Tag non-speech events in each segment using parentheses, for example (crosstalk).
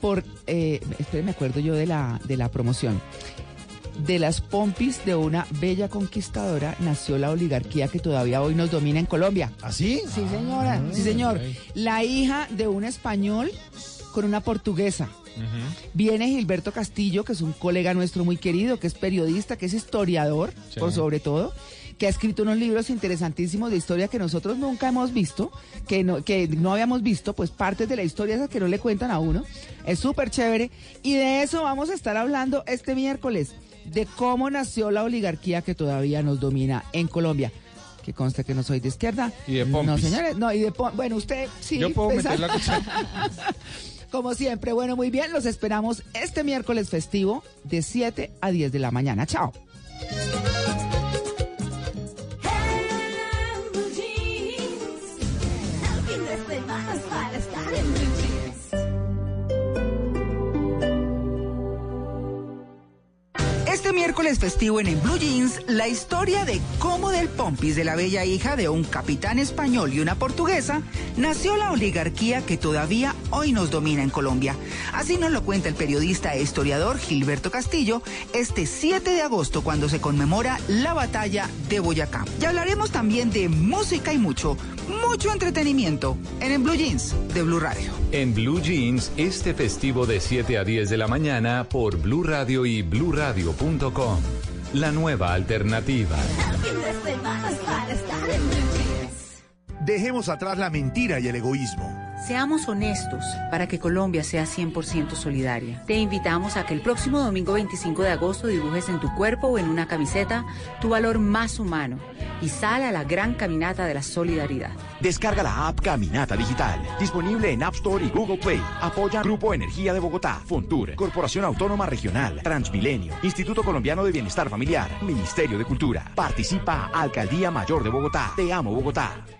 por, eh, me acuerdo yo de la, de la promoción. De las pompis de una bella conquistadora nació la oligarquía que todavía hoy nos domina en Colombia. ¿Ah, sí, señora. sí, señor. La hija de un español con una portuguesa. Viene Gilberto Castillo, que es un colega nuestro muy querido, que es periodista, que es historiador, por sobre todo, que ha escrito unos libros interesantísimos de historia que nosotros nunca hemos visto, que no, que no habíamos visto, pues partes de la historia esas que no le cuentan a uno. Es súper chévere. Y de eso vamos a estar hablando este miércoles, de cómo nació la oligarquía que todavía nos domina en Colombia que consta que no soy de izquierda. Y de pompis. No, señores, no, y de Bueno, usted sí. Yo puedo meter la (laughs) Como siempre, bueno, muy bien, los esperamos este miércoles festivo de 7 a 10 de la mañana. Chao. Miércoles festivo en, en Blue Jeans, la historia de cómo del Pompis de la bella hija de un capitán español y una portuguesa nació la oligarquía que todavía hoy nos domina en Colombia. Así nos lo cuenta el periodista e historiador Gilberto Castillo este 7 de agosto cuando se conmemora la batalla de Boyacá. Y hablaremos también de música y mucho, mucho entretenimiento en, en Blue Jeans de Blue Radio. En Blue Jeans, este festivo de 7 a 10 de la mañana por Blue Radio y bluradio.com. La nueva alternativa. Dejemos atrás la mentira y el egoísmo. Seamos honestos para que Colombia sea 100% solidaria. Te invitamos a que el próximo domingo 25 de agosto dibujes en tu cuerpo o en una camiseta tu valor más humano y sal a la gran caminata de la solidaridad. Descarga la app Caminata Digital, disponible en App Store y Google Play. Apoya Grupo Energía de Bogotá, Fontur, Corporación Autónoma Regional, Transmilenio, Instituto Colombiano de Bienestar Familiar, Ministerio de Cultura. Participa Alcaldía Mayor de Bogotá. Te amo Bogotá.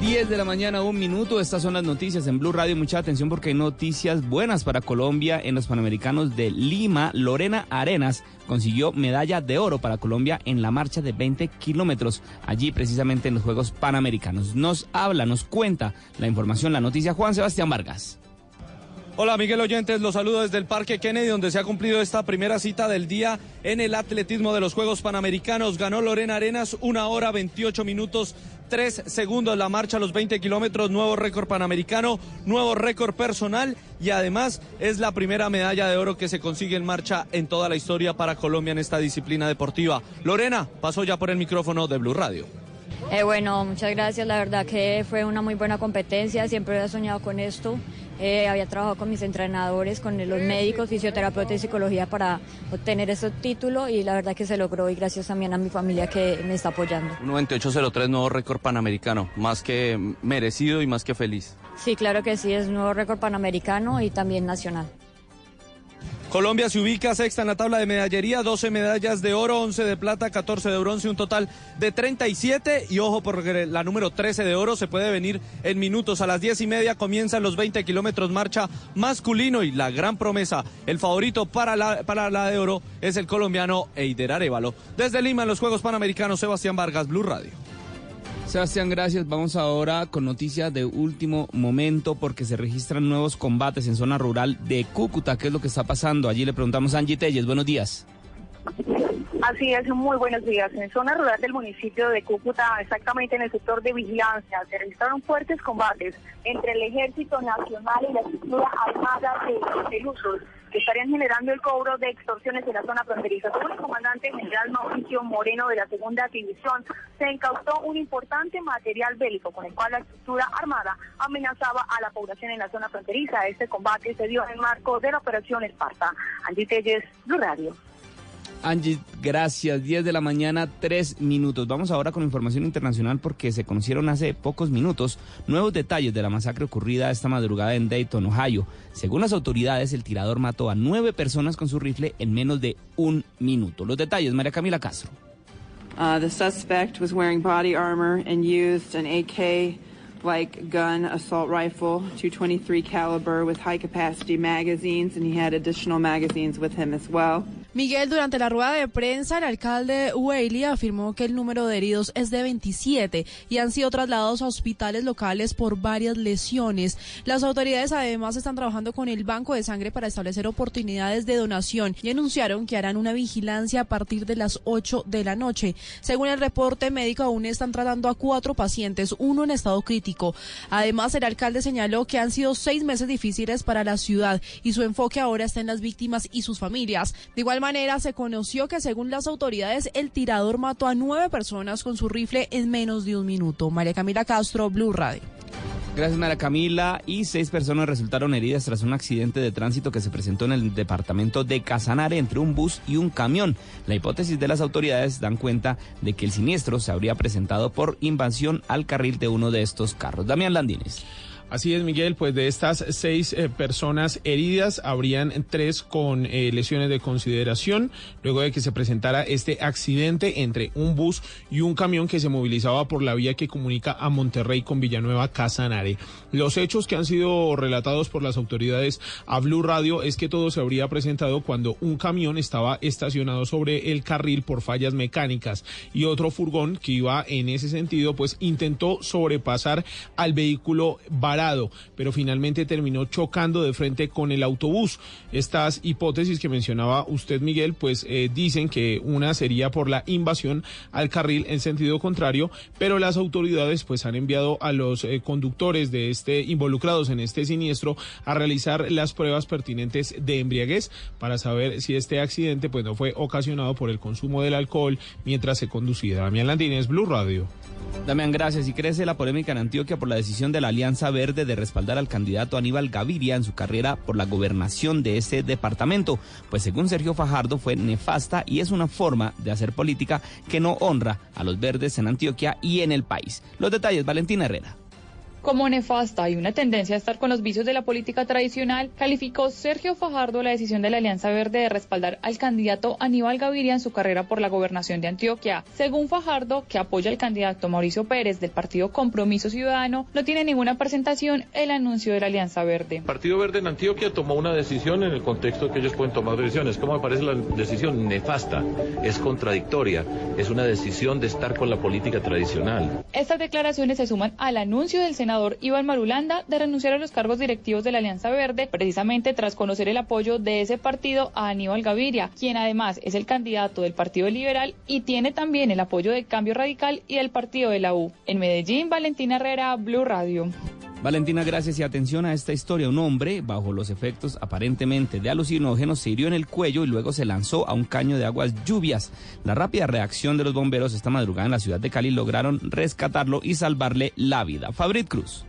10 de la mañana, un minuto. Estas son las noticias en Blue Radio. Mucha atención porque hay noticias buenas para Colombia en los Panamericanos de Lima. Lorena Arenas consiguió medalla de oro para Colombia en la marcha de 20 kilómetros, allí precisamente en los Juegos Panamericanos. Nos habla, nos cuenta la información, la noticia Juan Sebastián Vargas. Hola Miguel Oyentes, los saludo desde el Parque Kennedy donde se ha cumplido esta primera cita del día en el atletismo de los Juegos Panamericanos. Ganó Lorena Arenas una hora 28 minutos 3 segundos la marcha a los 20 kilómetros, nuevo récord panamericano, nuevo récord personal y además es la primera medalla de oro que se consigue en marcha en toda la historia para Colombia en esta disciplina deportiva. Lorena, pasó ya por el micrófono de Blue Radio. Eh, bueno, muchas gracias. La verdad que fue una muy buena competencia. Siempre había soñado con esto. Eh, había trabajado con mis entrenadores, con los médicos, fisioterapeuta y psicología para obtener ese título y la verdad que se logró y gracias también a mi familia que me está apoyando. 9803, nuevo récord panamericano, más que merecido y más que feliz. Sí, claro que sí, es nuevo récord panamericano y también nacional. Colombia se ubica sexta en la tabla de medallería, 12 medallas de oro, 11 de plata, 14 de bronce, un total de 37. Y ojo, porque la número 13 de oro se puede venir en minutos. A las 10 y media comienzan los 20 kilómetros marcha masculino y la gran promesa, el favorito para la, para la de oro es el colombiano Eider Arevalo. Desde Lima, en los Juegos Panamericanos, Sebastián Vargas, Blue Radio. Sebastián, gracias. Vamos ahora con noticias de último momento porque se registran nuevos combates en zona rural de Cúcuta. ¿Qué es lo que está pasando? Allí le preguntamos a Angie Telles. Buenos días. Así es, muy buenos días. En zona rural del municipio de Cúcuta, exactamente en el sector de vigilancia, se registraron fuertes combates entre el Ejército Nacional y la estructura armada de Pelusos, que estarían generando el cobro de extorsiones en la zona fronteriza. Según el comandante general Mauricio Moreno de la segunda división, se incautó un importante material bélico con el cual la estructura armada amenazaba a la población en la zona fronteriza. Este combate se dio en el marco de la operación Esparta. Andy Telles, Blue Radio. Angie, gracias. 10 de la mañana, 3 minutos. Vamos ahora con información internacional porque se conocieron hace pocos minutos nuevos detalles de la masacre ocurrida esta madrugada en Dayton, Ohio. Según las autoridades, el tirador mató a nueve personas con su rifle en menos de un minuto. Los detalles, María Camila Castro. Uh, the suspect was wearing body armor and used an AK like gun assault rifle 223 caliber with high capacity magazines and he had additional magazines with him as well. Miguel, durante la rueda de prensa, el alcalde Whaley afirmó que el número de heridos es de 27 y han sido trasladados a hospitales locales por varias lesiones. Las autoridades además están trabajando con el Banco de Sangre para establecer oportunidades de donación y anunciaron que harán una vigilancia a partir de las 8 de la noche. Según el reporte médico, aún están tratando a cuatro pacientes, uno en estado crítico. Además, el alcalde señaló que han sido seis meses difíciles para la ciudad y su enfoque ahora está en las víctimas y sus familias. De igual manera, se conoció que según las autoridades, el tirador mató a nueve personas con su rifle en menos de un minuto. María Camila Castro, Blue Radio. Gracias, María Camila. Y seis personas resultaron heridas tras un accidente de tránsito que se presentó en el departamento de Casanare entre un bus y un camión. La hipótesis de las autoridades dan cuenta de que el siniestro se habría presentado por invasión al carril de uno de estos carros. Damián Landines. Así es, Miguel, pues de estas seis eh, personas heridas, habrían tres con eh, lesiones de consideración, luego de que se presentara este accidente entre un bus y un camión que se movilizaba por la vía que comunica a Monterrey con Villanueva Casanare. Los hechos que han sido relatados por las autoridades a Blue Radio es que todo se habría presentado cuando un camión estaba estacionado sobre el carril por fallas mecánicas y otro furgón que iba en ese sentido, pues intentó sobrepasar al vehículo barato pero finalmente terminó chocando de frente con el autobús. Estas hipótesis que mencionaba usted, Miguel, pues eh, dicen que una sería por la invasión al carril en sentido contrario, pero las autoridades pues han enviado a los eh, conductores de involucrados en este siniestro a realizar las pruebas pertinentes de embriaguez para saber si este accidente pues no fue ocasionado por el consumo del alcohol mientras se conducía. Damián Landines, Blue Radio. Damián, gracias. Y crece la polémica en Antioquia por la decisión de la Alianza Verde de respaldar al candidato Aníbal Gaviria en su carrera por la gobernación de ese departamento, pues según Sergio Fajardo fue nefasta y es una forma de hacer política que no honra a los verdes en Antioquia y en el país. Los detalles, Valentina Herrera como nefasta y una tendencia a estar con los vicios de la política tradicional, calificó Sergio Fajardo la decisión de la Alianza Verde de respaldar al candidato Aníbal Gaviria en su carrera por la gobernación de Antioquia. Según Fajardo, que apoya al candidato Mauricio Pérez del partido Compromiso Ciudadano, no tiene ninguna presentación el anuncio de la Alianza Verde. El Partido Verde en Antioquia tomó una decisión en el contexto que ellos pueden tomar decisiones. ¿Cómo me parece la decisión? Nefasta, es contradictoria, es una decisión de estar con la política tradicional. Estas declaraciones se suman al anuncio del Senado senador Iván Marulanda de renunciar a los cargos directivos de la Alianza Verde, precisamente tras conocer el apoyo de ese partido a Aníbal Gaviria, quien además es el candidato del Partido Liberal y tiene también el apoyo de Cambio Radical y del Partido de la U. En Medellín, Valentina Herrera, Blue Radio. Valentina, gracias y atención a esta historia. Un hombre, bajo los efectos aparentemente de alucinógenos, se hirió en el cuello y luego se lanzó a un caño de aguas lluvias. La rápida reacción de los bomberos esta madrugada en la ciudad de Cali lograron rescatarlo y salvarle la vida. Fabrit Cruz.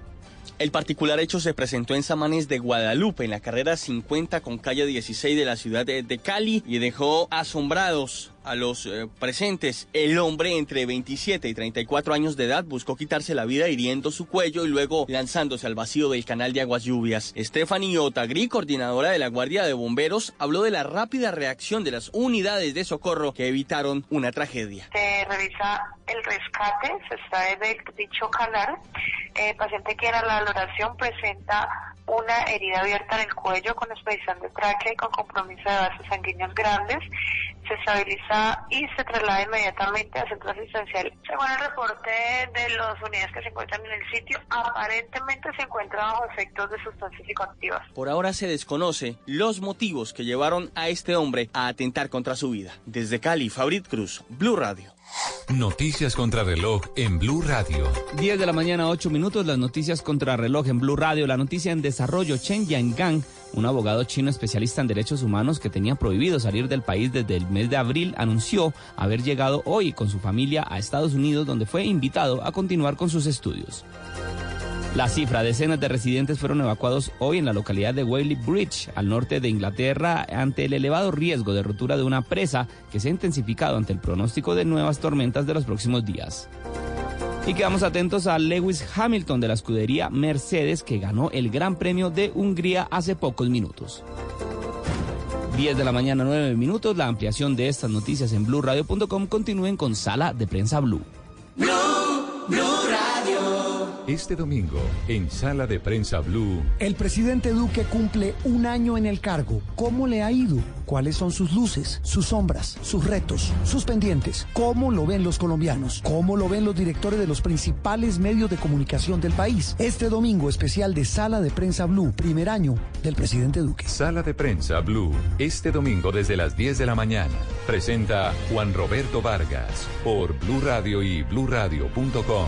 El particular hecho se presentó en Samanes de Guadalupe, en la carrera 50 con calle 16 de la ciudad de, Cali, y dejó asombrados a los eh, presentes. El hombre entre 27 y 34 años de edad buscó quitarse la vida hiriendo su cuello y luego lanzándose al vacío del canal de aguas lluvias. Stephanie Otagri, coordinadora de la Guardia de Bomberos, habló de la rápida reacción de las unidades de socorro que evitaron una tragedia. Se revisa el rescate, se extrae del dicho canal. El paciente que era la valoración presenta una herida abierta en el cuello con expedición de tráquea y con compromiso de vasos sanguíneos grandes se estabiliza y se traslada inmediatamente al centro asistencial. Según el reporte de las unidades que se encuentran en el sitio, aparentemente se encuentra bajo efectos de sustancias psicoactivas. Por ahora se desconoce los motivos que llevaron a este hombre a atentar contra su vida. Desde Cali, Fabrit Cruz, Blue Radio. Noticias contra reloj en Blue Radio. 10 de la mañana, 8 minutos, las noticias contra reloj en Blue Radio. La noticia en desarrollo, Chen Yangang, un abogado chino especialista en derechos humanos que tenía prohibido salir del país desde el mes de abril, anunció haber llegado hoy con su familia a Estados Unidos, donde fue invitado a continuar con sus estudios. La cifra, decenas de residentes fueron evacuados hoy en la localidad de Whaley Bridge, al norte de Inglaterra, ante el elevado riesgo de rotura de una presa que se ha intensificado ante el pronóstico de nuevas tormentas de los próximos días. Y quedamos atentos a Lewis Hamilton de la escudería Mercedes, que ganó el Gran Premio de Hungría hace pocos minutos. 10 de la mañana, 9 minutos. La ampliación de estas noticias en blueradio.com. Continúen con Sala de Prensa Blue. Este domingo, en Sala de Prensa Blue, El presidente Duque cumple un año en el cargo. ¿Cómo le ha ido? ¿Cuáles son sus luces, sus sombras, sus retos, sus pendientes? ¿Cómo lo ven los colombianos? ¿Cómo lo ven los directores de los principales medios de comunicación del país? Este domingo especial de Sala de Prensa Blue, primer año del presidente Duque. Sala de Prensa Blue, este domingo desde las 10 de la mañana. Presenta Juan Roberto Vargas por Blue Radio y bluradio.com.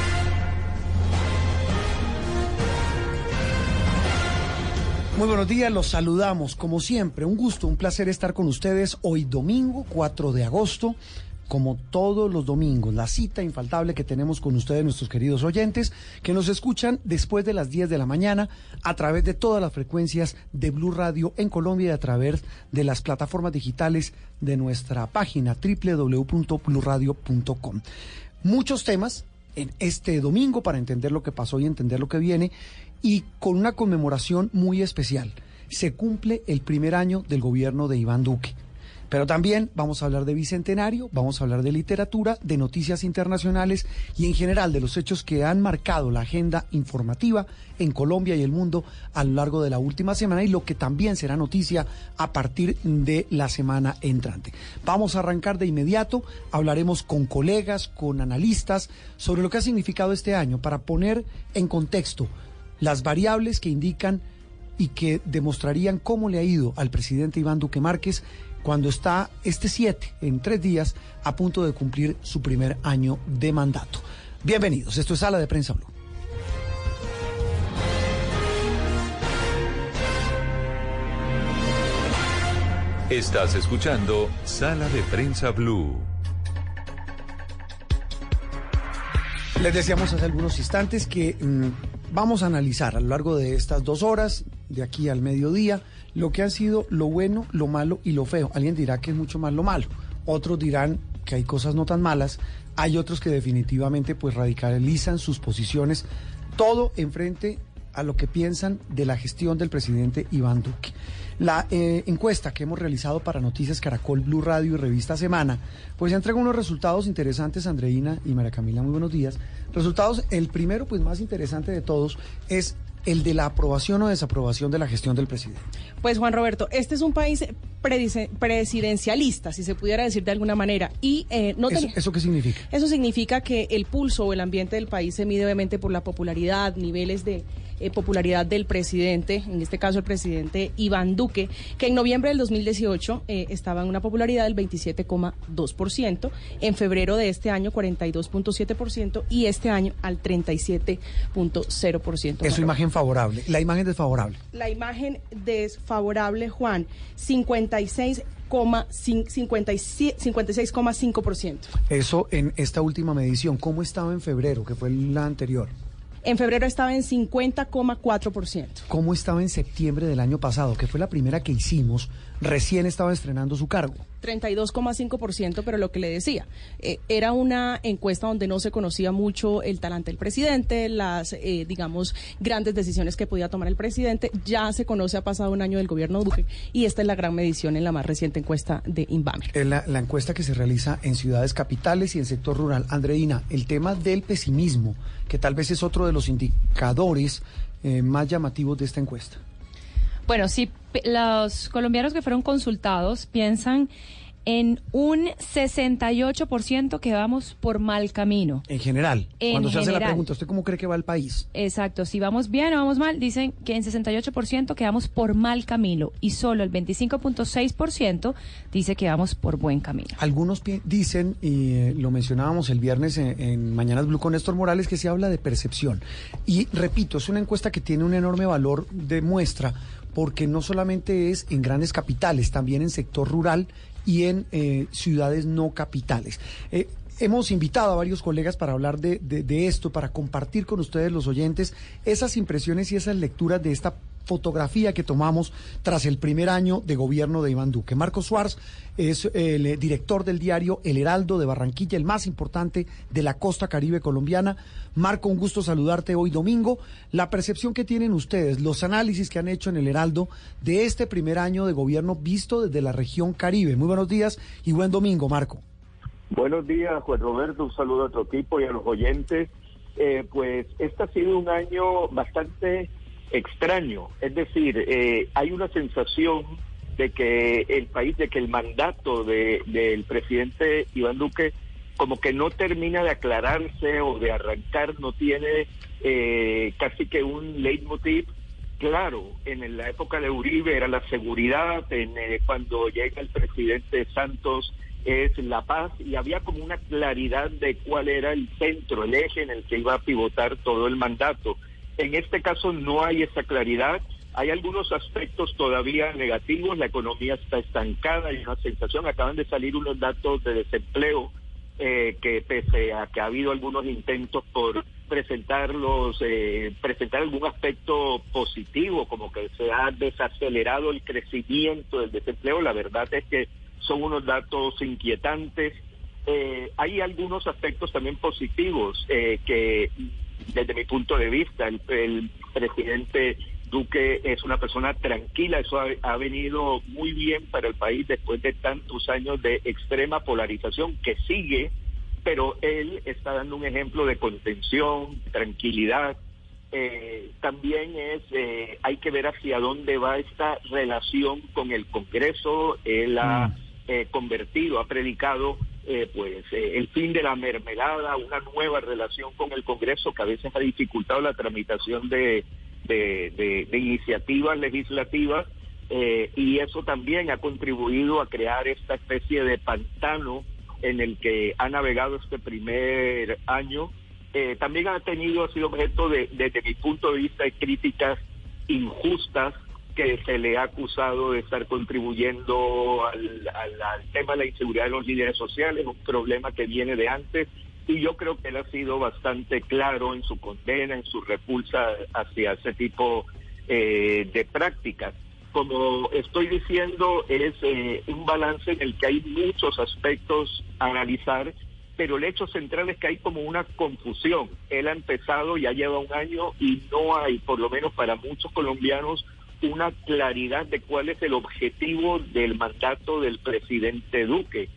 Muy buenos días, los saludamos como siempre. Un gusto, un placer estar con ustedes hoy domingo 4 de agosto. Como todos los domingos, la cita infaltable que tenemos con ustedes, nuestros queridos oyentes, que nos escuchan después de las 10 de la mañana a través de todas las frecuencias de Blue Radio en Colombia y a través de las plataformas digitales de nuestra página www.bluradio.com. Muchos temas en este domingo para entender lo que pasó y entender lo que viene y con una conmemoración muy especial. Se cumple el primer año del gobierno de Iván Duque. Pero también vamos a hablar de Bicentenario, vamos a hablar de literatura, de noticias internacionales y en general de los hechos que han marcado la agenda informativa en Colombia y el mundo a lo largo de la última semana y lo que también será noticia a partir de la semana entrante. Vamos a arrancar de inmediato, hablaremos con colegas, con analistas sobre lo que ha significado este año para poner en contexto las variables que indican y que demostrarían cómo le ha ido al presidente Iván Duque Márquez cuando está este 7, en tres días, a punto de cumplir su primer año de mandato. Bienvenidos, esto es Sala de Prensa Blue. Estás escuchando Sala de Prensa Blue. Les decíamos hace algunos instantes que mm, vamos a analizar a lo largo de estas dos horas, de aquí al mediodía, lo que ha sido lo bueno, lo malo y lo feo. Alguien dirá que es mucho más lo malo, otros dirán que hay cosas no tan malas, hay otros que definitivamente pues radicalizan sus posiciones, todo en frente a lo que piensan de la gestión del presidente Iván Duque. La eh, encuesta que hemos realizado para Noticias Caracol, Blue Radio y Revista Semana, pues entrega unos resultados interesantes, Andreina y María Camila, muy buenos días. Resultados, el primero, pues más interesante de todos, es el de la aprobación o desaprobación de la gestión del presidente. Pues Juan Roberto, este es un país presidencialista, si se pudiera decir de alguna manera, y eh, no ¿Eso, ¿Eso qué significa? Eso significa que el pulso o el ambiente del país se mide obviamente por la popularidad, niveles de eh, popularidad del presidente, en este caso el presidente Iván Duque, que en noviembre del 2018 eh, estaba en una popularidad del 27,2%, en febrero de este año 42.7% y este año al 37.0%. Es su imagen favorable. La imagen desfavorable. La imagen desfavorable, Juan, 56. 56,5%. Eso en esta última medición. ¿Cómo estaba en febrero, que fue la anterior? En febrero estaba en 50,4%. ¿Cómo estaba en septiembre del año pasado, que fue la primera que hicimos? Recién estaba estrenando su cargo. 32,5%, pero lo que le decía, eh, era una encuesta donde no se conocía mucho el talante del presidente, las, eh, digamos, grandes decisiones que podía tomar el presidente. Ya se conoce, ha pasado un año del gobierno Duque y esta es la gran medición en la más reciente encuesta de Inbamer. Es la, la encuesta que se realiza en ciudades capitales y en sector rural. Andreina, el tema del pesimismo, que tal vez es otro de los indicadores eh, más llamativos de esta encuesta. Bueno, sí los colombianos que fueron consultados piensan en un 68% que vamos por mal camino. En general, En cuando se hace la pregunta, ¿usted cómo cree que va el país? Exacto, si vamos bien o vamos mal, dicen que en 68% que vamos por mal camino y solo el 25.6% dice que vamos por buen camino. Algunos dicen, y eh, lo mencionábamos el viernes en, en Mañanas Blue con Néstor Morales, que se habla de percepción. Y repito, es una encuesta que tiene un enorme valor de muestra, porque no solamente es en grandes capitales, también en sector rural y en eh, ciudades no capitales. Eh, Hemos invitado a varios colegas para hablar de, de- de esto, para compartir con ustedes, los oyentes, esas impresiones y esas lecturas de esta fotografía que tomamos tras el primer año de gobierno de Iván Duque. Marco Suárez es el eh, director del diario El Heraldo de Barranquilla, el más importante de la costa caribe colombiana. Marco, un gusto saludarte hoy domingo. La percepción que tienen ustedes, los análisis que han hecho en El Heraldo de este primer año de gobierno visto desde la región caribe. Muy buenos días y buen domingo, Marco. Buenos días, Juan Roberto. Un saludo a tu equipo y a los oyentes. Eh, pues este ha sido un año bastante extraño. Es decir, eh, hay una sensación de que el país, de que el mandato de- del presidente Iván Duque como que no termina de aclararse o de arrancar, no tiene eh, casi que un leitmotiv Claro, en la época de Uribe era la seguridad, en, eh, cuando llega el presidente Santos es la paz y había como una claridad de cuál era el centro, el eje en el que iba a pivotar todo el mandato. En este caso no hay esa claridad, hay algunos aspectos todavía negativos, la economía está estancada, hay una sensación, acaban de salir unos datos de desempleo eh, que pese a que ha habido algunos intentos por presentarlos, eh, presentar algún aspecto positivo, como que se ha desacelerado el crecimiento del desempleo, la verdad es que son unos datos inquietantes. Eh, hay algunos aspectos también positivos eh, que, desde mi punto de vista, el, presidente Duque es una persona tranquila, eso ha, venido muy bien para el país después de tantos años de extrema polarización que sigue, pero él está dando un ejemplo de contención, tranquilidad. Eh, también es, eh, hay que ver hacia dónde va esta relación con el Congreso. Él ha eh, convertido, ha predicado eh, pues eh, el fin de la mermelada, una nueva relación con el Congreso que a veces ha dificultado la tramitación de, de, iniciativas legislativas eh, y eso también ha contribuido a crear esta especie de pantano en el que ha navegado este primer año. Eh, también ha tenido, ha sido objeto de, desde mi punto de vista, críticas injustas que se le ha acusado de estar contribuyendo al, tema de la inseguridad de los líderes sociales, un problema que viene de antes, y yo creo que él ha sido bastante claro en su condena, en su repulsa hacia ese tipo eh, de prácticas. Como estoy diciendo, es eh, un balance en el que hay muchos aspectos a analizar, pero el hecho central es que hay como una confusión. Él ha empezado, ya lleva un año y no hay, por lo menos para muchos colombianos, una claridad de cuál es el objetivo del mandato del presidente Duque.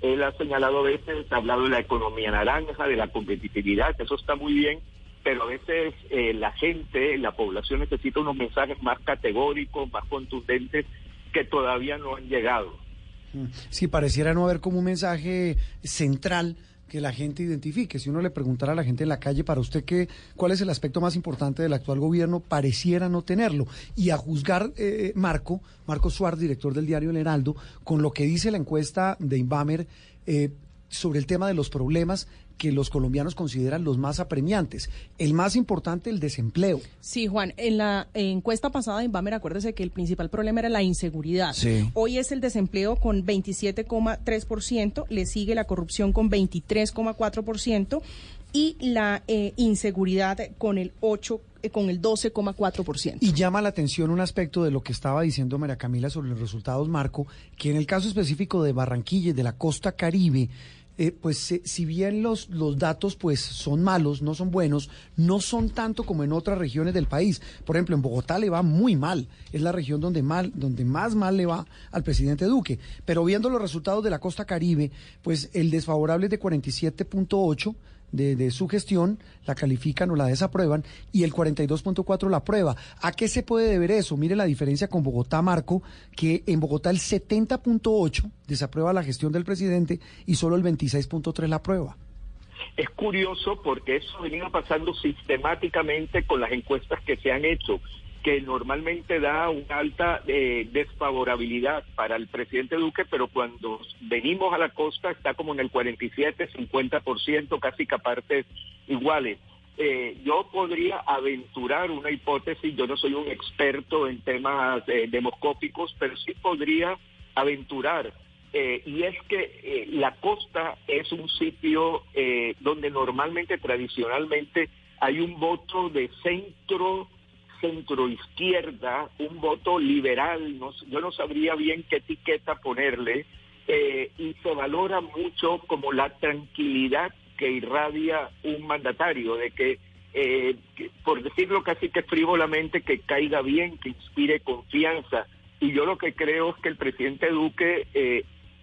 Él ha señalado a veces, ha hablado de la economía naranja, de la competitividad, eso está muy bien, pero a veces eh, la gente, la población necesita unos mensajes más categóricos, más contundentes, que todavía no han llegado. Sí, pareciera no haber como un mensaje central que la gente identifique. Si uno le preguntara a la gente en la calle, para usted, qué, ¿cuál es el aspecto más importante del actual gobierno? Pareciera no tenerlo. Y a juzgar, eh, Marco, Marco Suárez, director del diario El Heraldo, con lo que dice la encuesta de Inbamer eh, sobre el tema de los problemas que los colombianos consideran los más apremiantes. El más importante, el desempleo. Sí, Juan, en la encuesta pasada de Inbamer, acuérdese que el principal problema era la inseguridad. Sí. Hoy es el desempleo con 27,3%, le sigue la corrupción con 23,4% y la eh, inseguridad con el 8 eh, con el 12,4%. Y llama la atención un aspecto de lo que estaba diciendo María Camila sobre los resultados, Marco, que en el caso específico de Barranquilla y de la costa caribe, eh, pues eh, si bien los, los datos pues son malos, no son buenos, no son tanto como en otras regiones del país. Por ejemplo, en Bogotá le va muy mal, es la región donde, mal, donde más mal le va al presidente Duque. Pero viendo los resultados de la costa caribe, pues el desfavorable es de 47.8 de, de su gestión la califican o la desaprueban y el 42.4 la aprueba. ¿A qué se puede deber eso? Mire la diferencia con Bogotá, Marco, que en Bogotá el 70.8 desaprueba la gestión del presidente y solo el 26.3 la aprueba. Es curioso porque eso venía pasando sistemáticamente con las encuestas que se han hecho, que normalmente da una alta eh, desfavorabilidad para el presidente Duque, pero cuando venimos a la costa está como en el 47, 50%, casi que partes iguales. Eh, yo podría aventurar una hipótesis, yo no soy un experto en temas eh, demoscópicos, pero sí podría aventurar eh, y es que eh, la costa es un sitio donde normalmente, tradicionalmente, hay un voto de centro, centro izquierda, un voto liberal, no, yo no sabría bien qué etiqueta ponerle, y se valora mucho como la tranquilidad que irradia un mandatario, de que, que, por decirlo casi que frívolamente, que caiga bien, que inspire confianza. Y yo lo que creo es que el presidente Duque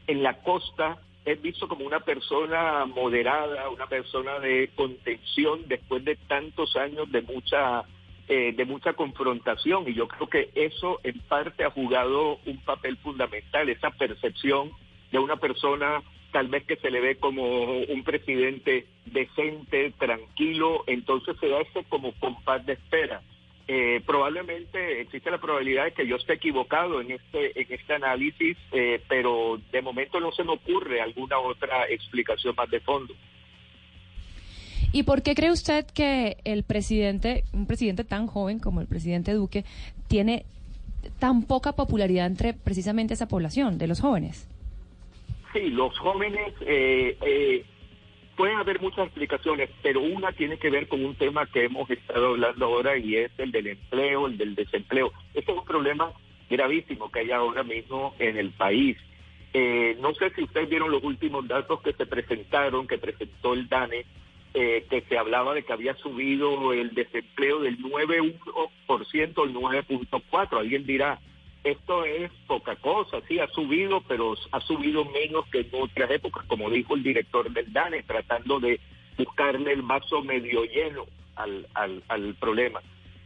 en la costa es visto como una persona moderada, una persona de contención después de tantos años de mucha eh, de mucha confrontación y yo creo que eso en parte ha jugado un papel fundamental, esa percepción de una persona tal vez que se le ve como un presidente decente, tranquilo, entonces se hace como compás de espera. Eh, probablemente existe la probabilidad de que yo esté equivocado en este en este análisis, eh, pero de momento no se me ocurre alguna otra explicación más de fondo. ¿Y por qué cree usted que el presidente, un presidente tan joven como el presidente Duque, tiene tan poca popularidad entre precisamente esa población de los jóvenes? Sí, los jóvenes eh, eh pueden haber muchas explicaciones, pero una tiene que ver con un tema que hemos estado hablando ahora y es el del empleo, el del desempleo. Este es un problema gravísimo que hay ahora mismo en el país. Eh, no sé si ustedes vieron los últimos datos que se presentaron, que presentó el DANE, eh, que se hablaba de que había subido el desempleo del 9.1% al 9.4%. Alguien dirá, esto es poca cosa, sí, ha subido, pero ha subido menos que en otras épocas, como dijo el director del DANE, tratando de buscarle el vaso medio lleno al, al, al problema.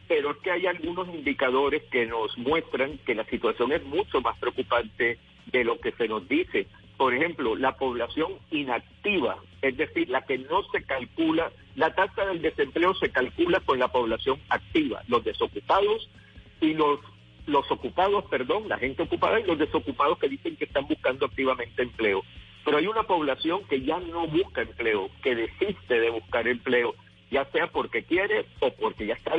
Pero es que hay algunos indicadores que nos muestran que la situación es mucho más preocupante de lo que se nos dice. Por ejemplo, la población inactiva, es decir, la que no se calcula, la tasa del desempleo se calcula con la población activa, los desocupados y los los ocupados, perdón, la gente ocupada y los desocupados que dicen que están buscando activamente empleo. Pero hay una población que ya no busca empleo, que desiste de buscar empleo, ya sea porque quiere o porque ya está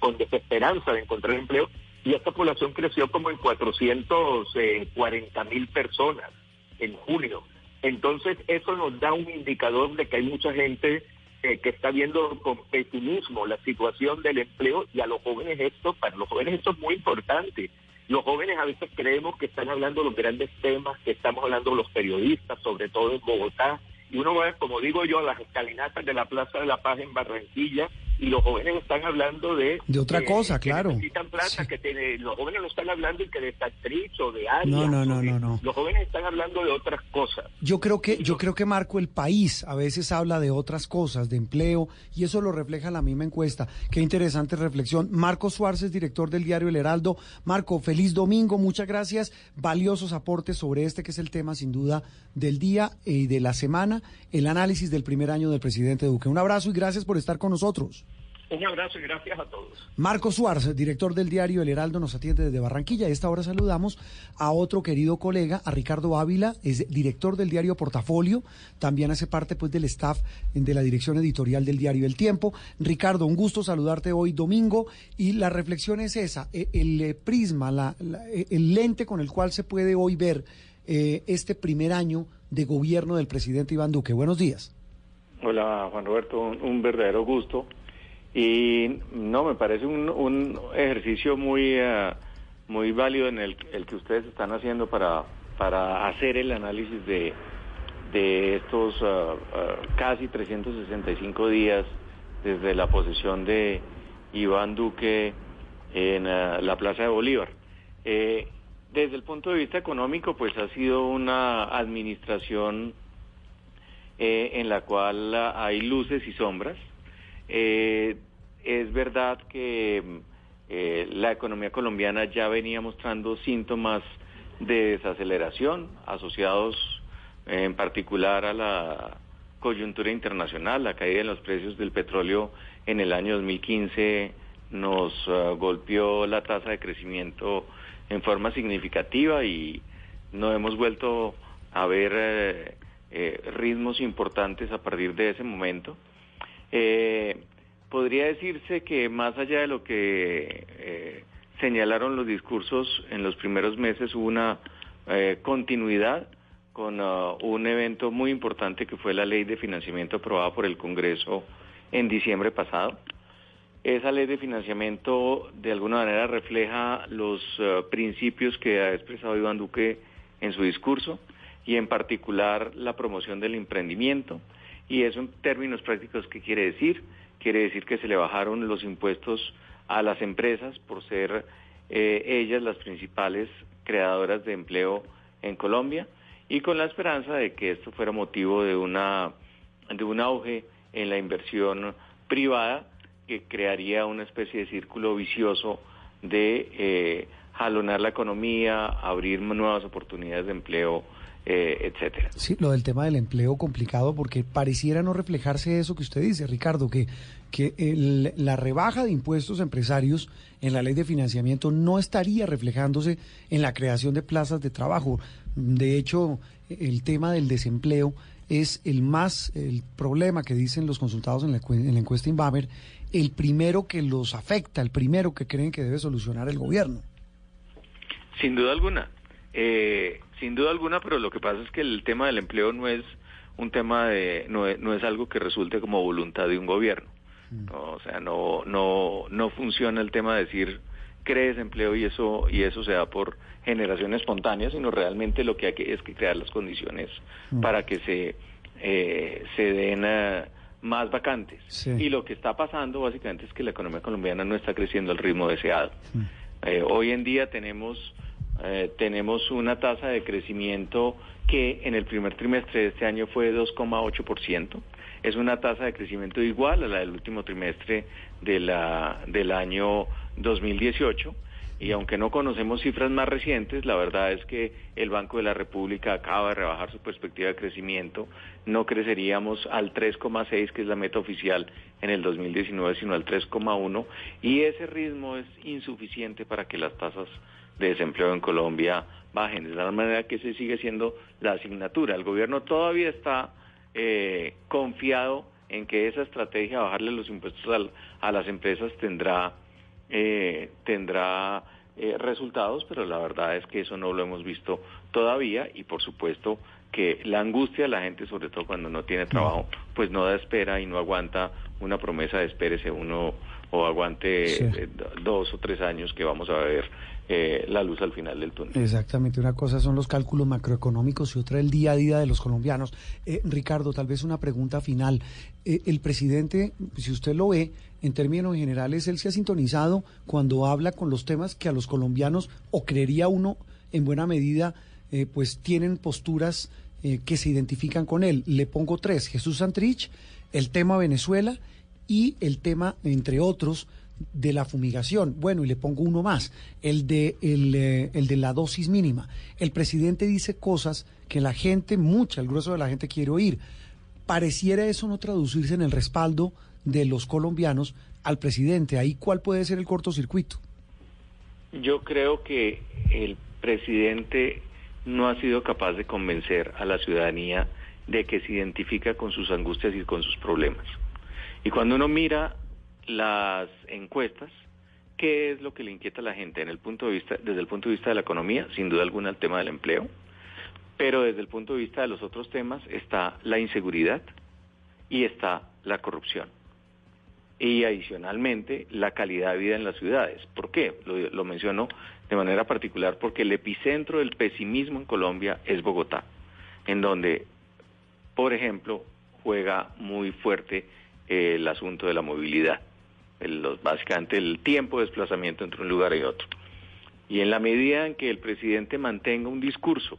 con desesperanza de encontrar empleo. Y esta población creció como en 440 mil personas en junio. Entonces, eso nos da un indicador de que hay mucha gente eh, que está viendo con pesimismo la situación del empleo y a los jóvenes esto, para los jóvenes esto es muy importante. Los jóvenes a veces creemos que están hablando los grandes temas, que estamos hablando los periodistas, sobre todo en Bogotá, y uno va, como digo yo, a las escalinatas de la Plaza de la Paz en Barranquilla y los jóvenes están hablando de... De otra cosa, claro. necesitan plata, que tiene, los jóvenes no están hablando de que de o de área. No, no, no, no, no. Los jóvenes están hablando de otras cosas. Yo creo que, yo creo que Marco, el país a veces habla de otras cosas, de empleo, y eso lo refleja la misma encuesta. Qué interesante reflexión. Marco Suárez, director del diario El Heraldo. Marco, feliz domingo, muchas gracias. Valiosos aportes sobre este que es el tema, sin duda, del día y de la semana, el análisis del primer año del presidente Duque. Un abrazo y gracias por estar con nosotros. Un abrazo y gracias a todos. Marco Suárez, director del diario El Heraldo, nos atiende desde Barranquilla. A esta hora saludamos a otro querido colega, a Ricardo Ávila, es director del diario Portafolio, también hace parte pues del staff de la dirección editorial del diario El Tiempo. Ricardo, un gusto saludarte hoy domingo y la reflexión es esa, e, el, eh, prisma, la, e, el lente con el cual se puede hoy ver eh, este primer año de gobierno del presidente Iván Duque. Buenos días. Hola Juan Roberto, un verdadero gusto y no, me parece un, un ejercicio muy, uh, muy válido en el, el, que ustedes están haciendo para, para hacer el análisis de, de estos uh, uh, casi 365 días desde la posesión de Iván Duque en la Plaza de Bolívar. Eh, desde el punto de vista económico, pues ha sido una administración eh, en la cual hay luces y sombras. Eh, es verdad que eh, la economía colombiana ya venía mostrando síntomas de desaceleración asociados en particular a la coyuntura internacional, la caída en los precios del petróleo en el año 2015 nos ah, golpeó la tasa de crecimiento en forma significativa y no hemos vuelto a ver eh, eh, ritmos importantes a partir de ese momento. Eh, podría decirse que más allá de lo que señalaron los discursos en los primeros meses hubo una continuidad con ah, un evento muy importante que fue la ley de financiamiento aprobada por el Congreso en diciembre pasado. Esa ley de financiamiento de alguna manera refleja los ah, principios que ha expresado Iván Duque en su discurso y en particular la promoción del emprendimiento. Y eso en términos prácticos, ¿qué quiere decir? Quiere decir que se le bajaron los impuestos a las empresas por ser eh, ellas las principales creadoras de empleo en Colombia y con la esperanza de que esto fuera motivo de una de un auge en la inversión privada que crearía una especie de círculo vicioso de eh, jalonar la economía, abrir nuevas oportunidades de empleo, eh, etcétera. Sí, lo del tema del empleo complicado porque pareciera no reflejarse eso que usted dice, Ricardo, que que la rebaja de impuestos empresarios en la ley de financiamiento no estaría reflejándose en la creación de plazas de trabajo. De hecho, el tema del desempleo es el más, el problema que dicen los consultados en la, en la encuesta Inbamer, el primero que los afecta, el primero que creen que debe solucionar el gobierno. Sin duda alguna, eh, sin duda alguna, pero lo que pasa es que el tema del empleo no es un tema de, no no es algo que resulte como voluntad de un gobierno. O sea, no, no, no funciona el tema de decir crees empleo y eso, y eso se da por generación espontánea, sino realmente lo que hay que es que crear las condiciones mm. para que se, eh, se den eh, más vacantes. Y lo que está pasando básicamente es que la economía colombiana no está creciendo al ritmo deseado. Mm. Eh, hoy en día tenemos, tenemos una tasa de crecimiento que en el primer trimestre de este año fue 2,8% es una tasa de crecimiento igual a la del último trimestre de la, del año 2018 y aunque no conocemos cifras más recientes, la verdad es que el Banco de la República acaba de rebajar su perspectiva de crecimiento. No creceríamos al 3,6, que es la meta oficial en el 2019, sino al 3,1. Y ese ritmo es insuficiente para que las tasas de desempleo en Colombia bajen. De la manera que ese sigue siendo la asignatura. El gobierno todavía está eh, confiado en que esa estrategia, bajarle los impuestos a las empresas, tendrá, eh, tendrá eh, resultados, pero la verdad es que eso no lo hemos visto todavía y por supuesto que la angustia de la gente, sobre todo cuando no tiene trabajo, pues no da espera y no aguanta una promesa de espérese uno o aguante eh, dos o tres años que vamos a ver eh, la luz al final del túnel. Exactamente, una cosa son los cálculos macroeconómicos y otra el día a día de los colombianos. Eh, Ricardo, tal vez una pregunta final. Eh, el presidente, si usted lo ve, en términos generales, él se ha sintonizado cuando habla con los temas que a los colombianos, o creería uno, en buena medida, pues tienen posturas que se identifican con él. Le pongo tres, Jesús Santrich, el tema Venezuela y el tema, entre otros, de la fumigación. Bueno, y le pongo uno más, el de, el, eh, el, de la dosis mínima. El presidente dice cosas que la gente, mucha, el grueso de la gente quiere oír. Pareciera eso no traducirse en el respaldo de los colombianos al presidente. Ahí, ¿cuál puede ser el cortocircuito? Yo creo que el presidente no ha sido capaz de convencer a la ciudadanía de que se identifica con sus angustias y con sus problemas. Y cuando uno mira las encuestas, ¿qué es lo que le inquieta a la gente en el punto de vista, desde el punto de vista de la economía? Sin duda alguna el tema del empleo, pero desde el punto de vista de los otros temas está la inseguridad y está la corrupción. Y adicionalmente la calidad de vida en las ciudades. ¿Por qué? Lo, lo menciono de manera particular porque el epicentro del pesimismo en Colombia es Bogotá, en donde, por ejemplo, juega muy fuerte el asunto de la movilidad básicamente el tiempo de desplazamiento entre un lugar y otro. Y en la medida en que el presidente mantenga un discurso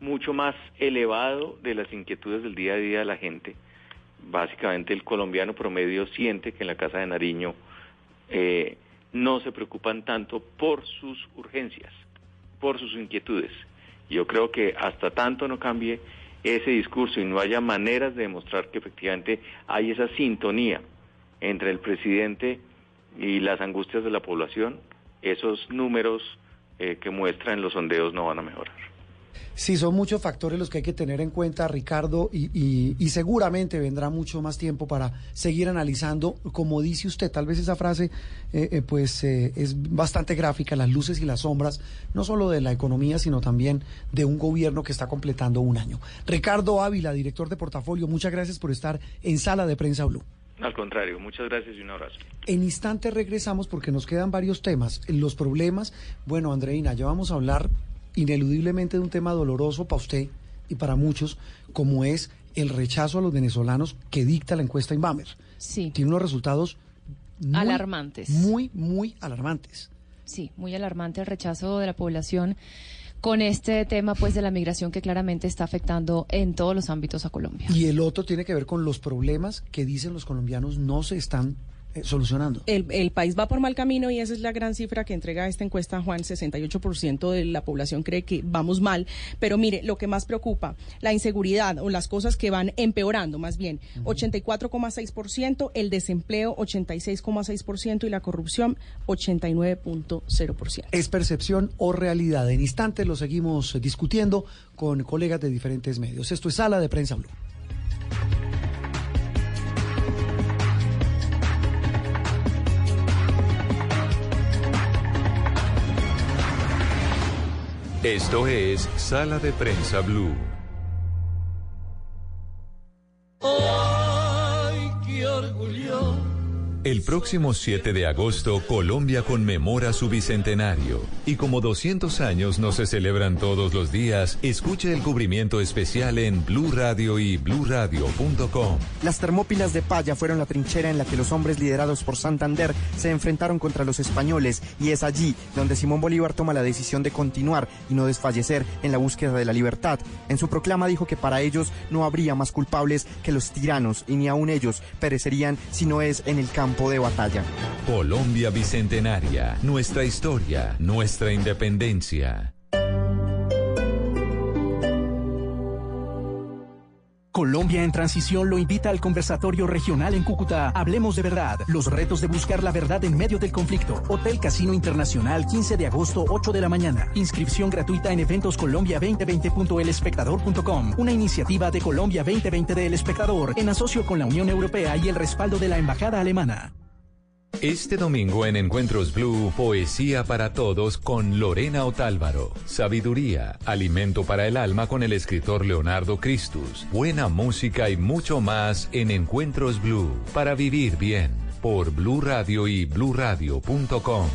mucho más elevado de las inquietudes del día a día de la gente. Básicamente el colombiano promedio siente que en la Casa de Nariño eh, no se preocupan tanto por sus urgencias, por sus inquietudes. Yo creo que hasta tanto no cambie ese discurso y no haya maneras de demostrar que efectivamente hay esa sintonía entre el presidente y las angustias de la población, esos números eh, que muestran los sondeos no van a mejorar. Sí, son muchos factores los que hay que tener en cuenta, Ricardo, y, seguramente vendrá mucho más tiempo para seguir analizando, como dice usted, tal vez esa frase eh, eh, pues es bastante gráfica, las luces y las sombras, no solo de la economía, sino también de un gobierno que está completando un año. Ricardo Ávila, director de portafolio, muchas gracias por estar en Sala de Prensa Blue. Al contrario, muchas gracias y un abrazo. En instante regresamos porque nos quedan varios temas. Los problemas, bueno, Andreina, ya vamos a hablar ineludiblemente de un tema doloroso para usted y para muchos, como es el rechazo a los venezolanos que dicta la encuesta Inbamer. Sí. Tiene unos resultados alarmantes. Muy, muy alarmantes. Sí, muy alarmante el rechazo de la población con este tema pues de la migración que claramente está afectando en todos los ámbitos a Colombia. Y el otro tiene que ver con los problemas que dicen los colombianos no se están solucionando. El, país va por mal camino y esa es la gran cifra que entrega esta encuesta, Juan. 68% de la población cree que vamos mal. Pero mire, lo que más preocupa, la inseguridad o las cosas que van empeorando, más bien, 84,6%, el desempleo 86,6% y la corrupción 89,0%. ¿Es percepción o realidad? En instantes lo seguimos discutiendo con colegas de diferentes medios. Esto es Sala de Prensa Blue. Esto es Sala de Prensa Blue. ¡Ay, qué orgullo! El próximo 7 de agosto, Colombia conmemora su bicentenario. Y como 200 años no se celebran todos los días, escuche el cubrimiento especial en Blue Radio y bluradio.com. Las Termópilas de Paya fueron la trinchera en la que los hombres liderados por Santander se enfrentaron contra los españoles y es allí donde Simón Bolívar toma la decisión de continuar y no desfallecer en la búsqueda de la libertad. En su proclama dijo que para ellos no habría más culpables que los tiranos y ni aun ellos perecerían si no es en el campo de batalla. Colombia Bicentenaria, nuestra historia, nuestra independencia. Colombia en Transición lo invita al conversatorio regional en Cúcuta. Hablemos de verdad. Los retos de buscar la verdad en medio del conflicto. Hotel Casino Internacional, 15 de agosto, 8 de la mañana. Inscripción gratuita en eventoscolombia2020.elespectador.com. Una iniciativa de Colombia 2020 del Espectador en asocio con la Unión Europea y el respaldo de la Embajada Alemana. Este domingo en Encuentros Blue, Poesía para Todos con Lorena Otálvaro. Sabiduría, alimento para el alma con el escritor Leonardo Cristus. Buena música y mucho más en Encuentros Blue. Para vivir bien. Por Blue Radio y bluradio.com.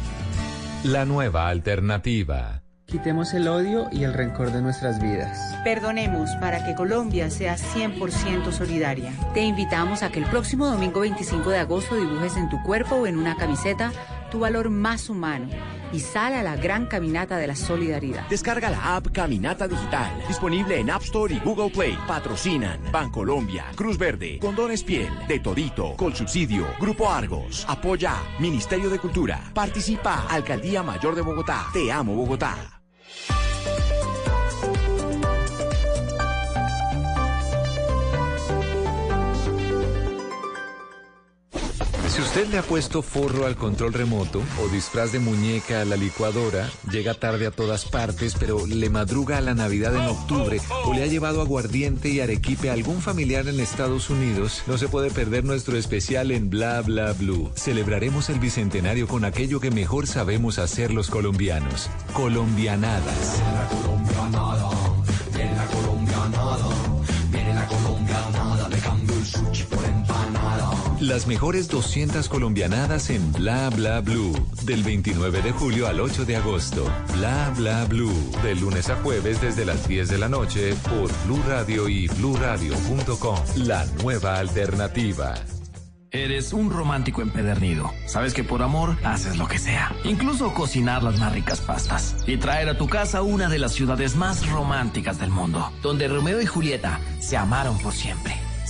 La nueva alternativa. Quitemos el odio y el rencor de nuestras vidas. Perdonemos para que Colombia sea 100% solidaria. Te invitamos a que el próximo domingo 25 de agosto dibujes en tu cuerpo o en una camiseta tu valor más humano y sal a la gran caminata de la solidaridad. Descarga la app Caminata Digital, disponible en App Store y Google Play. Patrocinan Bancolombia, Cruz Verde, Condones Piel, De Todito, Subsidio, Grupo Argos. Apoya Ministerio de Cultura. Participa Alcaldía Mayor de Bogotá. Te amo Bogotá. Si usted le ha puesto forro al control remoto o disfraz de muñeca a la licuadora, llega tarde a todas partes, pero le madruga a la Navidad en octubre o le ha llevado aguardiente y arequipe a algún familiar en Estados Unidos, no se puede perder nuestro especial en Bla Bla Blue. Celebraremos el bicentenario con aquello que mejor sabemos hacer los colombianos, colombianadas. la colombianada, Las mejores 200 colombianadas en Bla Bla Blue. Del 29 de julio al 8 de agosto. Bla Bla Blue. De lunes a jueves desde las 10 de la noche por Blue Radio y bluradio.com. La nueva alternativa. Eres un romántico empedernido. Sabes que por amor haces lo que sea. Incluso cocinar las más ricas pastas. Y traer a tu casa una de las ciudades más románticas del mundo. Donde Romeo y Julieta se amaron por siempre.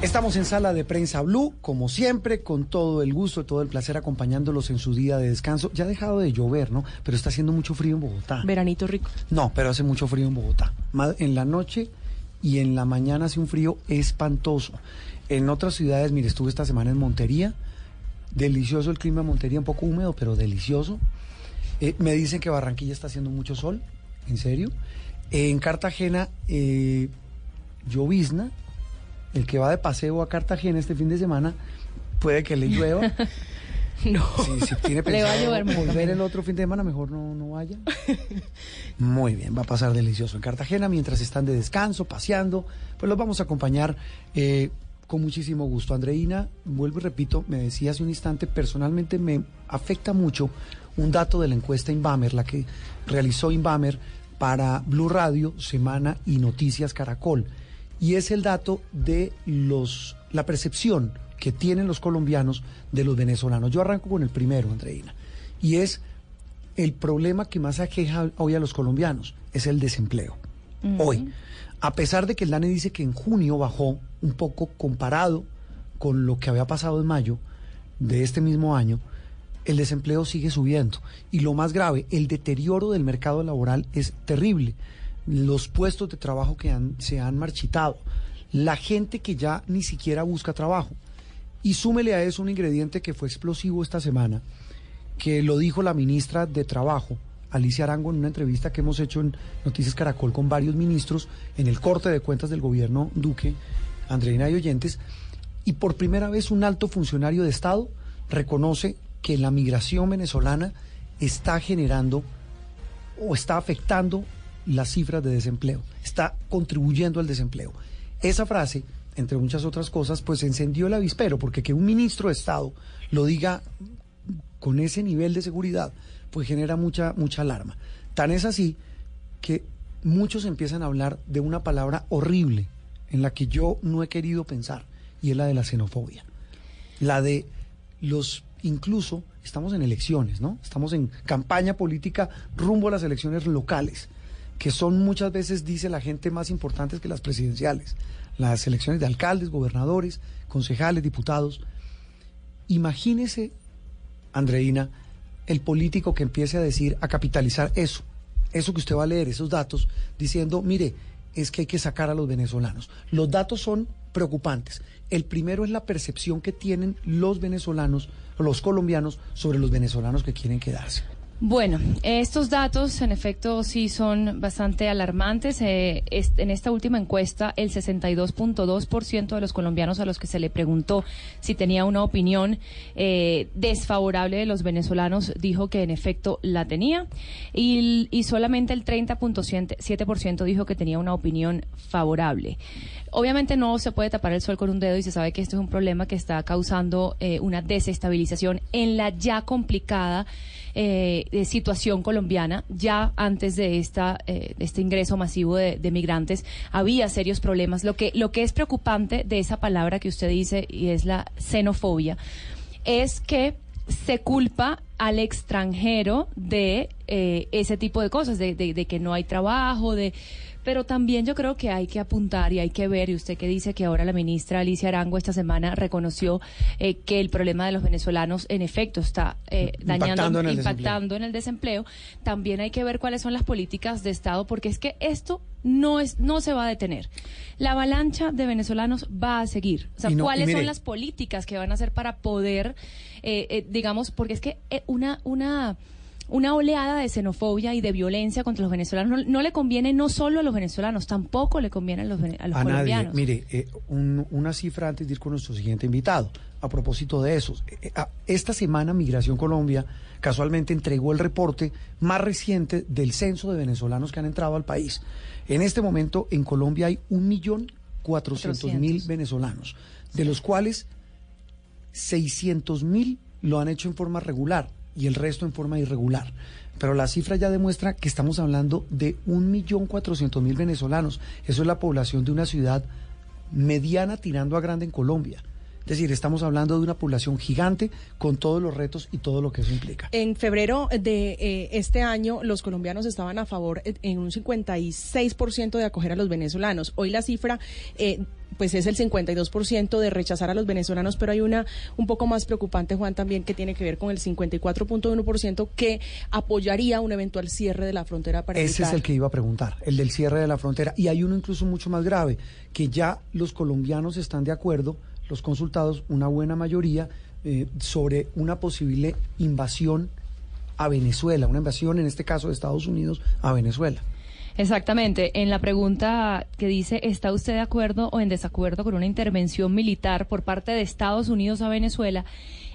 Estamos en Sala de Prensa Blue, como siempre, con todo el gusto y todo el placer acompañándolos en su día de descanso. Ya ha dejado de llover, ¿no? Pero está haciendo mucho frío en Bogotá. Veranito rico. No, pero hace mucho frío en Bogotá. En la noche y en la mañana hace un frío espantoso. En otras ciudades, mire, estuve esta semana en Montería. Delicioso el clima en Montería, un poco húmedo, pero delicioso. Eh, me dicen que Barranquilla está haciendo mucho sol, en serio. en Cartagena, eh, llovizna. El que va de paseo a Cartagena este fin de semana puede que le llueva. (laughs) No. Si, si tiene Le va a pensado llover mucho volver el otro fin de semana, mejor no, no vaya. (laughs) Muy bien, va a pasar delicioso en Cartagena mientras están de descanso, paseando. Pues los vamos a acompañar eh, con muchísimo gusto. Andreina, vuelvo y repito, me decía hace un instante, personalmente me afecta mucho un dato de la encuesta Inbamer, la que realizó Inbamer para Blue Radio, Semana y Noticias Caracol. Y es el dato de los la percepción que tienen los colombianos de los venezolanos. Yo arranco con el primero, Andreina, y es el problema que más aqueja hoy a los colombianos, es el desempleo. Hoy, a pesar de que el DANE dice que en junio bajó un poco comparado con lo que había pasado en mayo de este mismo año, el desempleo sigue subiendo. Y lo más grave, el deterioro del mercado laboral es terrible. Los puestos de trabajo que se han marchitado, la gente que ya ni siquiera busca trabajo. Y súmele a eso un ingrediente que fue explosivo esta semana, que lo dijo la ministra de Trabajo, Alicia Arango, en una entrevista que hemos hecho en Noticias Caracol con varios ministros en el corte de cuentas del gobierno Duque, Andreina y Oyentes, y por primera vez un alto funcionario de Estado reconoce que la migración venezolana está generando o está afectando las cifras de desempleo, está contribuyendo al desempleo. Esa frase, entre muchas otras cosas, pues encendió el avispero, porque que un ministro de Estado lo diga con ese nivel de seguridad, pues genera mucha, mucha alarma. Tan es así que muchos empiezan a hablar de una palabra horrible en la que yo no he querido pensar, y es la de la xenofobia. La de los, incluso, estamos en elecciones, ¿no? Estamos en campaña política rumbo a las elecciones locales, que son muchas veces, dice la gente, más importantes que las presidenciales. Las elecciones de alcaldes, gobernadores, concejales, diputados. Imagínese, Andreina, el político que empiece a decir, a capitalizar eso, eso que usted va a leer, esos datos, diciendo, mire, es que hay que sacar a los venezolanos. Los datos son preocupantes. El primero es la percepción que tienen los venezolanos, los colombianos, sobre los venezolanos que quieren quedarse. Bueno, estos datos en efecto sí son bastante alarmantes. Eh, en esta última encuesta, el 62.2% de los colombianos a los que se le preguntó si tenía una opinión eh, desfavorable de los venezolanos dijo que en efecto la tenía y, solamente el 30.7% dijo que tenía una opinión favorable. Obviamente no se puede tapar el sol con un dedo y se sabe que este es un problema que está causando eh, una desestabilización en la ya complicada eh, eh, situación colombiana. Ya antes de esta eh, de este ingreso masivo de, de migrantes había serios problemas. Lo que lo que es preocupante de esa palabra que usted dice y es la xenofobia es que se culpa al extranjero de eh, ese tipo de cosas, de, de- de que no hay trabajo, de pero también yo creo que hay que apuntar y hay que ver, y usted que dice que ahora la ministra Alicia Arango esta semana reconoció eh, que el problema de los venezolanos en efecto está eh, dañando, Impactando en el impactando en el desempleo, también hay que ver cuáles son las políticas de Estado, porque es que esto no es no se va a detener. La avalancha de venezolanos va a seguir. O sea, no- ¿cuáles mire- son las políticas que van a hacer para poder, eh, eh, digamos, porque es que eh, una, una, una oleada de xenofobia y de violencia contra los venezolanos no, no le conviene no solo a los venezolanos, tampoco le conviene a los, a los a nadie. Mire, eh, un- una cifra antes de ir con nuestro siguiente invitado. a propósito de eso. Eh, eh, Esta semana Migración Colombia casualmente entregó el reporte más reciente del censo de venezolanos que han entrado al país. En este momento en Colombia hay un millón cuatrocientos mil venezolanos, de los cuales 600 mil lo han hecho en forma regular y el resto en forma irregular. Pero la cifra ya demuestra que estamos hablando de un millón cuatrocientos mil venezolanos. Eso es la población de una ciudad mediana tirando a grande en Colombia. Es decir, estamos hablando de una población gigante con todos los retos y todo lo que eso implica. En febrero de eh, este año, los colombianos estaban a favor eh, en un 56% de acoger a los venezolanos. Hoy la cifra... Eh, pues es el 52% de rechazar a los venezolanos, pero hay una un poco más preocupante, Juan, también que tiene que ver con el 54.1% que apoyaría un eventual cierre de la frontera para Ese es el que iba a preguntar, el del cierre de la frontera. Y hay uno incluso mucho más grave, que ya los colombianos están de acuerdo, los consultados, una buena mayoría, eh, sobre una posible invasión a Venezuela, una invasión en este caso de Estados Unidos a Venezuela. Exactamente. En la pregunta que dice, ¿está usted de acuerdo o en desacuerdo con una intervención militar por parte de Estados Unidos a Venezuela?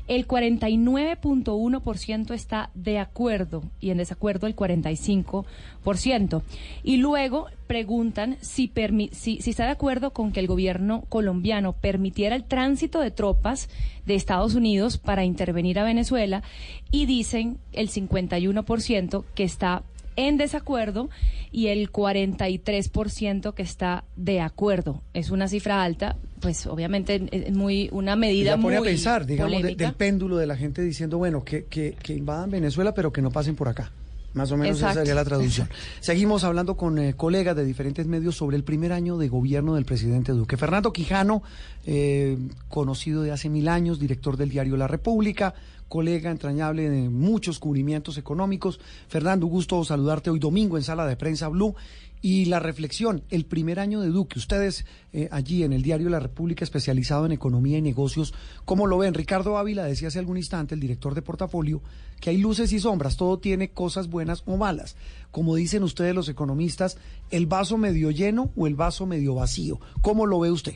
El 49.1% está de acuerdo y en desacuerdo el 45%. Y luego preguntan si, si, está de acuerdo con que el gobierno colombiano permitiera el tránsito de tropas de Estados Unidos para intervenir a Venezuela y dicen el 51% que está en desacuerdo y el 43% que está de acuerdo. Es una cifra alta, pues obviamente es muy una medida pone muy a pensar, digamos, de- del péndulo de la gente diciendo, bueno, que, que, que invadan Venezuela, pero que no pasen por acá. Más o menos esa Exacto. sería la traducción. (laughs) Seguimos hablando con eh, colegas de diferentes medios sobre el primer año de gobierno del presidente Duque. Fernando Quijano, eh, conocido de hace mil años, director del diario La República, colega entrañable de muchos cubrimientos económicos. Fernando, gusto saludarte hoy domingo en Sala de Prensa Blue. Y la reflexión, el primer año de Duque, ustedes eh, allí en el diario La República especializado en economía y negocios, ¿cómo lo ven? Ricardo Ávila decía hace algún instante, el director de portafolio, que hay luces y sombras, todo tiene cosas buenas o malas. Como dicen ustedes los economistas, ¿el vaso medio lleno o el vaso medio vacío? ¿Cómo lo ve usted?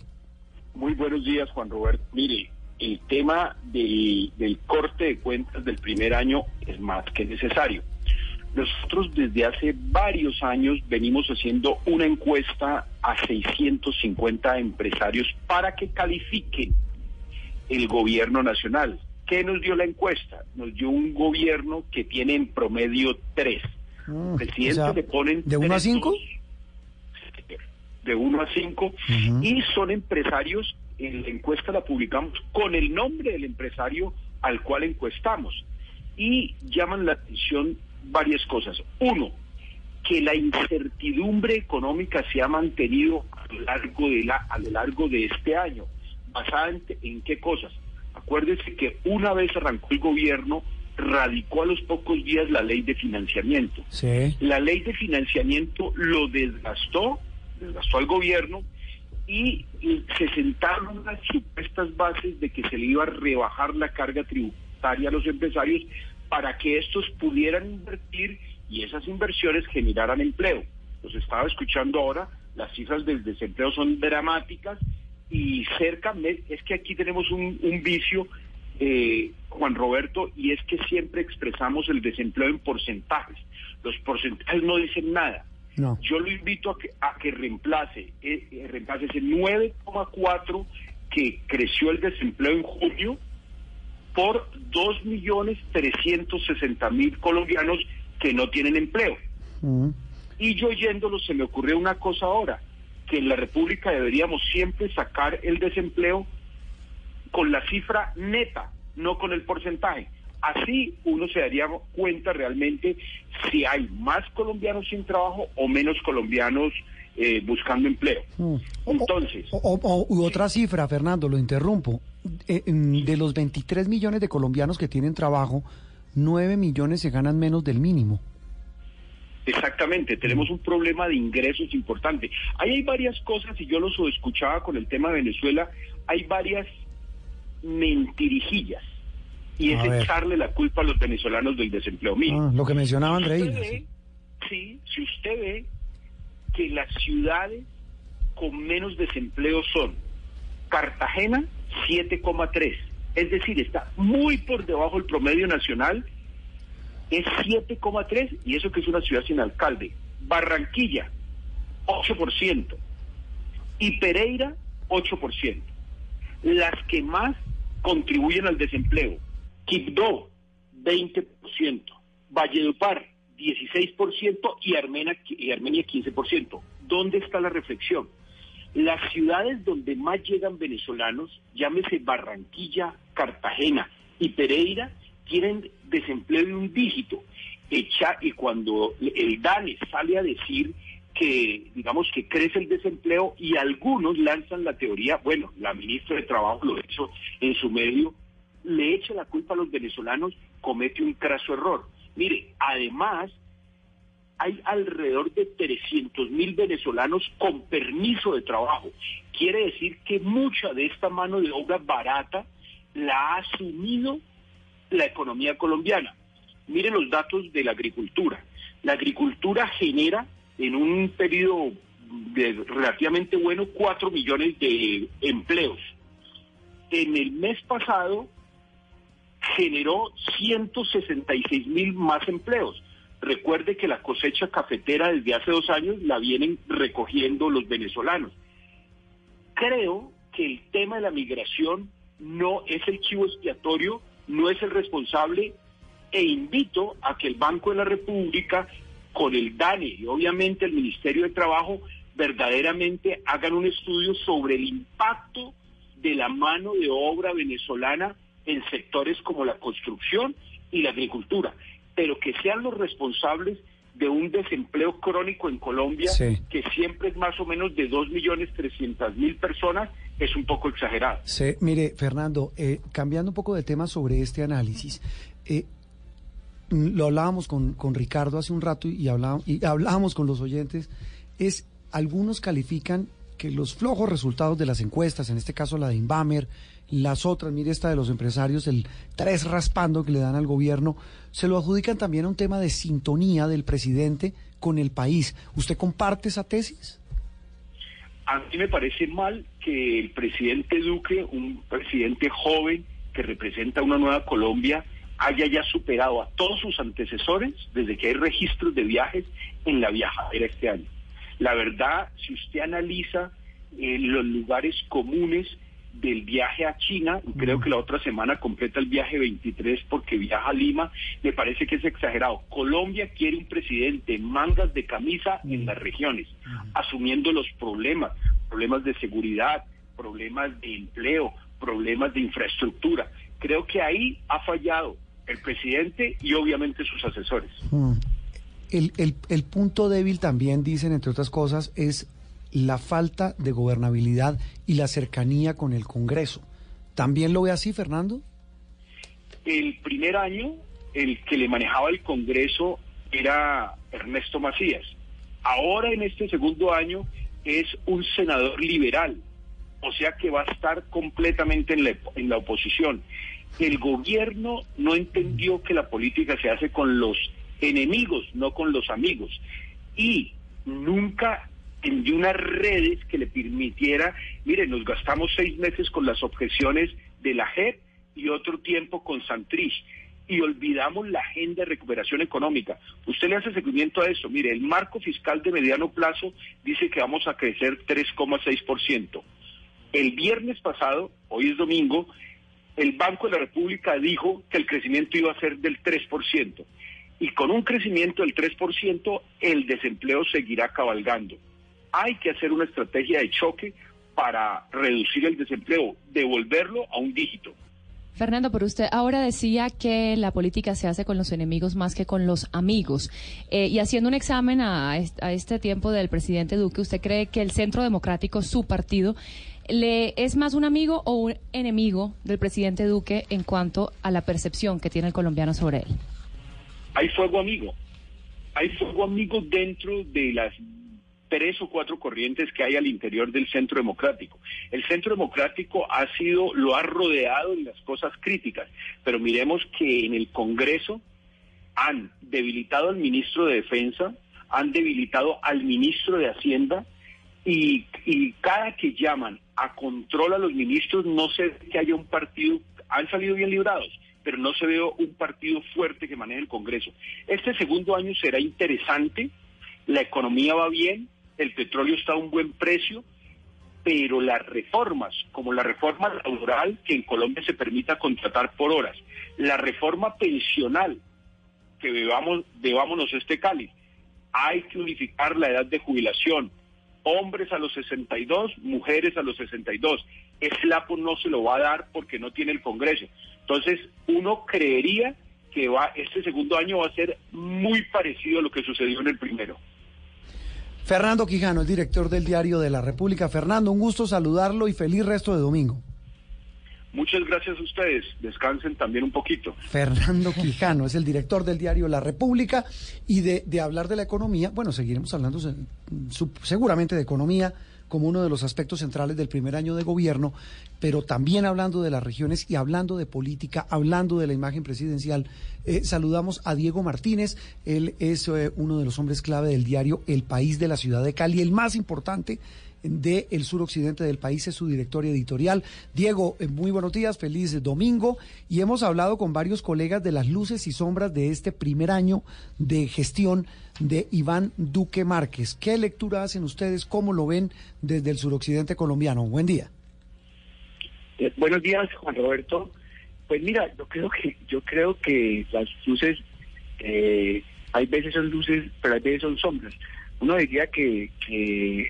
Muy buenos días, Juan Roberto. Mire, el tema del, del corte de cuentas del primer año es más que necesario. Nosotros desde hace varios años venimos haciendo una encuesta a 650 empresarios para que califiquen el gobierno nacional. ¿Qué nos dio la encuesta? Nos dio un gobierno que tiene en promedio tres. Mm, Presidente o sea, le ponen ¿De uno a tres, cinco? de 1 a 5 y son empresarios, en la encuesta la publicamos con el nombre del empresario al cual encuestamos y llaman la atención varias cosas. Uno, que la incertidumbre económica se ha mantenido a lo largo de, la, a lo largo de este año. ¿Basada en, en qué cosas? Acuérdese que una vez arrancó el gobierno, radicó a los pocos días la ley de financiamiento. Sí. La ley de financiamiento lo desgastó, desgastó al gobierno y, se sentaron las supuestas bases de que se le iba a rebajar la carga tributaria a los empresarios para que estos pudieran invertir y esas inversiones generaran empleo. Los estaba escuchando ahora, las cifras del desempleo son dramáticas y cerca, es que aquí tenemos un, un vicio, eh, Juan Roberto, y es que siempre expresamos el desempleo en porcentajes. Los porcentajes no dicen nada. No. Yo lo invito a que, a que reemplace, eh, eh, reemplace ese 9,4 que creció el desempleo en junio por 2.360.000 colombianos que no tienen empleo. Mm. Y yo oyéndolo se me ocurrió una cosa ahora, que en la República deberíamos siempre sacar el desempleo con la cifra neta, no con el porcentaje. Así uno se daría cuenta realmente si hay más colombianos sin trabajo o menos colombianos eh, buscando empleo. Mm. Entonces, O, otra cifra, Fernando, lo interrumpo. Eh, de los 23 millones de colombianos que tienen trabajo, 9 millones se ganan menos del mínimo. Exactamente, tenemos un problema de ingresos importante. Ahí hay varias cosas, y yo los escuchaba con el tema de Venezuela, hay varias mentirijillas. Y A es ver. echarle la culpa a los venezolanos del desempleo. Mire, Ah, lo que mencionaba si Andreina. ve- sí, si usted ve que las ciudades con menos desempleo son Cartagena 7,3, es decir, está muy por debajo del promedio nacional, es 7,3 y eso que es una ciudad sin alcalde. Barranquilla, 8%. Y Pereira, 8%. Las que más contribuyen al desempleo. Quibdó, 20%. Valledupar, 16% y Armenia, y Armenia 15%. ¿Dónde está la reflexión? Las ciudades donde más llegan venezolanos, llámese Barranquilla, Cartagena y Pereira, tienen desempleo de un dígito. Echa, y cuando el DANE sale a decir que, digamos, que crece el desempleo y algunos lanzan la teoría, bueno, la ministra de Trabajo lo hizo en su medio, le echa la culpa a los venezolanos, comete un craso error. Mire, además, hay alrededor de 300 mil venezolanos con permiso de trabajo. Quiere decir que mucha de esta mano de obra barata la ha asumido la economía colombiana. Miren los datos de la agricultura. La agricultura genera en un periodo relativamente bueno 4 millones de empleos. En el mes pasado generó 166 mil más empleos. Recuerde que la cosecha cafetera desde hace dos años la vienen recogiendo los venezolanos. Creo que el tema de la migración no es el chivo expiatorio, no es el responsable e invito a que el Banco de la República con el DANE y obviamente el Ministerio de Trabajo verdaderamente hagan un estudio sobre el impacto de la mano de obra venezolana en sectores como la construcción y la agricultura, pero que sean los responsables de un desempleo crónico en Colombia, Sí. que siempre es más o menos de 2.300.000 personas, es un poco exagerado. Sí, mire, Fernando, eh, cambiando un poco de tema sobre este análisis, eh, lo hablábamos con, con Ricardo hace un rato y, hablábamos, y hablábamos con los oyentes, es algunos califican que los flojos resultados de las encuestas, en este caso la de Inbamer, las otras, mire esta de los empresarios, el tres raspando que le dan al gobierno, se lo adjudican también a un tema de sintonía del presidente con el país. ¿Usted comparte esa tesis? A mí me parece mal que el presidente Duque, un presidente joven que representa una nueva Colombia, haya ya superado a todos sus antecesores desde que hay registros de viajes en la viajadera este año. La verdad, si usted analiza eh, los lugares comunes del viaje a China, y creo que la otra semana completa el viaje 23 porque viaja a Lima, me parece que es exagerado. Colombia quiere un presidente en mangas de camisa en las regiones, asumiendo los problemas, problemas de seguridad, problemas de empleo, problemas de infraestructura. Creo que ahí ha fallado el presidente y obviamente sus asesores. Mm. El, el, el punto débil también, dicen, entre otras cosas, es la falta de gobernabilidad y la cercanía con el Congreso. ¿También lo ve así, Fernando? El primer año, el que le manejaba el Congreso era Ernesto Macías. Ahora, en este segundo año, es un senador liberal, o sea que va a estar completamente en la, en la oposición. El gobierno no entendió que la política se hace con los enemigos, no con los amigos. Y nunca tendió unas redes que le permitiera, mire, nos gastamos seis meses con las objeciones de la JEP y otro tiempo con Santrich y olvidamos la agenda de recuperación económica. Usted le hace seguimiento a eso. Mire, el marco fiscal de mediano plazo dice que vamos a crecer 3,6%. El viernes pasado, hoy es domingo, el Banco de la República dijo que el crecimiento iba a ser del 3%. Y con un crecimiento del 3%, el desempleo seguirá cabalgando. Hay que hacer una estrategia de choque para reducir el desempleo, devolverlo a un dígito. Fernando, pero usted ahora decía que la política se hace con los enemigos más que con los amigos. Eh, y haciendo un examen a, a este tiempo del presidente Duque, ¿usted cree que el Centro Democrático, su partido, le es más un amigo o un enemigo del presidente Duque en cuanto a la percepción que tiene el colombiano sobre él? Hay fuego amigo. Hay fuego amigo dentro de las tres o cuatro corrientes que hay al interior del centro democrático. El centro democrático ha sido, lo ha rodeado en las cosas críticas, pero miremos que en el Congreso han debilitado al ministro de Defensa, han debilitado al ministro de Hacienda y, cada que llaman a control a los ministros no sé que haya un partido han salido bien librados, pero no se ve un partido fuerte que maneje el Congreso. Este segundo año será interesante, la economía va bien, el petróleo está a un buen precio, pero las reformas, como la reforma laboral, que en Colombia se permita contratar por horas, la reforma pensional, que bebamos, bebámonos este cáliz, hay que unificar la edad de jubilación, hombres a los 62, mujeres a los 62. El flapo no se lo va a dar porque no tiene el Congreso. Entonces, uno creería que va este segundo año va a ser muy parecido a lo que sucedió en el primero. Fernando Quijano, el director del Diario de la República. Fernando, un gusto saludarlo y feliz resto de domingo. Muchas gracias a ustedes. Descansen también un poquito. Fernando Quijano es el director del diario La República y de, de hablar de la economía, bueno, seguiremos hablando seguramente de economía como uno de los aspectos centrales del primer año de gobierno, pero también hablando de las regiones y hablando de política, hablando de la imagen presidencial. Eh, saludamos a Diego Martínez, él es eh, uno de los hombres clave del diario El País de la ciudad de Cali, el más importante del suroccidente del país, es su director editorial. Diego, eh, muy buenos días, feliz domingo. Y hemos hablado con varios colegas de las luces y sombras de este primer año de gestión de Iván Duque Márquez. ¿Qué lectura hacen ustedes? ¿Cómo lo ven desde el suroccidente colombiano? Buen día. Eh, buenos días, Juan Roberto. Pues mira, yo creo que yo creo que las luces, eh, hay veces son luces, pero hay veces son sombras. Uno diría que,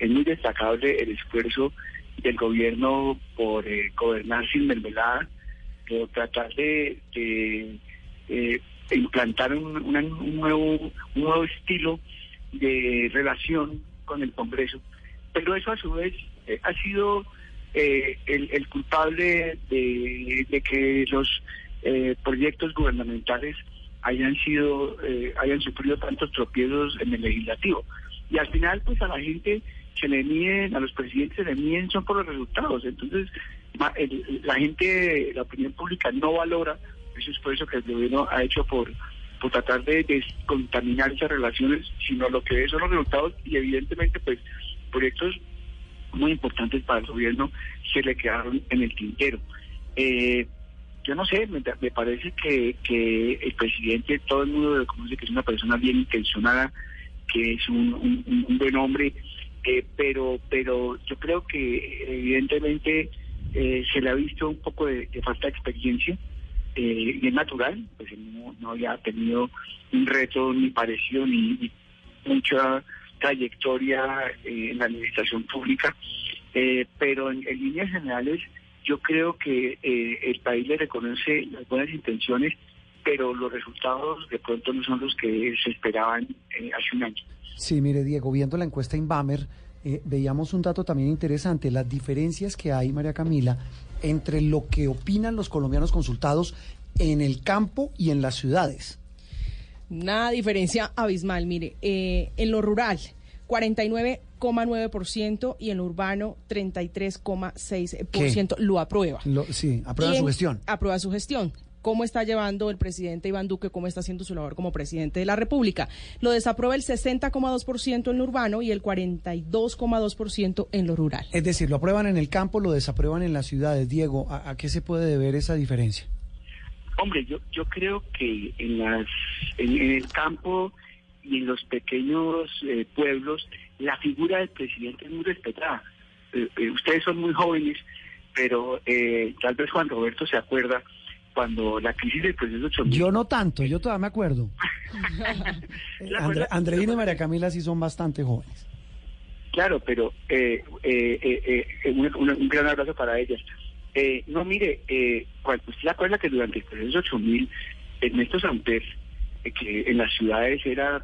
es muy destacable el esfuerzo del gobierno por eh, gobernar sin mermelada, por tratar de, eh, implantar un, nuevo un nuevo estilo de relación con el Congreso. Pero eso a su vez eh, ha sido el, el culpable de, de que los proyectos gubernamentales hayan sido hayan sufrido tantos tropiezos en el legislativo y al final pues a la gente se le miden a los presidentes se le miden son por los resultados entonces la gente la opinión pública no valora ese esfuerzo que el gobierno ha hecho por por tratar de descontaminar esas relaciones sino lo que son los resultados y evidentemente pues proyectos muy importantes para el gobierno se le quedaron en el tintero. Eh, yo no sé, me, me parece que, que el presidente, todo el mundo lo conoce que es una persona bien intencionada, que es un, buen hombre, eh, pero, pero yo creo que evidentemente eh, se le ha visto un poco de, falta de experiencia eh, y es natural, pues no, no había tenido un reto ni parecido ni, ni mucha trayectoria eh, en la administración pública, eh, pero en, en líneas generales yo creo que eh, el país le reconoce las buenas intenciones, pero los resultados de pronto no son los que se esperaban eh, hace un año. Sí, mire, Diego, viendo la encuesta Inbamer, eh, veíamos un dato también interesante, las diferencias que hay, María Camila, entre lo que opinan los colombianos consultados en el campo y en las ciudades. Una diferencia abismal, mire, eh, en lo rural 49,9% y en lo urbano 33,6% lo aprueba. Lo- sí, aprueba Y su en- gestión. Aprueba su gestión. ¿Cómo está llevando el presidente Iván Duque? ¿Cómo está haciendo su labor como presidente de la República? Lo desaprueba el 60,2% en lo urbano y el 42,2% en lo rural. Es decir, lo aprueban en el campo, lo desaprueban en las ciudades. Diego, ¿a, a qué se puede deber esa diferencia? Hombre, yo, yo creo que en, las, en, en el campo y en los pequeños eh, pueblos la figura del presidente es muy respetada. Eh, eh, ustedes son muy jóvenes, pero eh, tal vez Juan Roberto se acuerda cuando la crisis del proceso 8000 Yo no tanto, yo todavía me acuerdo. Eh, Andre- Andreina y María Camila sí son bastante jóvenes. Claro, pero eh, eh, eh, eh, un, un- un gran abrazo para ellas. Eh, no, mire, eh, cuando, usted se acuerda que durante el proceso 8000, Ernesto Samper, eh, que en las ciudades era a-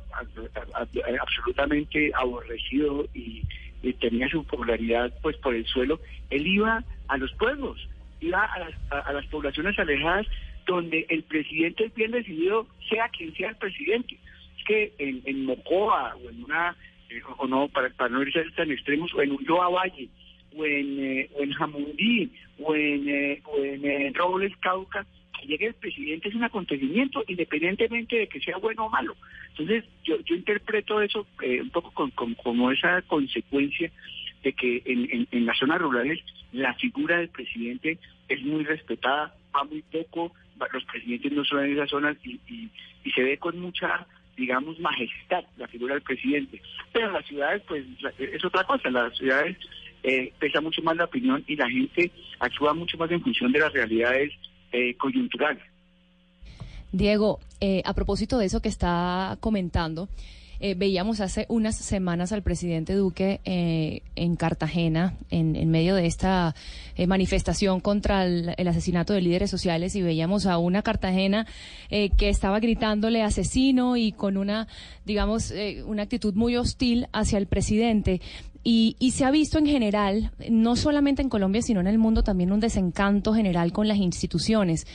a- a- absolutamente aborrecido y, y tenía su popularidad pues por el suelo, él iba a los pueblos, a las, a- a las poblaciones alejadas donde el presidente es bien decidido, sea quien sea el presidente. Es que en, Mocoa o en una, eh, o no, para, para no irse tan extremos, o en Ulloa Valle, o en, eh, o en Jamundí, o en, eh, o en eh, Robles Cauca, que llegue el presidente es un acontecimiento independientemente de que sea bueno o malo. Entonces, yo, yo interpreto eso eh, un poco con, con- como esa consecuencia de que en- en las zonas rurales la figura del presidente es muy respetada va muy poco, los presidentes no son en esas zonas y, y- y se ve con mucha, digamos, majestad la figura del presidente. Pero en las ciudades, pues es otra cosa, las ciudades eh, pesa mucho más la opinión y la gente actúa mucho más en función de las realidades eh, coyunturales. Diego, eh, a propósito de eso que está comentando, eh, veíamos hace unas semanas al presidente Duque eh, en Cartagena, en, en medio de esta eh, manifestación contra el, el asesinato de líderes sociales, y veíamos a una Cartagena eh, que estaba gritándole asesino y con una, digamos, una actitud muy hostil hacia el presidente. Y, y se ha visto en general, no solamente en Colombia, sino en el mundo también un desencanto general con las instituciones.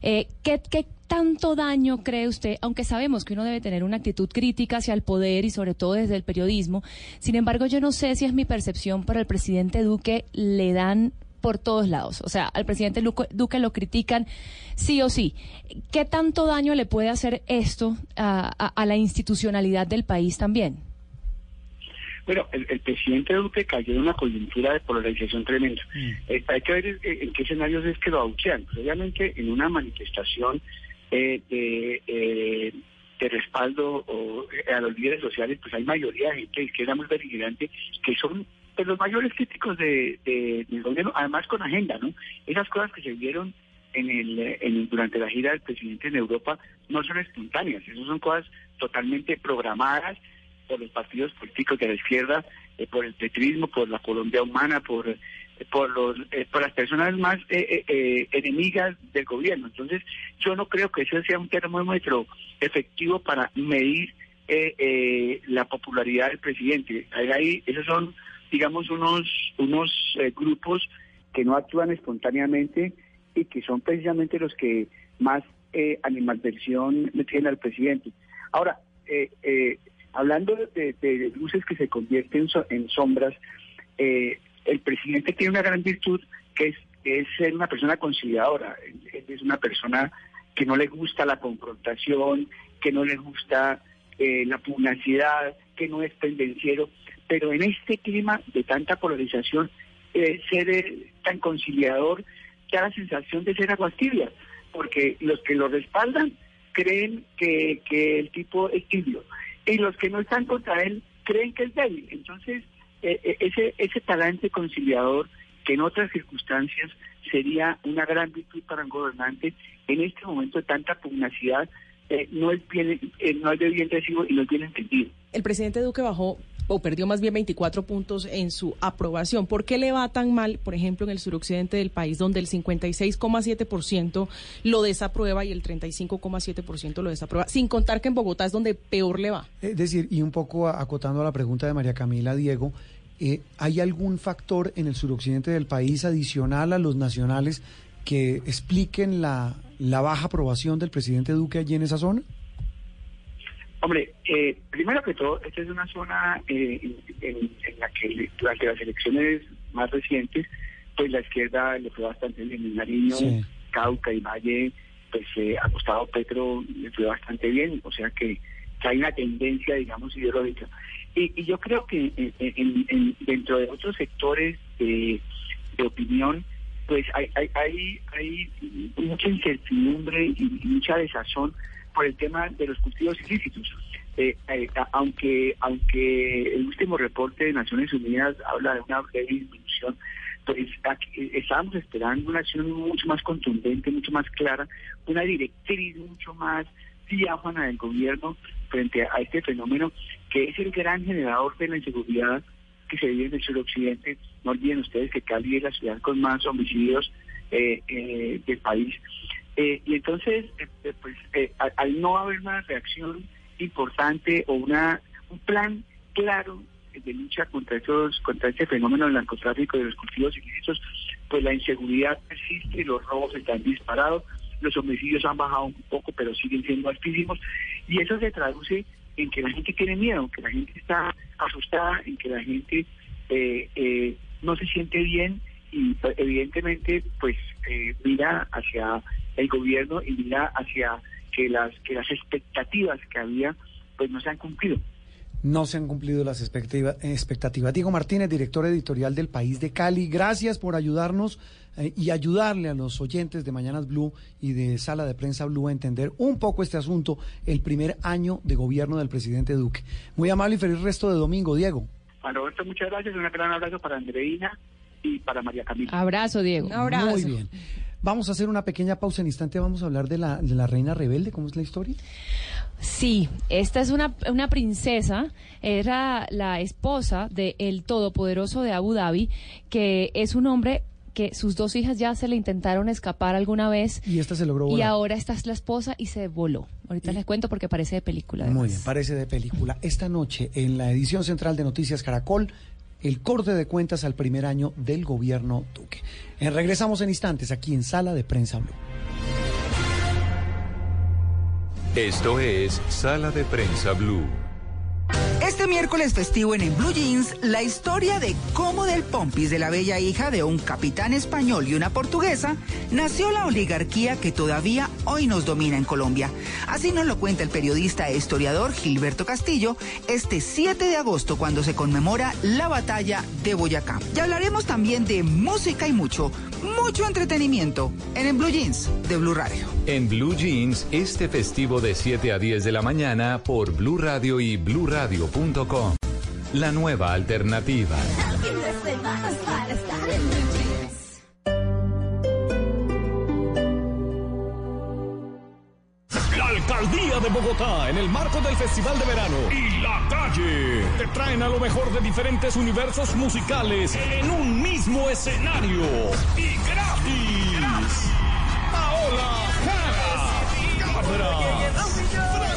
Eh, ¿qué, qué tanto daño cree usted, aunque sabemos que uno debe tener una actitud crítica hacia el poder y sobre todo desde el periodismo? Sin embargo, yo no sé si es mi percepción, pero al presidente Duque le dan por todos lados. O sea, al presidente Duque lo critican sí o sí. ¿Qué tanto daño le puede hacer esto a la institucionalidad del país también? Bueno, el, el presidente Duque cayó en una coyuntura de polarización tremenda. Eh, hay que ver en qué escenarios es que lo abuchean. Pues, obviamente, en una manifestación eh, de, eh, de respaldo o, eh, a los líderes sociales, pues hay mayoría de gente de izquierda muy vigilante que son pues, los mayores críticos de, de- del gobierno, además con agenda, ¿no? Esas cosas que se vieron en el, en durante la gira del presidente en Europa no son espontáneas, esas son cosas totalmente programadas por los partidos políticos de la izquierda, eh, por el petrismo, por la Colombia humana, por eh, por los eh, por las personas más eh, eh, enemigas del gobierno. Entonces, yo no creo que eso sea un termómetro efectivo para medir la popularidad del presidente. Ahí, esos son, digamos, unos unos grupos que no actúan espontáneamente y que son precisamente los que más animadversión le al presidente. Ahora, eh, eh, hablando de, luces que se convierten en, so- en sombras, eh, el presidente tiene una gran virtud que es, ser una persona conciliadora. Él, es una persona que no le gusta la confrontación, que no le gusta eh, la pugnacidad, que no es pendenciero, pero en este clima de tanta polarización, eh, ser eh, tan conciliador da la sensación de ser aguas tibias, porque los que lo respaldan creen que, que el tipo es tibio y los que no están contra él creen que es débil. Entonces, eh, eh, ese, ese talante conciliador que en otras circunstancias sería una gran virtud para un gobernante, en este momento de tanta pugnacidad, eh, no, es bien, eh, no es de bien recibo y no es bien entendido. El presidente Duque bajó o perdió más bien 24 puntos en su aprobación. ¿Por qué le va tan mal, por ejemplo, en el suroccidente del país, donde el 56,7% lo desaprueba y el 35,7% lo desaprueba, sin contar que en Bogotá es donde peor le va? Es decir, y un poco acotando a la pregunta de María Camila Diego, eh, ¿hay algún factor en el suroccidente del país adicional a los nacionales que expliquen la, la baja aprobación del presidente Duque allí en esa zona? Hombre, eh, primero que todo, esta es una zona eh, en, la que durante las elecciones más recientes, pues la izquierda le fue bastante bien. En Nariño, Sí. Cauca y Valle, pues eh, a Gustavo Petro le fue bastante bien. O sea que, que hay una tendencia, digamos, ideológica. Y, y yo creo que eh, en- en- dentro de otros sectores de, de opinión, pues hay, hay, hay, hay mucha incertidumbre y mucha desazón por el tema de los cultivos ilícitos. Eh, eh, aunque aunque el último reporte de Naciones Unidas habla de una breve disminución, pues aquí, eh, estábamos esperando una acción mucho más contundente, mucho más clara, una directriz mucho más diáfana del gobierno frente a este fenómeno que es el gran generador de la inseguridad que se vive en el suroccidente. No olviden ustedes que Cali es la ciudad con más homicidios eh, eh, del país. Eh, y entonces, eh, pues, eh, al, al no haber una reacción importante o una un plan claro de lucha contra esos contra este fenómeno del narcotráfico y de los cultivos ilícitos, pues la inseguridad persiste, los robos están disparados, los homicidios han bajado un poco, pero siguen siendo altísimos, y eso se traduce en que la gente tiene miedo, que la gente está asustada, en que la gente eh, eh, no se siente bien y pues, evidentemente pues eh, mira hacia el gobierno y mira hacia que las que las expectativas que había pues no se han cumplido. no se han cumplido las expectativa- expectativas. Diego Martínez, director editorial del País de Cali, gracias por ayudarnos eh, y ayudarle a los oyentes de Mañanas Blue y de Sala de Prensa Blue a entender un poco este asunto, el primer año de gobierno del presidente Duque. Muy amable y feliz resto de domingo, Diego. Juan Roberto, muchas gracias. Un gran abrazo para Andreina y para María Camila. Abrazo, Diego. Muy bien. Vamos a hacer una pequeña pausa en instante. Vamos a hablar de la, de la reina rebelde. ¿Cómo es la historia? Sí, esta es una, una princesa, era la esposa de el todopoderoso de Abu Dhabi, que es un hombre que sus dos hijas ya se le intentaron escapar alguna vez Y esta se logró y volar. ahora esta es la esposa y se voló. Ahorita les cuento porque parece de película. Muy bien, parece de película. Esta noche, en la edición central de Noticias Caracol, el corte de cuentas al primer año del gobierno Duque. Eh, regresamos en instantes aquí en Sala de Prensa Blue. Esto es Sala de Prensa Blue. Este miércoles festivo en, en Blue Jeans, la historia de cómo del Pompis de la bella hija de un capitán español y una portuguesa, nació la oligarquía que todavía hoy nos domina en Colombia. Así nos lo cuenta el periodista e historiador Gilberto Castillo este 7 de agosto cuando se conmemora la batalla de Boyacá. Y hablaremos también de música y mucho, mucho entretenimiento en, en Blue Jeans de Blue Radio. En Blue Jeans, este festivo de 7 a 10 de la mañana por Blue Radio y bluradio.com. La nueva alternativa. La Alcaldía de Bogotá, en el marco del Festival de Verano y La Calle, te traen a lo mejor de diferentes universos musicales en un mismo escenario y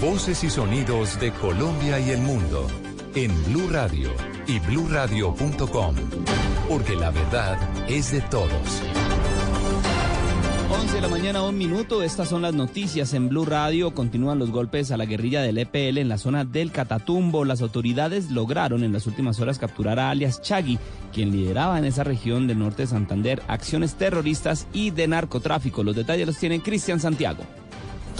Voces y sonidos de Colombia y el mundo en Blue Radio y bluradio.com. Porque la verdad es de todos. 11 de la mañana, un minuto. Estas son las noticias en Blue Radio. Continúan los golpes a la guerrilla del EPL en la zona del Catatumbo. Las autoridades lograron en las últimas horas capturar a alias Chagui, quien lideraba en esa región del norte de Santander acciones terroristas y de narcotráfico. Los detalles los tiene Cristian Santiago.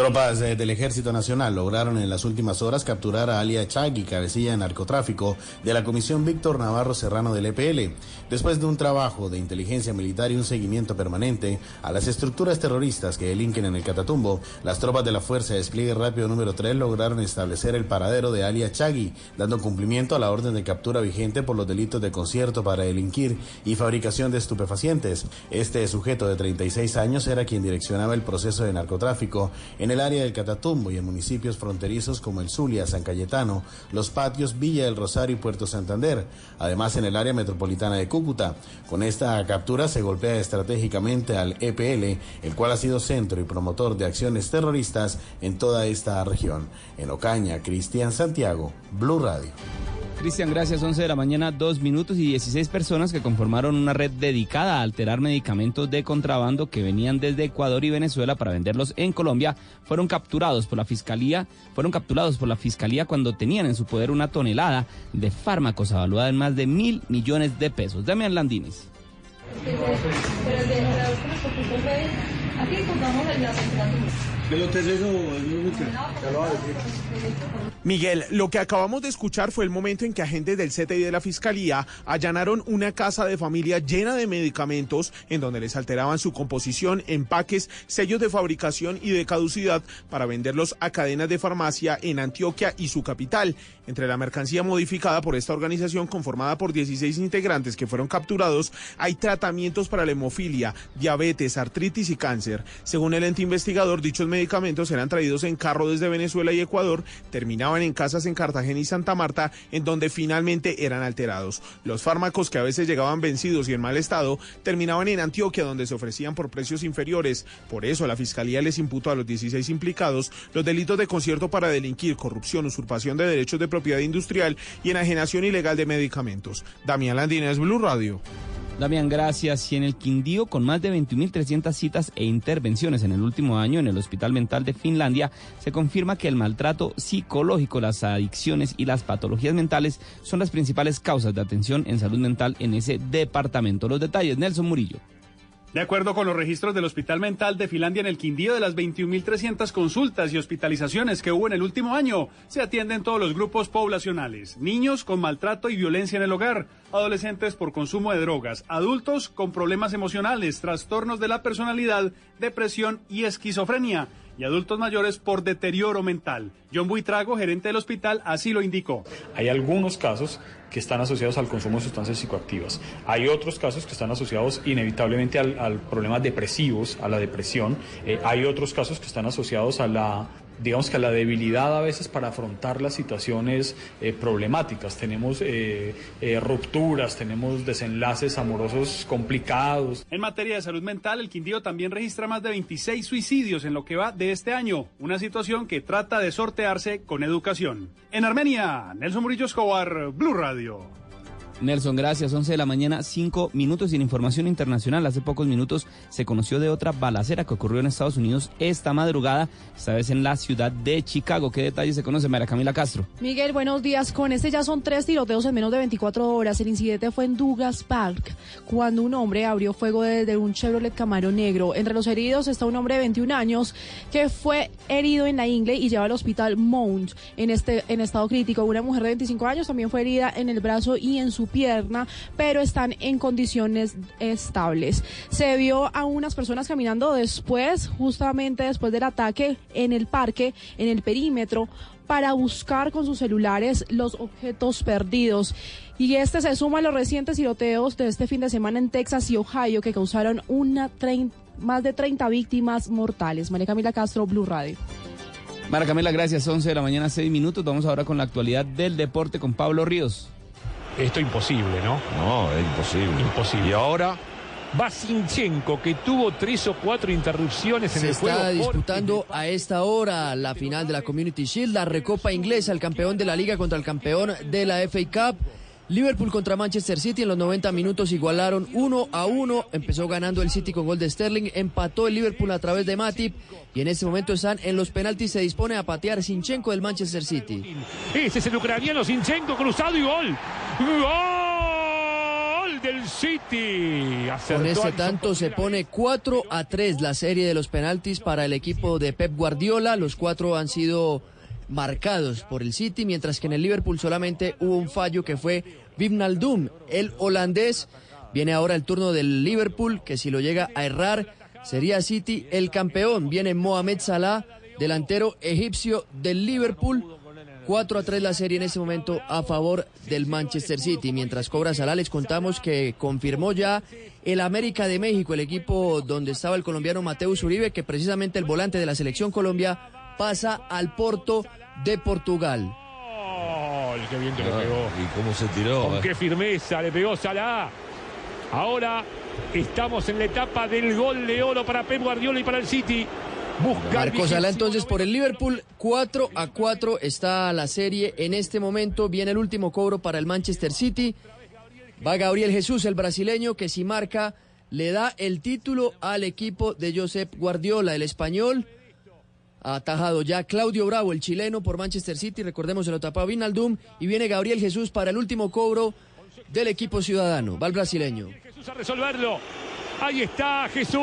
Tropas eh, del Ejército Nacional lograron en las últimas horas capturar a Alia Chagui, cabecilla de narcotráfico de la Comisión Víctor Navarro Serrano del EPL, después de un trabajo de inteligencia militar y un seguimiento permanente a las estructuras terroristas que delinquen en el Catatumbo. Las tropas de la Fuerza de Despliegue Rápido número 3 lograron establecer el paradero de Alia Chagui, dando cumplimiento a la orden de captura vigente por los delitos de concierto para delinquir y fabricación de estupefacientes. Este sujeto de 36 años era quien direccionaba el proceso de narcotráfico en el área del Catatumbo y en municipios fronterizos como el Zulia, San Cayetano, Los Patios, Villa del Rosario y Puerto Santander, además en el área metropolitana de Cúcuta. Con esta captura se golpea estratégicamente al EPL, el cual ha sido centro y promotor de acciones terroristas en toda esta región. En Ocaña, Cristian Santiago, Blue Radio. Cristian, gracias. 11 de la mañana, 2 minutos y 16 personas que conformaron una red dedicada a alterar medicamentos de contrabando que venían desde Ecuador y Venezuela para venderlos en Colombia fueron capturados por la fiscalía, fueron capturados por la fiscalía cuando tenían en su poder una tonelada de fármacos avaluada en más de mil millones de pesos. Damián Landines. Aquí. Miguel, lo que acabamos de escuchar fue el momento en que agentes del CTI de la Fiscalía allanaron una casa de familia llena de medicamentos en donde les alteraban su composición, empaques, sellos de fabricación y de caducidad para venderlos a cadenas de farmacia en Antioquia y su capital. Entre la mercancía modificada por esta organización conformada por 16 integrantes que fueron capturados, hay tratamientos para la hemofilia, diabetes, artritis y cáncer. Según el ente investigador, dichos medicamentos eran traídos en carro desde Venezuela y Ecuador, terminaban en casas en Cartagena y Santa Marta, en donde finalmente eran alterados. Los fármacos que a veces llegaban vencidos y en mal estado terminaban en Antioquia, donde se ofrecían por precios inferiores. Por eso la Fiscalía les imputó a los 16 implicados los delitos de concierto para delinquir, corrupción, usurpación de derechos de propiedad industrial y enajenación ilegal de medicamentos. Damián Landines, Blue Radio. Damián, gracias. Y en el Quindío, con más de 21.300 citas e intervenciones en el último año en el Hospital Mental de Finlandia, se confirma que el maltrato psicológico, las adicciones y las patologías mentales son las principales causas de atención en salud mental en ese departamento. Los detalles, Nelson Murillo. De acuerdo con los registros del Hospital Mental de Finlandia en el Quindío, de las 21.300 consultas y hospitalizaciones que hubo en el último año, se atienden todos los grupos poblacionales. Niños con maltrato y violencia en el hogar, adolescentes por consumo de drogas, adultos con problemas emocionales, trastornos de la personalidad, depresión y esquizofrenia, y adultos mayores por deterioro mental. John Buitrago, gerente del hospital, así lo indicó. Hay algunos casos que están asociados al consumo de sustancias psicoactivas. Hay otros casos que están asociados inevitablemente al, problemas depresivos, a la depresión. Eh, hay otros casos que están asociados a la digamos que la debilidad a veces para afrontar las situaciones eh, problemáticas. Tenemos eh, eh, rupturas, tenemos desenlaces amorosos complicados. En materia de salud mental, el Quindío también registra más de 26 suicidios en lo que va de este año, una situación que trata de sortearse con educación. En Armenia, Nelson Murillo Escobar, Blue Radio. Nelson, gracias. 11 de la mañana, 5 minutos y en información internacional. Hace pocos minutos se conoció de otra balacera que ocurrió en Estados Unidos esta madrugada, esta vez en la ciudad de Chicago. ¿Qué detalles se conoce, María Camila Castro? Miguel, buenos días. Con este ya son tres tiroteos en menos de 24 horas. El incidente fue en Douglas Park, cuando un hombre abrió fuego desde un Chevrolet Camaro negro. Entre los heridos está un hombre de 21 años que fue herido en la ingle y lleva al hospital Mount en, este, en estado crítico. Una mujer de 25 años también fue herida en el brazo y en su pierna, pero están en condiciones estables. Se vio a unas personas caminando después, justamente después del ataque, en el parque, en el perímetro, para buscar con sus celulares los objetos perdidos. Y este se suma a los recientes tiroteos de este fin de semana en Texas y Ohio que causaron una trein- más de 30 víctimas mortales. María Camila Castro, Blue Radio. Mara Camila, gracias. 11 de la mañana, 6 minutos. Vamos ahora con la actualidad del deporte con Pablo Ríos. Esto imposible, ¿no? No, es imposible. Imposible. Y ahora Basinchenko, que tuvo tres o cuatro interrupciones en Se el juego. está por- disputando a esta hora la final de la Community Shield, la recopa inglesa, el campeón de la liga contra el campeón de la FA Cup. Liverpool contra Manchester City en los 90 minutos igualaron 1 a 1. Empezó ganando el City con gol de Sterling, empató el Liverpool a través de Matip y en este momento están en los penaltis. Se dispone a patear Sinchenko del Manchester City. Ese es el ucraniano Sinchenko cruzado y gol. ¡Gol del City! Acertó Con este tanto se pone 4 a 3 la serie de los penaltis para el equipo de Pep Guardiola. Los cuatro han sido marcados por el City, mientras que en el Liverpool solamente hubo un fallo que fue Wijnaldum, el holandés. Viene ahora el turno del Liverpool, que si lo llega a errar sería City el campeón. Viene Mohamed Salah, delantero egipcio del Liverpool. 4 a 3 la serie en este momento a favor del Manchester City. Mientras cobra Salah, les contamos que confirmó ya el América de México, el equipo donde estaba el colombiano Mateus Uribe, que precisamente el volante de la selección Colombia pasa al Porto de Portugal. Gol, qué bien que le Ah, pegó. ¿Y cómo se tiró? Con eh? qué firmeza le pegó Salah. Ahora estamos en la etapa del gol de oro para Pep Guardiola y para el City. Buscar Marcó Salah entonces por el Liverpool, 4 a 4 está la serie en este momento. Viene el último cobro para el Manchester City. Va Gabriel Jesús, el brasileño, que si marca le da el título al equipo de Josep Guardiola, el español. Atajado ya Claudio Bravo, el chileno, por Manchester City. Recordemos, se lo tapaba Vinaldum. Y viene Gabriel Jesús para el último cobro del equipo ciudadano. Va el brasileño. Jesús a resolverlo. Ahí está Jesús.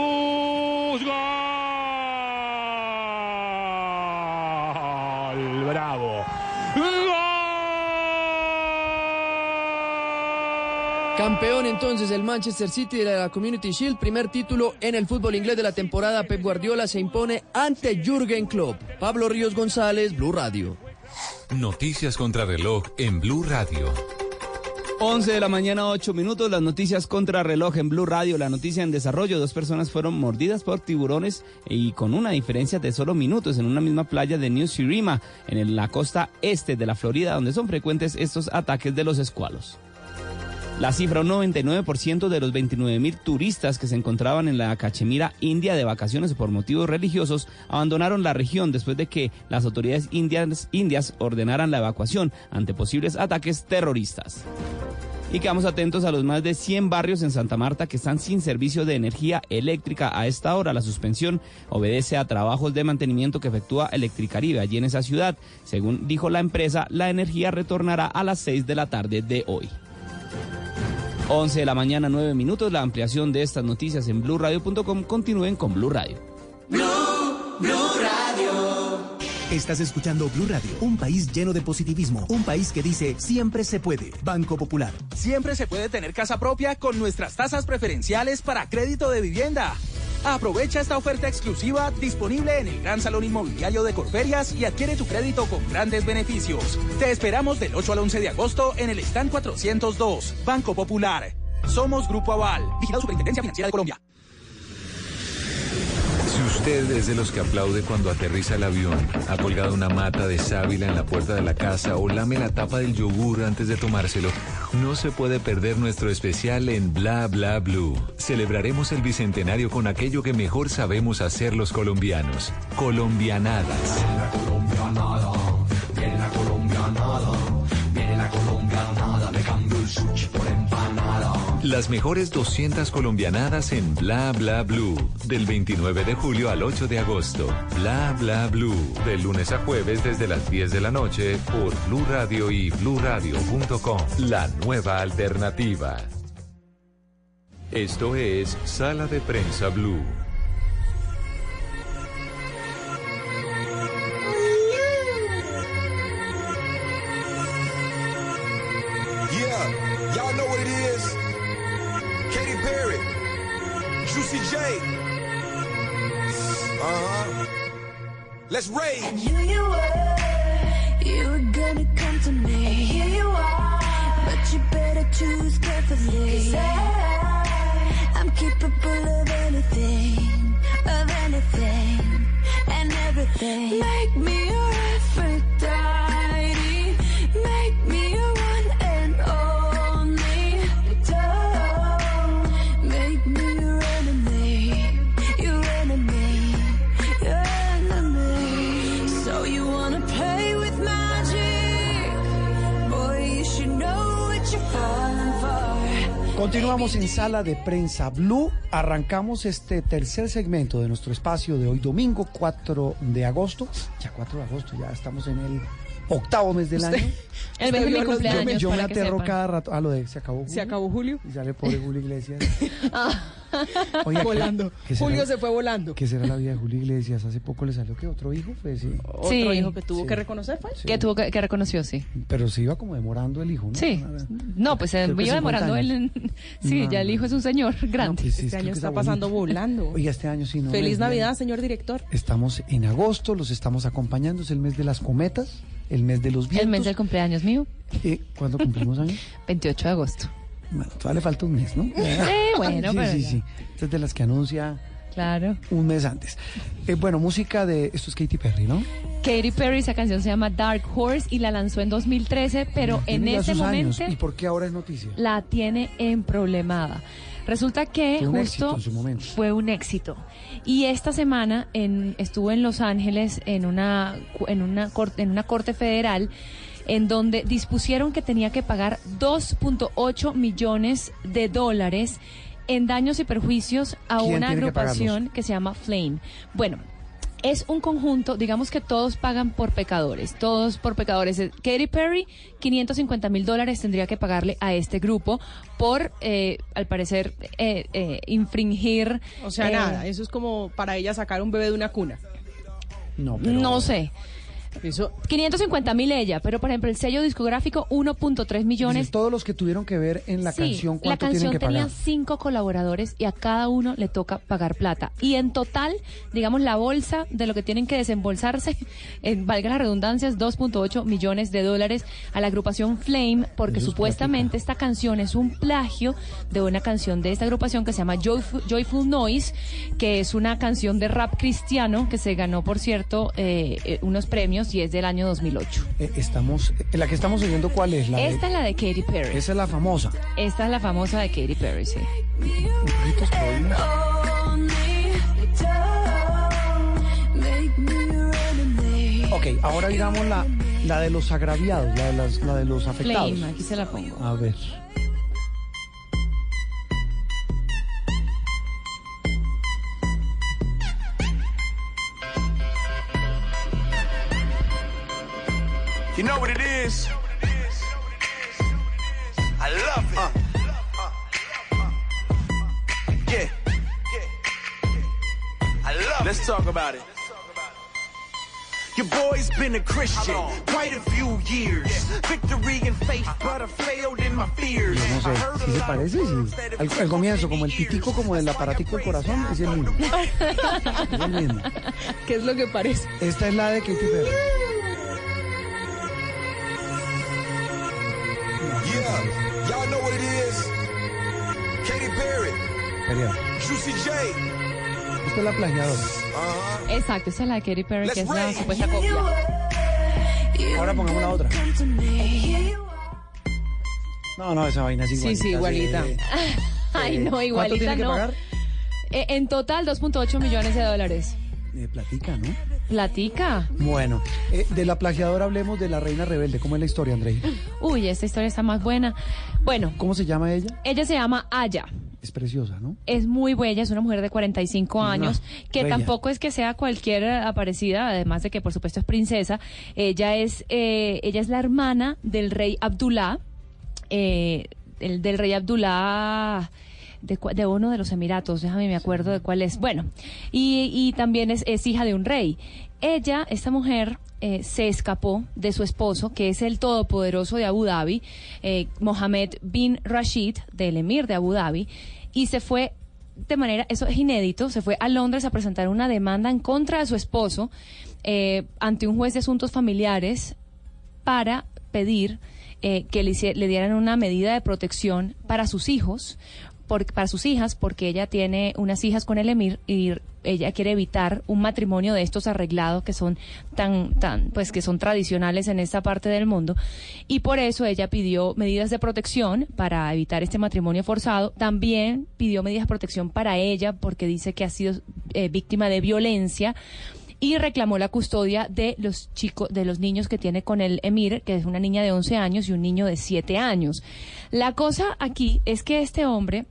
Campeón entonces el Manchester City de la Community Shield, primer título en el fútbol inglés de la temporada. Pep Guardiola se impone ante Jürgen Klopp. Pablo Ríos González, Blue Radio. Noticias contra reloj en Blue Radio. 11 de la mañana, 8 minutos. Las noticias contra reloj en Blue Radio. La noticia en desarrollo. Dos personas fueron mordidas por tiburones y con una diferencia de solo minutos en una misma playa de New Sirima, en la costa este de la Florida, donde son frecuentes estos ataques de los escualos. La cifra, un 99% de los 29 mil turistas que se encontraban en la Cachemira India de vacaciones por motivos religiosos abandonaron la región después de que las autoridades indias, indias ordenaran la evacuación ante posibles ataques terroristas. Y quedamos atentos a los más de 100 barrios en Santa Marta que están sin servicio de energía eléctrica a esta hora. La suspensión obedece a trabajos de mantenimiento que efectúa Electricaribe allí en esa ciudad. Según dijo la empresa, la energía retornará a las 6 de la tarde de hoy. 11 de la mañana, 9 minutos. La ampliación de estas noticias en blurradio.com. Continúen con Blue Radio. Estás escuchando Blue Radio, un país lleno de positivismo, un país que dice siempre se puede. Banco Popular. Siempre se puede tener casa propia con nuestras tasas preferenciales para crédito de vivienda. Aprovecha esta oferta exclusiva disponible en el Gran Salón Inmobiliario de Corferias y adquiere tu crédito con grandes beneficios. Te esperamos del 8 al 11 de agosto en el stand 402, Banco Popular. Somos Grupo Aval, vigilado Superintendencia Financiera de Colombia. Usted es de los que aplaude cuando aterriza el avión, ha colgado una mata de sábila en la puerta de la casa o lame la tapa del yogur antes de tomárselo, no se puede perder nuestro especial en Bla Bla Blue. Celebraremos el bicentenario con aquello que mejor sabemos hacer los colombianos, colombianadas. colombianada, viene la colombianada, la colombianada, Las mejores 200 colombianadas en Bla Bla Blue. Del 29 de julio al 8 de agosto. Bla Bla Blue. De lunes a jueves desde las 10 de la noche por Blue Radio y bluradio.com. La nueva alternativa. Esto es Sala de Prensa Blue. Let's rage. And here you were, you were gonna come to me. And here you are, but you better choose carefully. Cause I, I'm capable of anything, of anything, and everything. Make me your Continuamos en Sala de Prensa Blue. Arrancamos este tercer segmento de nuestro espacio de hoy, domingo 4 de agosto. Ya 4 de agosto, ya estamos en el octavo mes del año. (laughs) El mes de mi cumpleaños, Yo me para que aterro cada rato. Ah, lo de se acabó Julio. ¿Se acabó Julio? Y sale pobre Julio Iglesias. (laughs) Ah, (laughs) Oiga, ¿qué- volando. qué será- Julio se fue volando. ¿Qué será la vida de Julio Iglesias? Hace poco le salió que otro hijo, fue sí. Otro Sí. hijo que tuvo Sí. que reconocer fue. Que tuvo que, que reconoció, sí. Pero se iba como demorando el hijo, ¿no? Sí. No, pues se que iba 50 demorando él. años. en- (laughs) Sí, No, ya el hijo es un señor grande. Sí, sí, Este año está pasando volando. Oiga, este año sí no. Feliz Navidad, bien. señor director. Estamos en agosto, los estamos acompañando, es el mes de las cometas, el mes de los vientos. El mes del cumpleaños mío, Eh, ¿Cuándo cumplimos años? (laughs) 28 de agosto. Bueno, todavía le falta un mes, ¿no? (laughs) Sí, bueno, sí, pero sí, ya. sí. Esta es de las que anuncia Claro. un mes antes. Eh, bueno, música de... Esto es Katy Perry, ¿no? Katy Perry, esa canción se llama Dark Horse y la lanzó en 2013, pero en ese momento años. ¿Y por qué ahora es noticia? la tiene en problemada. Resulta que Fue justo en su momento. fue un éxito. Y esta semana en, estuvo en Los Ángeles en una, en, una corte, en una corte federal en donde dispusieron que tenía que pagar 2.8 millones de dólares en daños y perjuicios a ¿Quién una que agrupación que se llama Flame. Bueno, es un conjunto, digamos que todos pagan por pecadores, todos por pecadores. Eh, Katy Perry, 550 mil dólares tendría que pagarle a este grupo por, eh, al parecer, eh, eh, infringir. O sea, eh, nada, eso es como para ella sacar un bebé de una cuna. No, No sé. Eso. 550 mil ella, pero por ejemplo el sello discográfico 1.3 millones. Todos los que tuvieron que ver en la Sí, canción, la ¿cuánto canción tienen que tenía pagar? cinco colaboradores y a cada uno le toca pagar plata. Y en total, digamos, la bolsa de lo que tienen que desembolsarse, (laughs) en, valga la redundancia, es 2.8 millones de dólares a la agrupación Flame, porque supuestamente esta canción es un plagio de una canción de esta agrupación que se llama Joyful, Joyful Noise, que es una canción de rap cristiano que se ganó, por cierto, eh, eh, unos premios y es del año 2008. Eh, estamos, eh, la que estamos oyendo, ¿cuál es? La de- Esta es la de Katy Perry. Esa es la famosa. Esta es la famosa de Katy Perry, sí. Ok, ahora digamos la, la de los agraviados, la de, las, la de los afectados. Flame, aquí se la pongo. A ver. You know what it is? I love it. Yeah. I love Let's talk about it. Your boy's been a Christian quite a few years. Victory and faith, but I failed in my fears. No sé, ¿sí se parece? Sí. Al, al comienzo, como el pitico, como del aparatico del corazón, es el mismo. (laughs) Es el mismo. ¿Qué es lo que parece? Esta es la de Katy Perry. Yeah, y'all know what it is. Katy Perry, Juicy J. Esta es la plagiadora. Exacto, esa es la de Katy Perry, que es la Let's supuesta copia. Ahora pongamos la otra. No, no, esa vaina es igualita. Sí, sí, igualita. (laughs) Ay, no, ¿Cuánto igualita tiene que no. pagar? Eh, en total, 2.8 millones de dólares. Eh, platica, ¿no? Platica. Bueno, eh, de la plagiadora hablemos de la reina rebelde. ¿Cómo es la historia, Andrei? Uy, esta historia está más buena. Bueno, ¿Cómo se llama ella? ella se llama Aya. Es preciosa, ¿no? Es muy bella, es una mujer de 45 Una años, que bella. tampoco es que sea cualquier aparecida, además de que por supuesto es princesa. Ella es, eh, ella es la hermana del rey Abdullah, eh, el, del rey Abdullah de, de uno de los Emiratos, déjame me acuerdo de cuál es. Bueno, y, y también es, es hija de un rey. Ella, esta mujer, eh, se escapó de su esposo, que es el todopoderoso de Abu Dhabi, eh, Mohammed bin Rashid, del emir de Abu Dhabi, y se fue de manera, eso es inédito, se fue a Londres a presentar una demanda en contra de su esposo eh, ante un juez de asuntos familiares para pedir eh, que le, le dieran una medida de protección para sus hijos, por- para sus hijas, porque ella tiene unas hijas con el emir y ella quiere evitar un matrimonio de estos arreglados que son tan, tan, pues que son tradicionales en esta parte del mundo. Y por eso ella pidió medidas de protección para evitar este matrimonio forzado. También pidió medidas de protección para ella porque dice que ha sido eh, víctima de violencia y reclamó la custodia de los chicos, de los niños que tiene con el emir, que es una niña de 11 años y un niño de 7 años. La cosa aquí es que este hombre,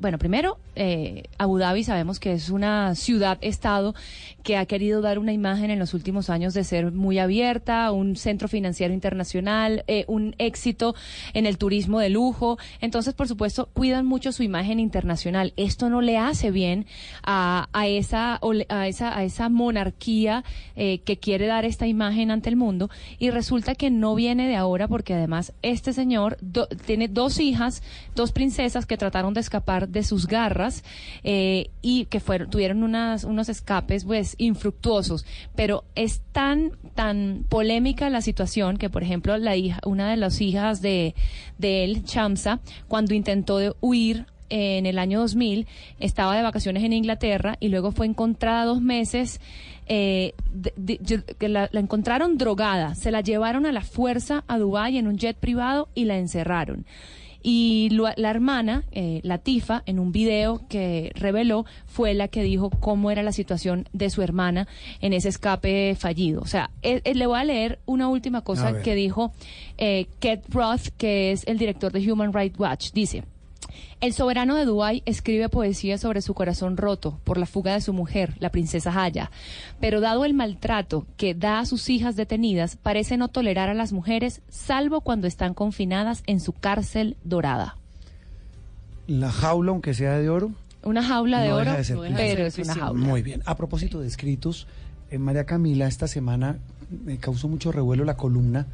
bueno, primero, eh, Abu Dhabi sabemos que es una ciudad-estado que ha querido dar una imagen en los últimos años de ser muy abierta, un centro financiero internacional, eh, un éxito en el turismo de lujo. Entonces, por supuesto, cuidan mucho su imagen internacional. Esto no le hace bien a, a esa, a esa, a esa monarquía eh, que quiere dar esta imagen ante el mundo. Y resulta que no viene de ahora porque además este señor do- tiene dos hijas, dos princesas que trataron de escapar de sus garras eh, y que fueron, tuvieron unas, unos escapes pues infructuosos. Pero es tan, tan polémica la situación que, por ejemplo, la hija, una de las hijas de, de él, Shamsa, cuando intentó de huir en el año 2000, estaba de vacaciones en Inglaterra y luego fue encontrada dos meses. eh, la, la encontraron drogada, se la llevaron a la fuerza a Dubái en un jet privado y la encerraron. Y lo- la hermana, eh, Latifa, en un video que reveló, fue la que dijo cómo era la situación de su hermana en ese escape fallido. O sea, eh, eh, le voy a leer una última cosa que dijo eh, Kate Roth, que es el director de Human Rights Watch. Dice, el soberano de Dubái escribe poesía sobre su corazón roto por la fuga de su mujer, la princesa Haya. Pero dado el maltrato que da a sus hijas detenidas, parece no tolerar a las mujeres, salvo cuando están confinadas en su cárcel dorada. La jaula, aunque sea de oro. Una jaula de no oro, de pero es una jaula. Muy bien. A propósito de escritos, eh, María Camila esta semana me causó mucho revuelo la columna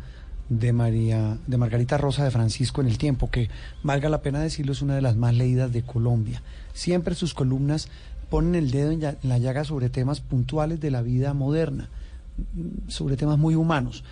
de María, de Margarita Rosa de Francisco en el tiempo, que valga la pena decirlo, es una de las más leídas de Colombia. Siempre sus columnas ponen el dedo en, la llaga sobre temas puntuales de la vida moderna, mm, sobre temas muy humanos.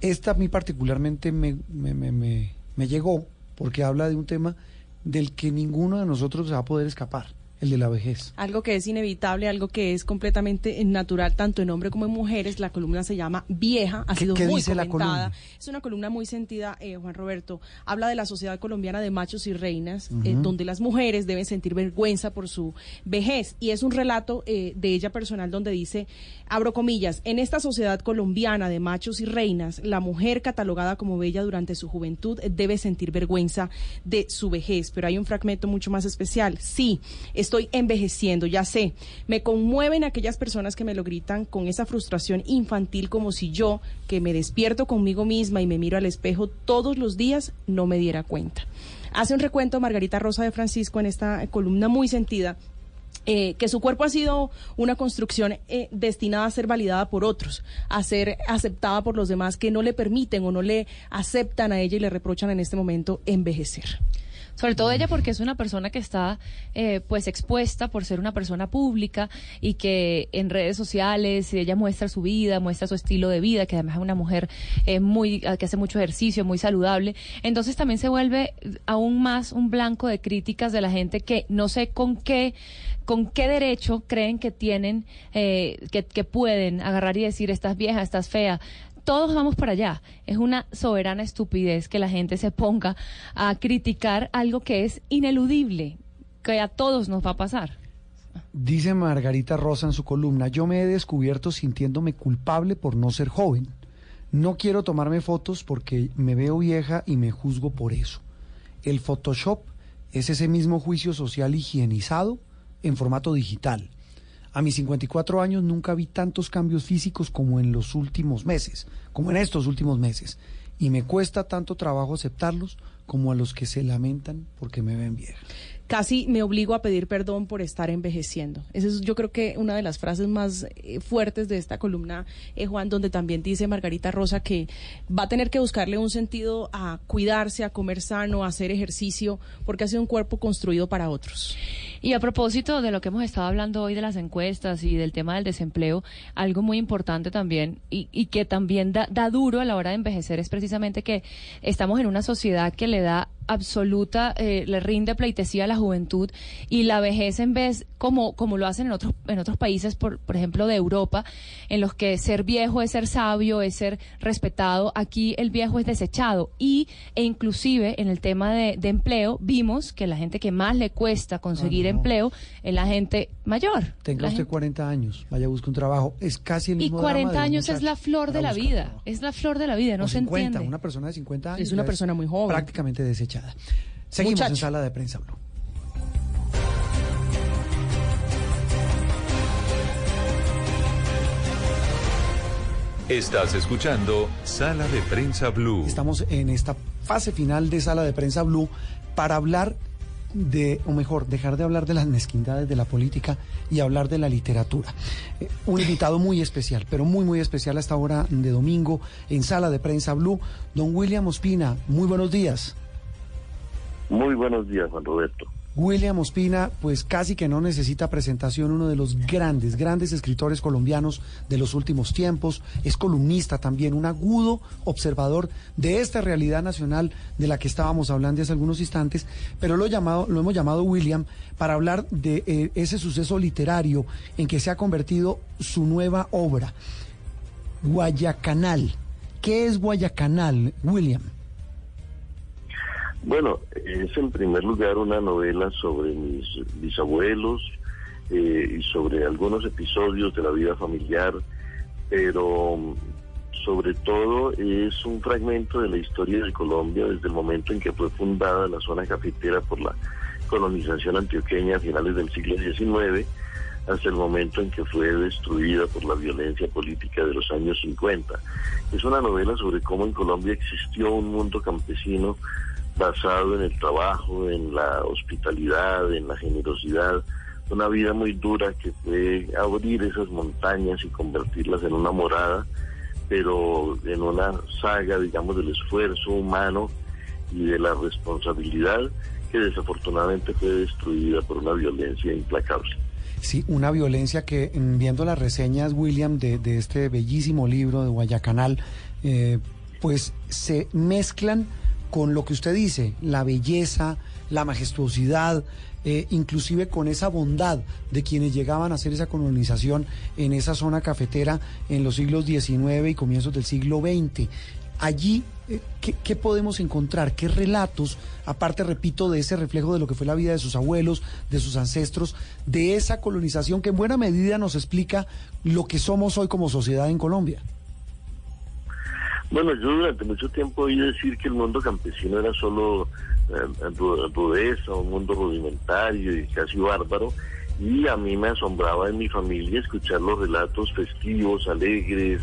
Esta a mí particularmente me, me, me, me- me llegó porque habla de un tema del que ninguno de nosotros se va a poder escapar, el de la vejez. Algo que es inevitable, algo que es completamente natural tanto en hombres como en mujeres. La columna se llama Vieja, ha ¿Qué- sido qué muy dice la comentada. columna? Es una columna muy sentida, eh, Juan Roberto. Habla de la sociedad colombiana de machos y reinas, eh, donde las mujeres deben sentir vergüenza por su vejez. Y es un relato eh, de ella personal donde dice, abro comillas, en esta sociedad colombiana de machos y reinas, la mujer catalogada como bella durante su juventud debe sentir vergüenza de su vejez. Pero hay un fragmento mucho más especial. Sí, estoy envejeciendo, ya sé. Me conmueven aquellas personas que me lo gritan con esa frustración infantil como si yo, que me despierto conmigo misma y me miro al espejo todos los días, no me diera cuenta. Hace un recuento Margarita Rosa de Francisco en esta columna muy sentida eh, que su cuerpo ha sido una construcción eh, destinada a ser validada por otros, a ser aceptada por los demás que no le permiten o no le aceptan a ella y le reprochan en este momento envejecer. Sobre todo ella porque es una persona que está eh, pues expuesta por ser una persona pública y que en redes sociales ella muestra su vida, muestra su estilo de vida, que además es una mujer eh, muy que hace mucho ejercicio, muy saludable. Entonces también se vuelve aún más un blanco de críticas de la gente que no sé con qué con qué derecho creen que tienen eh, que, que pueden agarrar y decir estás vieja, estás fea todos vamos para allá. Es una soberana estupidez que la gente se ponga a criticar algo que es ineludible, que a todos nos va a pasar. Dice Margarita Rosa en su columna, yo me he descubierto sintiéndome culpable por no ser joven. No quiero tomarme fotos porque me veo vieja y me juzgo por eso. El Photoshop es ese mismo juicio social higienizado en formato digital. A mis 54 años nunca vi tantos cambios físicos como en los últimos meses, como en estos últimos meses. Y me cuesta tanto trabajo aceptarlos como a los que se lamentan porque me ven vieja. Casi me obligo a pedir perdón por estar envejeciendo. Esa es yo creo que una de las frases más eh, fuertes de esta columna, eh, Juan, donde también dice Margarita Rosa que va a tener que buscarle un sentido a cuidarse, a comer sano, a hacer ejercicio, porque ha sido un cuerpo construido para otros. Y a propósito de lo que hemos estado hablando hoy de las encuestas y del tema del desempleo, algo muy importante también y, y que también da, da duro a la hora de envejecer es precisamente que estamos en una sociedad que le da absoluta, eh, le rinde pleitesía a la juventud y la vejez en vez, como, como lo hacen en otros, en otros países, por, por ejemplo, de Europa, en los que ser viejo es ser sabio, es ser respetado, aquí el viejo es desechado y, e inclusive en el tema de, de empleo, vimos que la gente que más le cuesta conseguir. Empleo es la gente mayor. Tenga La usted gente- 40 años, vaya a buscar un trabajo. Es casi el y mismo drama 40 de un años es la flor de la buscar vida, es la flor de la vida, no o se 50, entiende. una persona de 50 años. Es una persona muy joven. Prácticamente desechada. Seguimos en sala de prensa Blue. Estás escuchando Sala de Prensa Blue. Estamos en esta fase final de sala de prensa Blue para hablar de, o mejor, dejar de hablar de las mezquindades de la política y hablar de la literatura. Eh, un invitado muy especial, pero muy, muy especial a esta hora de domingo en sala de prensa Blue, don William Ospina. Muy buenos días. Muy buenos días, Juan Roberto. William Ospina, pues casi que no necesita presentación, uno de los grandes, grandes escritores colombianos de los últimos tiempos, es columnista también, un agudo observador de esta realidad nacional de la que estábamos hablando hace algunos instantes, pero lo, llamado, lo hemos llamado William para hablar de eh, ese suceso literario en que se ha convertido su nueva obra, Guayacanal. ¿Qué es Guayacanal, William? Bueno, es en primer lugar una novela sobre mis bisabuelos eh, y sobre algunos episodios de la vida familiar, pero mm, sobre todo es un fragmento de la historia de Colombia desde el momento en que fue fundada la zona cafetera por la colonización antioqueña a finales del siglo XIX hasta el momento en que fue destruida por la violencia política de los años 50. Es una novela sobre cómo en Colombia existió un mundo campesino basado en el trabajo, en la hospitalidad, en la generosidad, una vida muy dura que fue abrir esas montañas y convertirlas en una morada, pero en una saga, digamos, del esfuerzo humano y de la responsabilidad que desafortunadamente fue destruida por una violencia implacable. Sí, una violencia que mm, viendo las reseñas, William, de, de este bellísimo libro de Guayacanal, eh, pues se mezclan con lo que usted dice, la belleza, la majestuosidad, eh, inclusive con esa bondad de quienes llegaban a hacer esa colonización en esa zona cafetera en los siglos XIX y comienzos del siglo XX. Allí, eh, ¿qué, qué podemos encontrar? ¿Qué relatos, aparte, repito, de ese reflejo de lo que fue la vida de sus abuelos, de sus ancestros, de esa colonización que en buena medida nos explica lo que somos hoy como sociedad en Colombia? Bueno, yo durante mucho tiempo oí decir que el mundo campesino era solo eh, ru- rudeza, un mundo rudimentario y casi bárbaro. Y a mí me asombraba en mi familia escuchar los relatos festivos, alegres,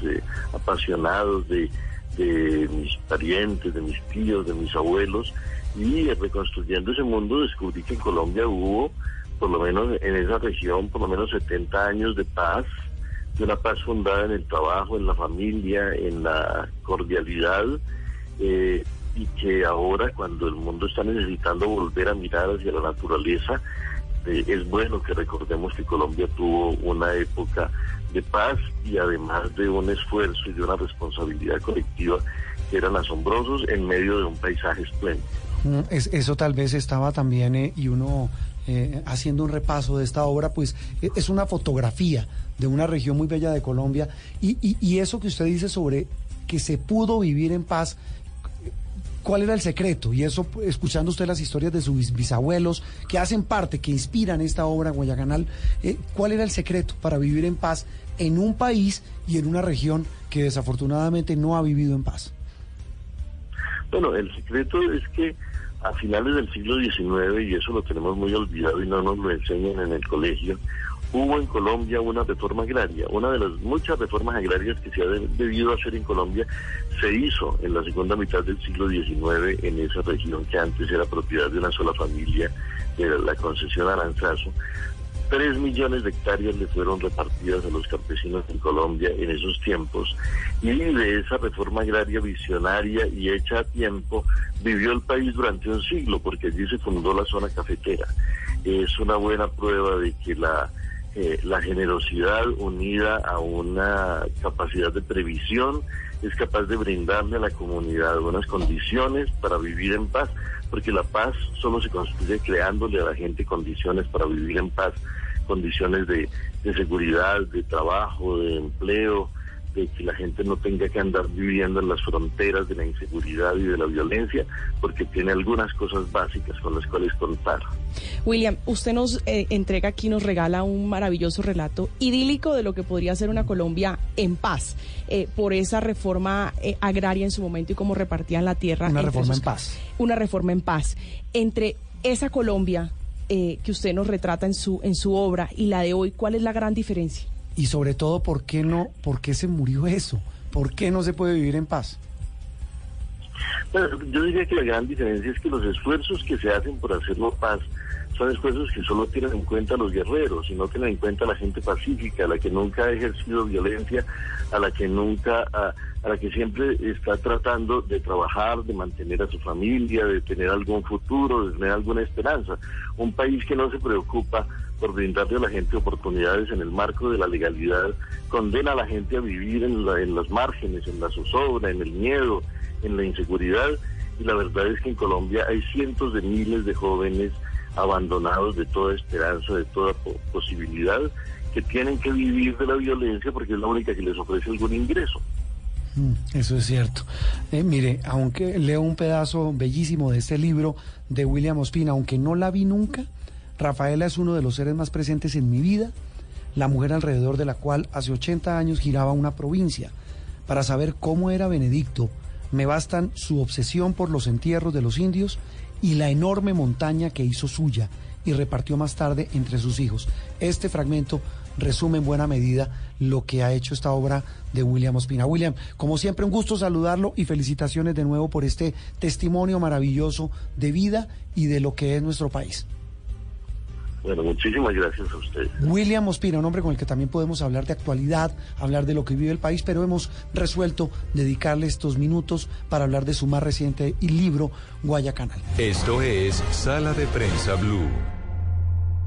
apasionados de, de mis parientes, de mis tíos, de mis abuelos. Y reconstruyendo ese mundo descubrí que en Colombia hubo, por lo menos en esa región, por lo menos 70 años de paz, de una paz fundada en el trabajo, en la familia, en la cordialidad, eh, y que ahora cuando el mundo está necesitando volver a mirar hacia la naturaleza, eh, es bueno que recordemos que Colombia tuvo una época de paz y además de un esfuerzo y de una responsabilidad colectiva que eran asombrosos en medio de un paisaje espléndido. Mm, es- eso tal vez estaba también, eh, y uno eh, haciendo un repaso de esta obra, pues eh, es una fotografía de una región muy bella de Colombia. Y, y- eso que usted dice sobre que se pudo vivir en paz, ¿cuál era el secreto? Y eso, escuchando usted las historias de sus bis- bisabuelos, que hacen parte, que inspiran esta obra, Guayacanal, eh, ¿cuál era el secreto para vivir en paz en un país y en una región que desafortunadamente no ha vivido en paz? Bueno, el secreto es que a finales del siglo XIX, y eso lo tenemos muy olvidado y no nos lo enseñan en el colegio, hubo en Colombia una reforma agraria. Una de las muchas reformas agrarias que se ha de- debido hacer en Colombia se hizo en la segunda mitad del siglo XIX en esa región que antes era propiedad de una sola familia, de la concesión Aranzazo. Tres millones de hectáreas le fueron repartidas a los campesinos en Colombia en esos tiempos y de esa reforma agraria visionaria y hecha a tiempo vivió el país durante un siglo porque allí se fundó la zona cafetera. Es una buena prueba de que la, eh, la generosidad unida a una capacidad de previsión es capaz de brindarle a la comunidad unas condiciones para vivir en paz, porque la paz solo se construye creándole a la gente condiciones para vivir en paz, condiciones de, de seguridad, de trabajo, de empleo, de que la gente no tenga que andar viviendo en las fronteras de la inseguridad y de la violencia, porque tiene algunas cosas básicas con las cuales contar. William, usted nos eh, entrega aquí, nos regala un maravilloso relato idílico de lo que podría ser una Colombia en paz eh, por esa reforma eh, agraria en su momento y cómo repartían la tierra. Una reforma sus- en paz. Una reforma en paz. Entre esa Colombia eh, que usted nos retrata en su, en su obra y la de hoy, ¿cuál es la gran diferencia? Y sobre todo, ¿por qué no? ¿Por qué se murió eso? ¿Por qué no se puede vivir en paz? Bueno, yo diría que la gran diferencia es que los esfuerzos que se hacen por hacerlo paz son esfuerzos que solo tienen en cuenta los guerreros y no tienen en cuenta la gente pacífica, a la que nunca ha ejercido violencia, a la que nunca, a, a la que siempre está tratando de trabajar, de mantener a su familia, de tener algún futuro, de tener alguna esperanza. Un país que no se preocupa por brindarle a la gente oportunidades en el marco de la legalidad, condena a la gente a vivir en, la- en los márgenes, en la zozobra, en el miedo, en la inseguridad. Y la verdad es que en Colombia hay cientos de miles de jóvenes abandonados de toda esperanza, de toda po- posibilidad, que tienen que vivir de la violencia porque es la única que les ofrece algún ingreso. Mm, Eso es cierto. Eh, mire, aunque leo un pedazo bellísimo de este libro de William Ospina, aunque no la vi nunca, Rafaela es uno de los seres más presentes en mi vida, la mujer alrededor de la cual hace 80 años giraba una provincia. Para saber cómo era Benedicto, me bastan su obsesión por los entierros de los indios y la enorme montaña que hizo suya y repartió más tarde entre sus hijos. Este fragmento resume en buena medida lo que ha hecho esta obra de William Ospina. William, como siempre, un gusto saludarlo y felicitaciones de nuevo por este testimonio maravilloso de vida y de lo que es nuestro país. Bueno, muchísimas gracias a ustedes. William Ospina, un hombre con el que también podemos hablar de actualidad, hablar de lo que vive el país, pero hemos resuelto dedicarle estos minutos para hablar de su más reciente libro, Guayacanal. Esto es Sala de Prensa Blue.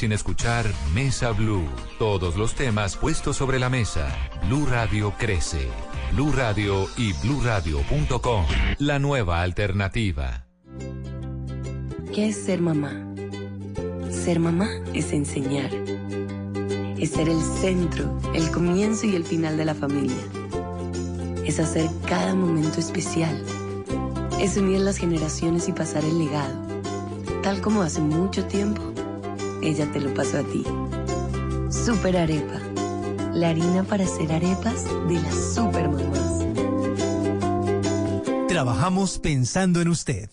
sin escuchar Mesa Blue. Todos los temas puestos sobre la mesa. Blue Radio crece. Blue Radio y bluradio.com. La nueva alternativa. ¿Qué es ser mamá? Ser mamá es enseñar. Es ser el centro, el comienzo y el final de la familia. Es hacer cada momento especial. Es unir las generaciones y pasar el legado. Tal como hace mucho tiempo, ella te lo pasó a ti. Super Arepa. La harina para hacer arepas de las super mamás. Trabajamos pensando en usted.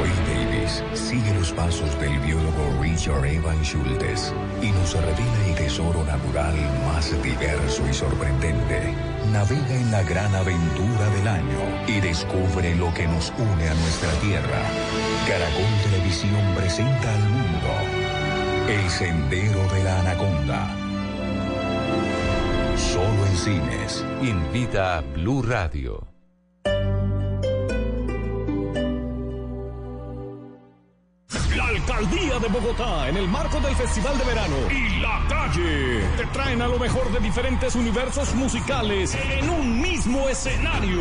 Wayne Davis sigue los pasos del biólogo Richard Evan Schultes y nos revela el tesoro natural más diverso y sorprendente. Navega en la gran aventura del año y descubre lo que nos une a nuestra tierra. Caracol Televisión presenta al mundo El Sendero de la Anaconda. Solo en cines. Invita a Blue Radio. La Alcaldía de Bogotá, en el marco del Festival de Verano y La Calle, te traen a lo mejor de diferentes universos musicales en un mismo escenario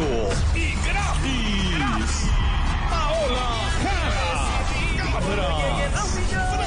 y gratis. Paola Jara,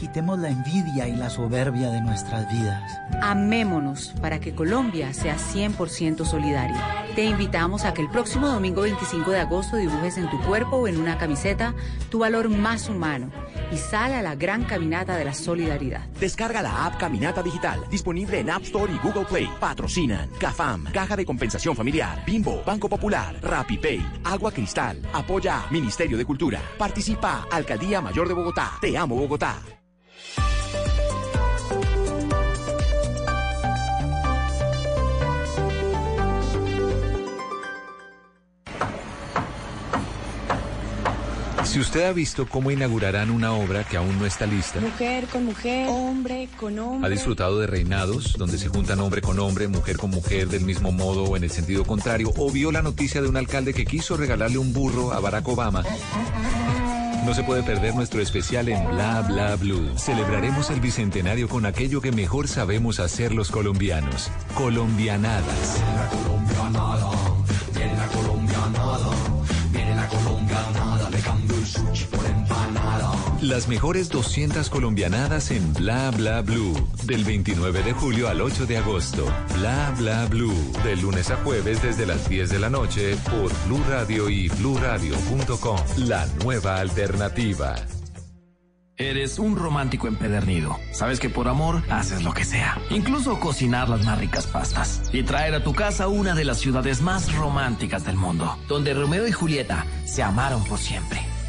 Quitemos la envidia y la soberbia de nuestras vidas. Amémonos para que Colombia sea 100% solidaria. Te invitamos a que el próximo domingo 25 de agosto dibujes en tu cuerpo o en una camiseta tu valor más humano y sal a la gran caminata de la solidaridad. Descarga la app Caminata Digital, disponible en App Store y Google Play. Patrocinan CAFAM, Caja de Compensación Familiar, Bimbo, Banco Popular, RappiPay, Agua Cristal, Apoya Ministerio de Cultura. Participa Alcaldía Mayor de Bogotá. Te amo Bogotá. Si usted ha visto cómo inaugurarán una obra que aún no está lista, Mujer con mujer, hombre con hombre. ha disfrutado de reinados donde se juntan hombre con hombre, mujer con mujer del mismo modo o en el sentido contrario, o vio la noticia de un alcalde que quiso regalarle un burro a Barack Obama. No se puede perder nuestro especial en Bla Bla Blue. Celebraremos el bicentenario con aquello que mejor sabemos hacer los colombianos. Colombianadas. colombianada, viene la colombianada, viene la colombianada, Las mejores 200 colombianadas en Bla Bla Blue. Del 29 de julio al 8 de agosto. Bla Bla Blue. De lunes a jueves desde las 10 de la noche por Blue Radio y bluradio.com. La nueva alternativa. Eres un romántico empedernido. Sabes que por amor haces lo que sea. Incluso cocinar las más ricas pastas. Y traer a tu casa una de las ciudades más románticas del mundo. Donde Romeo y Julieta se amaron por siempre.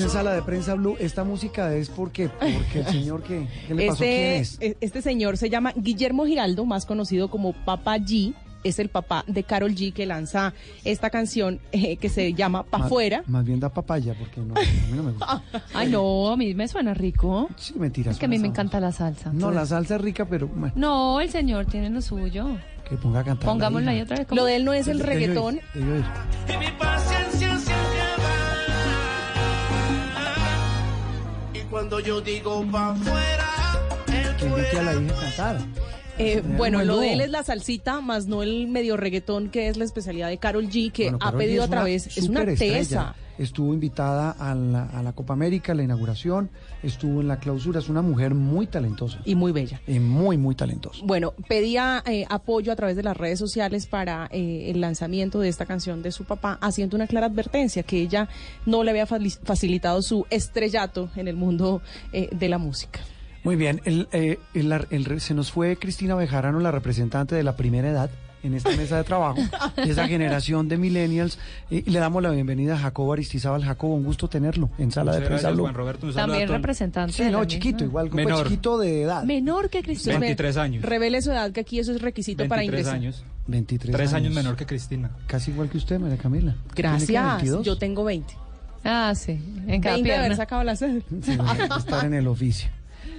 En Sala de Prensa Blue. Esta música es porque, porque el señor que, ¿qué le pasó? ¿Quién Este, es? e- este señor se llama Guillermo Giraldo, más conocido como Papa G. Es el papá de Carol G que lanza esta canción eh, que se llama Pa' Más- Fuera. Más bien da papaya, porque no, a mí no me gusta. (laughs) Ay, no, a mí me suena rico. Sí, mentiras. Es que a mí me encanta la salsa. No, la salsa es rica, pero bueno, No, el señor tiene lo suyo. que ponga a cantar. Pongámosla ahí otra vez. Lo de él no es el reggaetón. Cuando yo digo pa' afuera, el Que la cantar. Eh, bueno, lo de él es la salsita, más no el medio reggaetón, que es la especialidad de Carol G, que Bueno, ha Karol G pedido a es una través. Es una tesa. Estuvo invitada a la, a la Copa América, a la inauguración, estuvo en la clausura. Es una mujer muy talentosa. Y muy bella. Y muy, muy talentosa. Bueno, pedía eh, apoyo a través de las redes sociales para eh, el lanzamiento de esta canción de su papá, haciendo una clara advertencia que ella no le había facilitado su estrellato en el mundo eh, de la música. Muy bien, el, eh, el- el- se nos fue Cristina Bejarano, la representante de la primera edad en esta mesa de trabajo, de (laughs) esa generación de millennials. eh, y le damos la bienvenida a Jacobo Aristizábal. Jacobo, un gusto tenerlo en sala Muchas de prensa gracias. Juan Roberto. Un También representante. Sí, no, misma. chiquito, igual, pues, Menor. chiquito de edad. Menor que Cristina. 23 años. Revele su edad, que aquí eso es requisito para 23 ingresar. años. 23 Tres años años. menor que Cristina. Casi igual que usted, María Camila. ¿Tiene que Gracias, 22? yo tengo 20. Ah, sí. En cada 20 de haber sacado la sed. Sí, (laughs) estar en el oficio.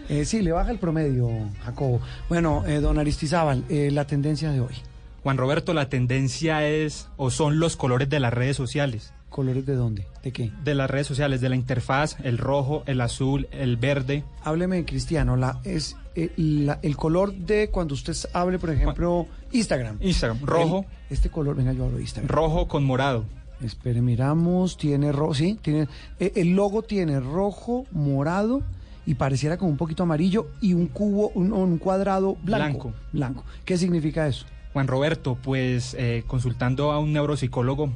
Eh, sí, le baja el promedio, Jacobo. Bueno, eh, don Aristizábal, eh, la tendencia de hoy. Juan Roberto, la tendencia es o son los colores de las redes sociales. ¿Colores de dónde? ¿De qué? De las redes sociales, de la interfaz, el rojo, el azul, el verde. Hábleme cristiano. La, es eh, la- el color de cuando usted hable, por ejemplo, Instagram. Instagram, rojo. El- este color, venga, yo hablo de Instagram. Rojo con morado. Espere, miramos, tiene rojo, sí, tiene, eh, el logo tiene rojo, morado y pareciera como un poquito amarillo y un cubo, un, un cuadrado blanco. Blanco. Blanco. ¿Qué significa eso? Juan Roberto, pues eh, consultando a un neuropsicólogo,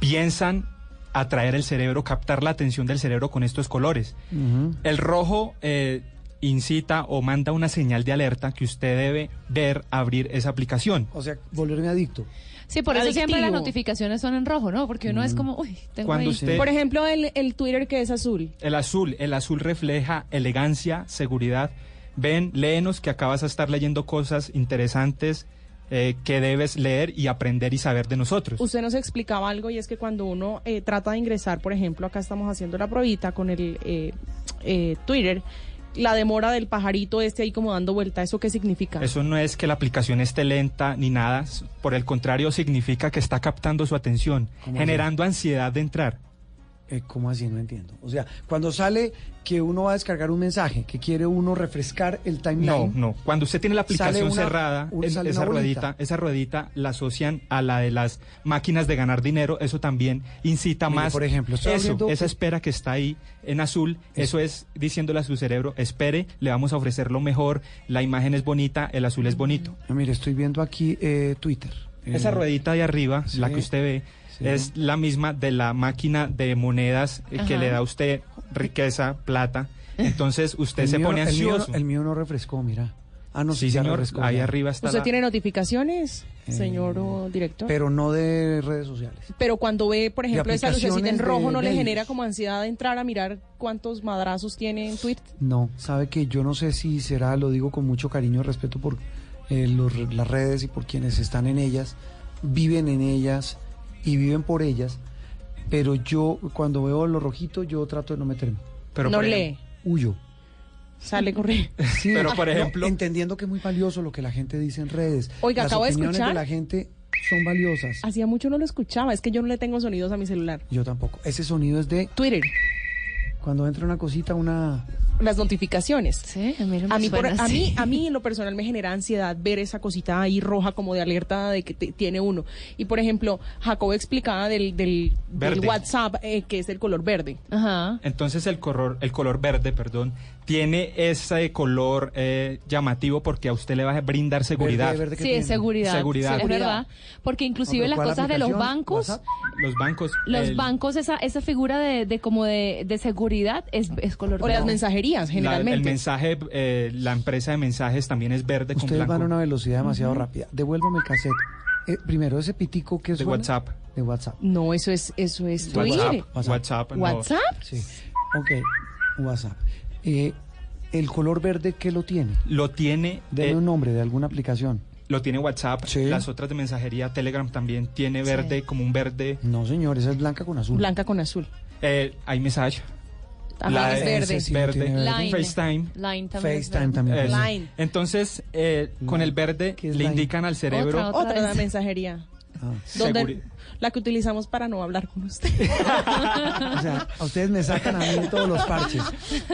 piensan atraer el cerebro, captar la atención del cerebro con estos colores. El rojo eh, incita o manda una señal de alerta que usted debe ver abrir esa aplicación. O sea, volverme adicto. Sí, por eso siempre las notificaciones son en rojo, ¿no? Porque uno es como, uy, tengo Cuando ahí. usted- Por ejemplo, el, el Twitter que es azul. El azul, el azul refleja elegancia, seguridad. Ven, léenos que acabas a estar leyendo cosas interesantes eh, que debes leer y aprender y saber de nosotros. Usted nos explicaba algo y es que cuando uno eh, trata de ingresar, por ejemplo, acá estamos haciendo la pruebita con el eh, eh, Twitter, la demora del pajarito este ahí como dando vuelta, ¿eso qué significa? Eso no es que la aplicación esté lenta ni nada, por el contrario significa que está captando su atención, ¿Cómo generando ansiedad de entrar. Eh, ¿Cómo así? No entiendo. O sea, cuando sale que uno va a descargar un mensaje, que quiere uno refrescar el No, timeline. no. Cuando usted tiene la aplicación una- cerrada, un- es- esa una ruedita, bolita. esa ruedita la asocian a la de las máquinas de ganar dinero. Eso también incita Mire, más. por ejemplo, eso, esa espera que está ahí en azul, eso es diciéndole a su cerebro, espere, le vamos a ofrecer lo mejor, la imagen es bonita, el azul es bonito. Mire, estoy viendo aquí eh, Twitter. Esa Eh, ruedita de arriba, sí, la que usted ve, sí. es la misma de la máquina de monedas eh, que le da a usted riqueza, plata. Entonces usted el se mío- pone el mío no- ansioso. El mío, no refrescó, mira. Ah, no, sí, ya señor, refrescó, ahí ya. arriba está ¿Usted la- tiene notificaciones, señor o director? Pero no de redes sociales. Pero cuando ve, por ejemplo, esa lucecita en rojo, de ¿no le genera como ansiedad de entrar a mirar cuántos madrazos tiene en Twitter? No, sabe que yo no sé si será, lo digo con mucho cariño y respeto por eh, los- las redes y por quienes están en ellas, viven en ellas y viven por ellas, pero yo cuando veo lo rojito yo trato de no meterme. Pero no lee, ejemplo- Huyo. sale corriendo. (laughs) Sí, Pero, por no, ejemplo- entendiendo que es muy valioso lo que la gente dice en redes. Oiga, las acabo de opiniones escuchar- de la gente son valiosas. Hacía mucho no lo escuchaba, es que yo no le tengo sonidos a mi celular. Yo tampoco. Ese sonido es de Twitter. cuando entra una cosita, una... Las notificaciones. Sí, a mí no me A mí, por- a, mí, a mí en lo personal me genera ansiedad ver esa cosita ahí roja como de alerta de que te- tiene uno. Y por ejemplo, Jacobo explicaba del, del, del. WhatsApp eh, que es el color verde. Ajá. Entonces el color, el color verde, perdón, tiene ese color eh, llamativo porque a usted le va a brindar seguridad. Sí, es seguridad. Seguridad. Es verdad. Porque inclusive las cosas de los bancos, Los bancos. los el- bancos, esa, esa figura de, de como de, de seguridad es, es color O las verde. mensajerías, la- generalmente. el mensaje, eh, la empresa de mensajes también es verde con Ustedes blanco. van a una velocidad demasiado rápida. Devuélvame el cassette. Eh, primero, ese pitico que es De WhatsApp. De WhatsApp. No, eso es, eso es WhatsApp. Twitter. WhatsApp. no. ¿WhatsApp? Sí. Ok, WhatsApp. Eh, el color verde, ¿qué lo tiene? Lo tiene. Deme eh, un nombre de alguna aplicación. Lo tiene WhatsApp, las otras de mensajería, Telegram también tiene verde, como un verde. No, señor, esa es blanca con azul. Blanca con azul. Eh, iMessage. Ajá, es verde. Sí verde. Line. FaceTime. Line también. FaceTime también. Line. Entonces, eh, con el verde le line? indican al cerebro. Otra, otra Otra mensajería. Ah. Donde, la que utilizamos para no hablar con usted. (laughs) O sea, a ustedes me sacan a mí de todos los parches.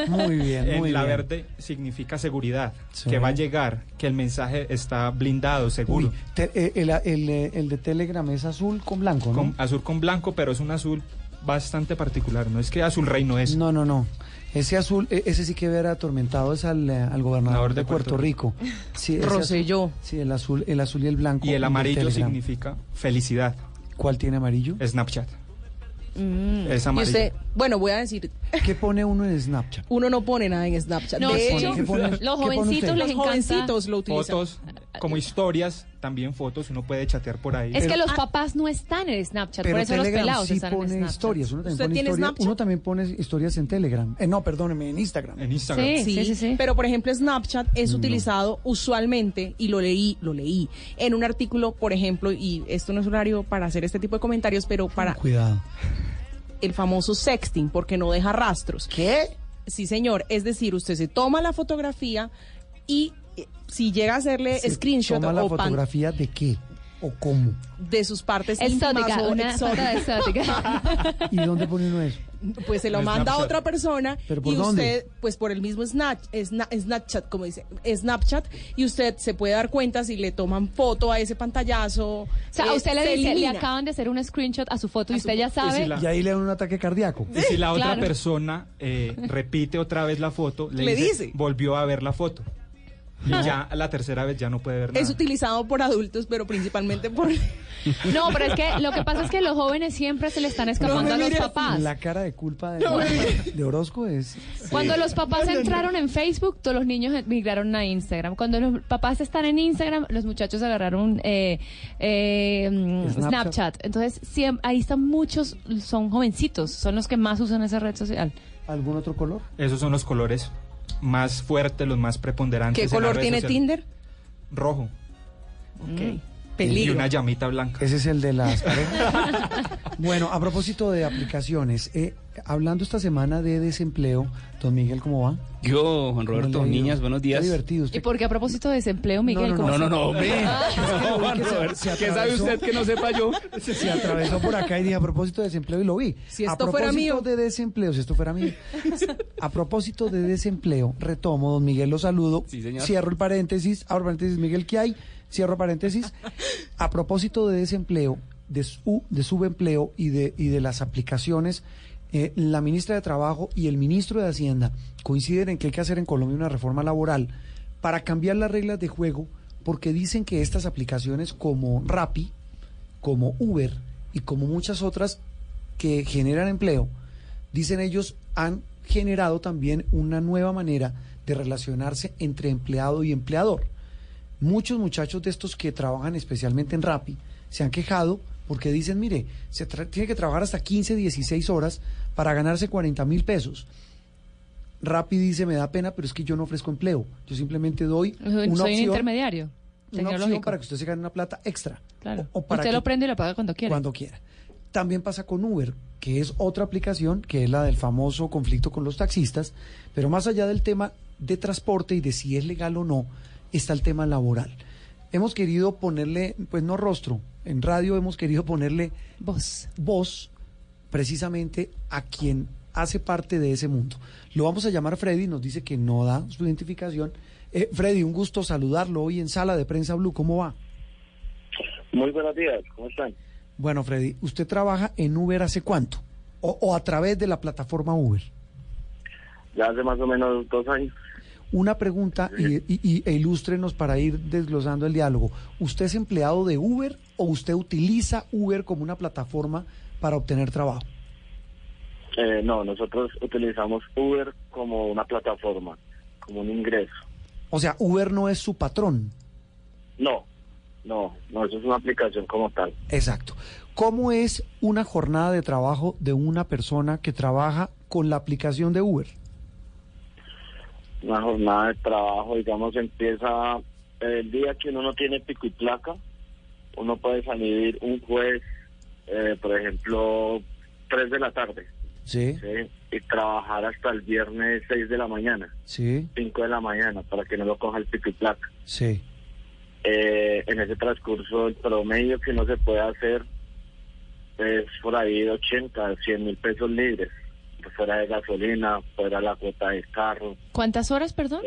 Muy bien, En muy la bien. verde significa seguridad, Sí. que va a llegar, que el mensaje está blindado, seguro. Uy, te- eh, el, el, el de Telegram es azul con blanco, ¿no? Con azul con blanco, pero es un azul bastante particular. No es que azul rey no es. No, no, no. Ese azul, eh, ese sí que ver atormentado es al, eh, al gobernador de, Puerto, Rico. Sí, Rosselló. azul- Sí, el azul, el azul y el blanco. Y el amarillo significa felicidad. ¿Cuál tiene amarillo? Snapchat. Mm. Es Y usted, bueno, voy a decir, (laughs) ¿Qué pone uno en Snapchat? uno no pone nada en Snapchat. No, de hecho, ¿Qué pone- Los jovencitos les los encanta. jovencitos lo utilizan. Fotos, como historias, también fotos, uno puede chatear por ahí. Es que Ah. los papás no están en Snapchat, Pero por eso los Telegram pelados sí están en pone Snapchat. historias. Uno también, ¿Usted pone tiene historia- Snapchat? uno también pone historias en Telegram. Eh, no, perdóneme, en Instagram. En Instagram. Sí, sí, sí, sí. Pero por ejemplo, Snapchat es utilizado usualmente y lo leí, lo leí en un artículo, por ejemplo, y esto no es horario para hacer este tipo de comentarios, pero para Cuidado. el famoso sexting, porque no deja rastros. ¿Qué? Sí, señor. Es decir, usted se toma la fotografía y si llega a hacerle Se screenshot ¿Toma la o pan fotografía de qué? ¿O cómo? de sus partes Exótica, íntimas o una exótica. (laughs) ¿Y dónde pone uno eso? pues se lo manda a Snapchat. otra persona ¿Pero por y dónde? usted, pues por el mismo Snap, Sna- Snapchat, como dice, Snapchat, y usted se puede dar cuenta si le toman foto a ese pantallazo. O sea, a eh, usted le se dice, le acaban de hacer un screenshot a su foto y su usted ya sabe. Y si la- Y ahí le dan un ataque cardíaco. Y si la otra Claro. persona eh, repite otra vez la foto, le, Le dice, dice. volvió a ver la foto. Y (laughs) ya la tercera vez ya no puede ver nada. Es utilizado por adultos, pero principalmente por... (laughs) No, pero es que lo que pasa es que los jóvenes siempre se le están escapando a los así. papás. La cara de culpa de, No, de Orozco es... Cuando los papás entraron en Facebook, todos los niños migraron a Instagram. Cuando los papás están en Instagram, los muchachos agarraron eh, eh, Snapchat. Snapchat. Entonces, siem- ahí están muchos, son jovencitos, son los que más usan esa red social. ¿Algún otro color? Esos son los colores más fuertes, los más preponderantes. ¿Qué en la color red tiene social. Tinder? Rojo. Y una llamita blanca. Ese es el de las (laughs) parejas. bueno, a propósito de aplicaciones, eh, hablando esta semana de desempleo, don Miguel, ¿cómo va? Yo, Juan Roberto, niñas, buenos días. Qué divertido. Usted Y porque a propósito de desempleo, Miguel, no, ¿cómo No, no, no, hombre. (laughs) No, Juan Roberto, ¿Qué sabe usted que no sepa yo? (laughs) se atravesó por acá y dije a propósito de desempleo y lo vi. Si a esto fuera propósito mío. de desempleo, si esto fuera mío. A propósito de desempleo, retomo, don Miguel, lo saludo. Sí, señor. Cierro el paréntesis, abro paréntesis, Miguel, ¿qué hay? Cierro paréntesis. A propósito de desempleo, de, su, subempleo y de, y de las aplicaciones, eh, la ministra de Trabajo y el ministro de Hacienda coinciden en que hay que hacer en Colombia una reforma laboral para cambiar las reglas de juego, porque dicen que estas aplicaciones como Rappi, como Uber y como muchas otras que generan empleo, dicen ellos, han generado también una nueva manera de relacionarse entre empleado y empleador. Muchos muchachos de estos que trabajan especialmente en Rappi se han quejado porque dicen, mire, se tiene que trabajar hasta 15, 16 horas para ganarse 40 mil pesos. Rappi dice, me da pena, pero es que yo no ofrezco empleo. Yo simplemente doy Soy una un opción, intermediario. una opción para que usted se gane una plata extra. Claro. O- o para Usted que- lo prende y lo paga cuando quiera. cuando quiera. También pasa con Uber, que es otra aplicación, que es la del famoso conflicto con los taxistas, pero más allá del tema de transporte y de si es legal o no, está el tema laboral. hemos querido ponerle, pues no rostro, en radio hemos querido ponerle voz, voz precisamente a quien hace parte de ese mundo. Lo vamos a llamar Freddy, nos dice que no da su identificación. Eh, Freddy, un gusto saludarlo hoy en Sala de Prensa Blue, ¿cómo va? Muy buenos días, ¿cómo están? Bueno, Freddy, ¿usted trabaja en Uber hace cuánto? O, o a través de la plataforma Uber. Ya hace más o menos dos años. Una pregunta y, y, y- e ilústrenos para ir desglosando el diálogo. ¿Usted es empleado de Uber o usted utiliza Uber como una plataforma para obtener trabajo? Eh, no, nosotros utilizamos Uber como una plataforma, como un ingreso. O sea, Uber no es su patrón. No, no, no, eso es una aplicación como tal. Exacto. ¿Cómo es una jornada de trabajo de una persona que trabaja con la aplicación de Uber? Una jornada de trabajo, digamos, empieza el día que uno no tiene pico y placa. Uno puede salir un jueves, eh, por ejemplo, 3 de la tarde. Sí. ¿sí? Y trabajar hasta el viernes 6 de la mañana, Sí, 5 de la mañana, para que no lo coja el pico y placa. sí. Eh, en ese transcurso, el promedio que uno se puede hacer es por ahí de 80, 100 mil pesos libres, fuera de gasolina, fuera la cuota del carro. ¿Cuántas horas, perdón?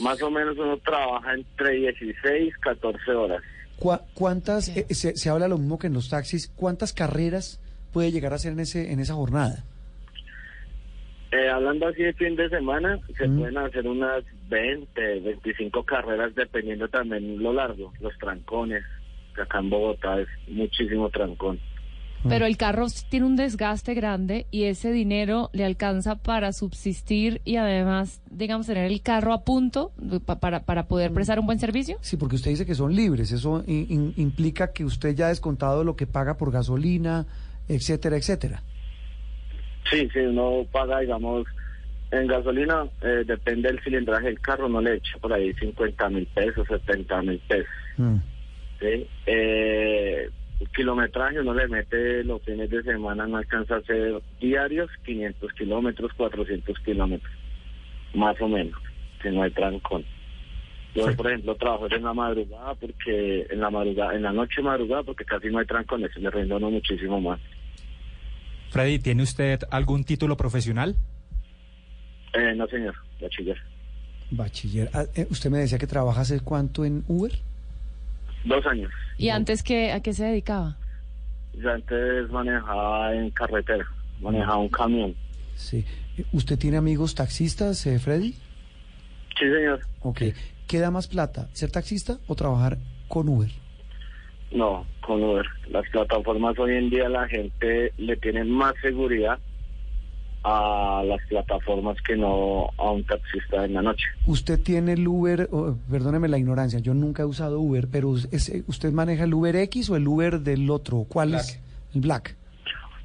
Más o menos uno trabaja entre 16, 14 horas. ¿Cuá- ¿Cuántas, eh, se, se habla lo mismo que en los taxis, cuántas carreras puede llegar a hacer en, ese, en esa jornada? Eh, hablando así de fin de semana, se pueden hacer unas 20, 25 carreras dependiendo también lo largo, los trancones, que acá en Bogotá es muchísimo trancón. Pero el carro tiene un desgaste grande y ese dinero le alcanza para subsistir y además, digamos, tener el carro a punto para, para poder prestar un buen servicio. Sí, porque usted dice que son libres, eso in- implica que usted ya ha descontado lo que paga por gasolina, etcétera, etcétera. Sí, sí, uno paga, digamos, en gasolina, eh, depende del cilindraje del carro, no le echa por ahí 50 mil pesos, 70 mil pesos. Mm. ¿sí? Eh, kilometraje uno le mete los fines de semana, no alcanza a hacer diarios 500 kilómetros, 400 kilómetros, más o menos, si no hay trancón. Yo, por ejemplo, trabajo en la madrugada porque en la madrugada, en la noche madrugada porque casi no hay trancones, le rindo uno muchísimo más. Freddy, ¿tiene usted algún título profesional? Eh, no, señor, bachiller. Bachiller. Ah, eh, usted me decía que trabaja hace cuánto en Uber. Dos años. ¿Y antes qué, a qué se dedicaba? Yo antes manejaba en carretera, manejaba un camión. Sí. ¿Usted tiene amigos taxistas, eh, Freddy? Sí, señor. Ok. ¿Qué da más plata, ser taxista o trabajar con Uber? No, con Uber. Las plataformas hoy en día la gente le tiene más seguridad a las plataformas que no a un taxista en la noche. Usted tiene el Uber, oh, perdóneme la ignorancia, yo nunca he usado Uber, pero es- eh, ¿usted maneja el Uber X o el Uber del otro? ¿Cuál es? El Black.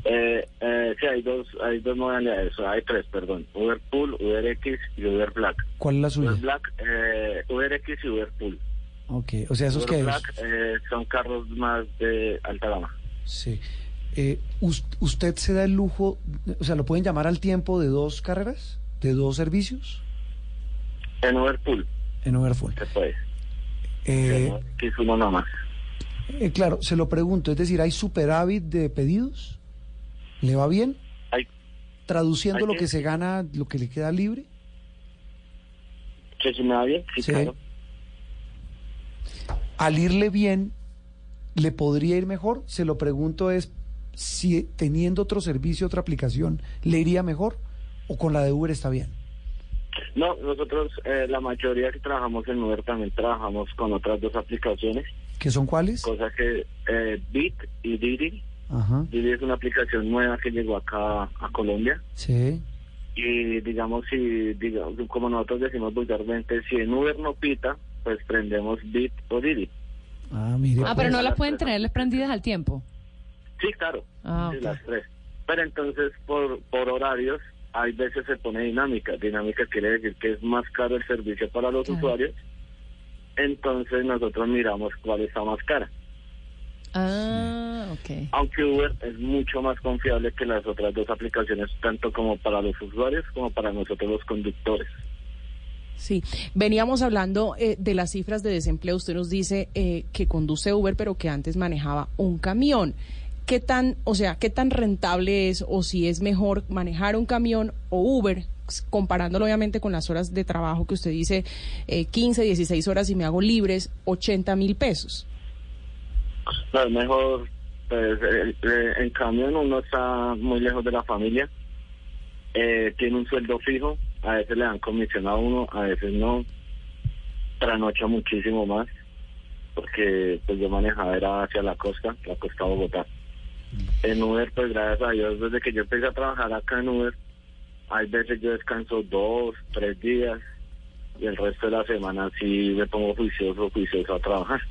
Eh, eh, sí, hay dos, hay dos modalidades, hay tres, perdón. Uber Pool, Uber X y Uber Black. ¿Cuál es la suya? Uber Black, eh, Uber X y Uber Pool. Ok, o sea, esos Uber que Black eh, son carros más de alta gama. Sí. Eh, us- ¿Usted se da el lujo, o sea, lo pueden llamar al tiempo de dos carreras, de dos servicios? En Uber Pool En Full. se puede. Eh, uno nomás. eh, claro, se lo pregunto, es decir, ¿hay superávit de pedidos? ¿Le va bien? Hay- Traduciendo hay lo que- que se gana, lo que le queda libre. ¿Que si me va bien? Sí, Sí. claro. Al irle bien, ¿le podría ir mejor? Se lo pregunto es si teniendo otro servicio, otra aplicación, ¿le iría mejor? ¿O con la de Uber está bien? No, nosotros, eh, la mayoría que trabajamos en Uber también trabajamos con otras dos aplicaciones, ¿Qué son cuáles? cosa que eh, Bit y Didi. Ajá, Didi es una aplicación nueva que llegó acá a Colombia sí. y digamos si, digamos, como nosotros decimos vulgarmente, si en Uber no pita, pues prendemos Bit o Didi. Ah, mire. Ah, pero pues. no las pueden tenerles prendidas al tiempo. Sí, claro, Ah, las tres. Pero entonces por, por horarios hay veces se pone dinámica. Dinámica quiere decir que es más caro el servicio para los Claro. usuarios. Entonces nosotros miramos cuál está más cara. Ah, ok. Aunque Uber es mucho más confiable que las otras dos aplicaciones, tanto como para los usuarios como para nosotros los conductores. Sí, veníamos hablando eh, de las cifras de desempleo. Usted nos dice eh, que conduce Uber, pero que antes manejaba un camión. ¿Qué tan, o sea, qué tan rentable es o si es mejor manejar un camión o Uber, comparándolo obviamente con las horas de trabajo que usted dice eh, 15, 16 horas y me hago libres, 80 mil pesos? No, mejor, pues, eh, eh, en camión uno está muy lejos de la familia, eh, tiene un sueldo fijo, a veces le dan comisión a uno, a veces no, tranocha muchísimo más, porque pues yo manejaba era hacia la costa, la costa Bogotá. En Uber, pues gracias a Dios, desde que yo empecé a trabajar acá en Uber, hay veces yo descanso dos, tres días, y el resto de la semana sí me pongo juicioso, juicioso a trabajar.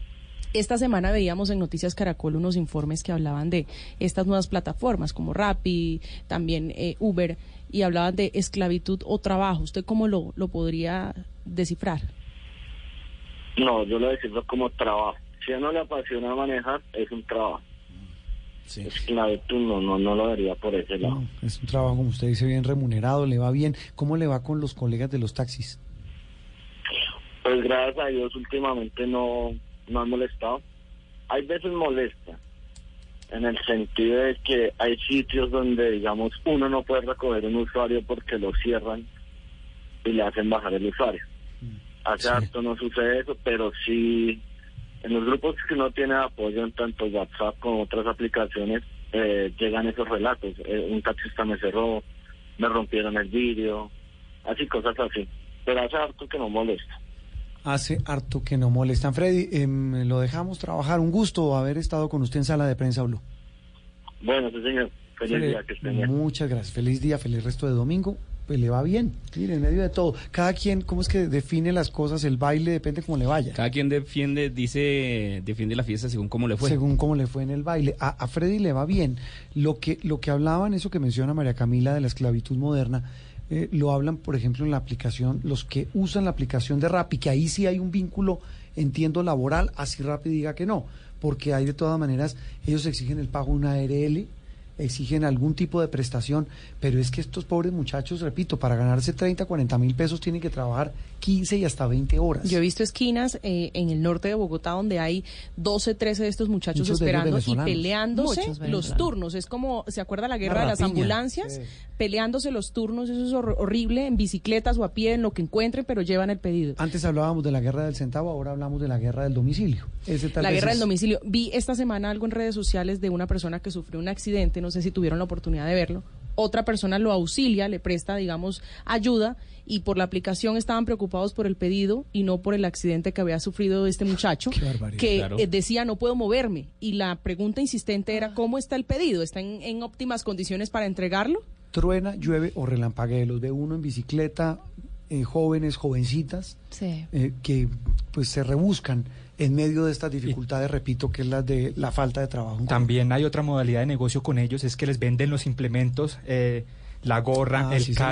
Esta semana veíamos en Noticias Caracol unos informes que hablaban de estas nuevas plataformas como Rappi, también eh, Uber, y hablaban de esclavitud o trabajo. ¿Usted cómo lo, lo podría descifrar? No, yo lo decirlo como trabajo. Si a uno le apasiona manejar, es un trabajo. Esclavitud no, no, no lo vería por ese lado. Es un trabajo, como usted dice, bien remunerado, le va bien. ¿Cómo le va con los colegas de los taxis? Pues gracias a Dios últimamente no, no han molestado. Hay veces molesta, en el sentido de que hay sitios donde, digamos, uno no puede recoger un usuario porque lo cierran y le hacen bajar el usuario. Hace harto no sucede eso, pero sí en los grupos que uno tiene apoyo en tanto WhatsApp como otras aplicaciones eh, llegan esos relatos. Eh, un taxista me cerró, me rompieron el vidrio, así cosas así. Pero hace harto que no molesta. Hace harto que no molestan. Freddy, em, lo dejamos trabajar. Un gusto haber estado con usted en Sala de Prensa Blue. Bueno, sí señor. Feliz día, que estén bien. Muchas gracias. Feliz día, feliz resto de domingo. Pues le va bien. Mire, en medio de todo. Cada quien, ¿cómo es que define las cosas? El baile depende cómo le vaya. Cada quien defiende, dice, defiende la fiesta según cómo le fue. Según cómo le fue en el baile. A, a Freddy le va bien. Lo que, lo que hablaban, eso que menciona María Camila de la esclavitud moderna, eh, lo hablan, por ejemplo, en la aplicación, los que usan la aplicación de Rappi, que ahí sí hay un vínculo, entiendo, laboral, así Rappi diga que no, porque hay de todas maneras, ellos exigen el pago de una ARL, exigen algún tipo de prestación, pero es que estos pobres muchachos, repito, para ganarse 30, 40 mil pesos tienen que trabajar 15 y hasta 20 horas. Yo he visto esquinas eh, en el norte de Bogotá donde hay 12, 13 de estos muchachos Muchos esperando y peleándose los turnos. Es como, ¿se acuerda la guerra de las ambulancias? Sí. Peleándose los turnos, eso es hor- horrible, en bicicletas o a pie, en lo que encuentren, pero llevan el pedido. Antes hablábamos de la guerra del centavo, ahora hablamos de la guerra del domicilio. Ese tal La vez guerra del domicilio. Vi esta semana algo en redes sociales de una persona que sufrió un accidente, no sé si tuvieron la oportunidad de verlo. Otra persona lo auxilia, le presta, digamos, ayuda y por la aplicación estaban preocupados por el pedido y no por el accidente que había sufrido este muchacho, (laughs) que Claro. eh, decía no puedo moverme. Y la pregunta insistente era, ¿cómo está el pedido? ¿Está en, en óptimas condiciones para entregarlo? truena, llueve o relampaguea. Los ve uno en bicicleta, eh, jóvenes, jovencitas, Sí. eh, que pues se rebuscan en medio de estas dificultades, repito, que es la de la falta de trabajo. También hay otra modalidad de negocio con ellos, es que les venden los implementos, eh, la gorra, Ah, el sí, señor.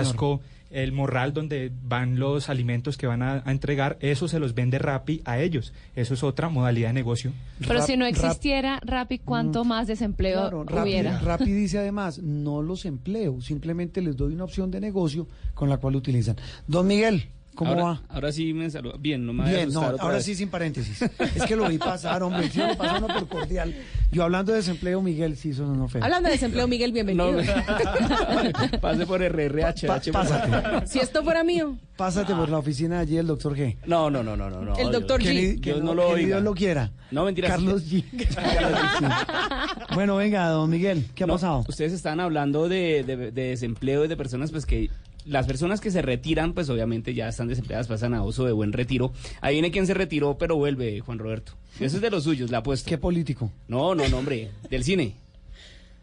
El morral donde van los alimentos que van a, a entregar, eso se los vende Rappi a ellos. Eso es otra modalidad de negocio. Pero si no existiera Rappi, ¿cuánto más desempleo Claro, Rappi, hubiera? Rappi (laughs) dice además, no los empleo, simplemente les doy una opción de negocio con la cual utilizan. Don Miguel, ¿cómo ahora, va? Ahora sí me saluda. Bien, no me Bien, no, ahora vez. sí sin paréntesis. Es que lo vi pasar, hombre, sí lo pasaron por cordial. Yo hablando de desempleo, Miguel, sí, eso no feo. Hablando de desempleo, Miguel, bienvenido. (laughs) Pase por RRH. Pa- pásate. si esto fuera mío, Pásate por la oficina de allí del doctor G. No, no, no, no, no. no El doctor G. que Dios no, no lo que ni oiga. Dios lo quiera. No, mentira. Carlos G. (laughs) (laughs) Bueno, venga, don Miguel, ¿qué ha No, pasado? Ustedes estaban hablando de, de- de desempleo y de personas pues que las personas que se retiran pues obviamente ya están desempleadas, pasan a uso de buen retiro. Ahí viene quien se retiró pero vuelve, Juan Roberto. Eso es de los suyos, la apuesta. ¿Qué político? No, no, no, hombre, del cine.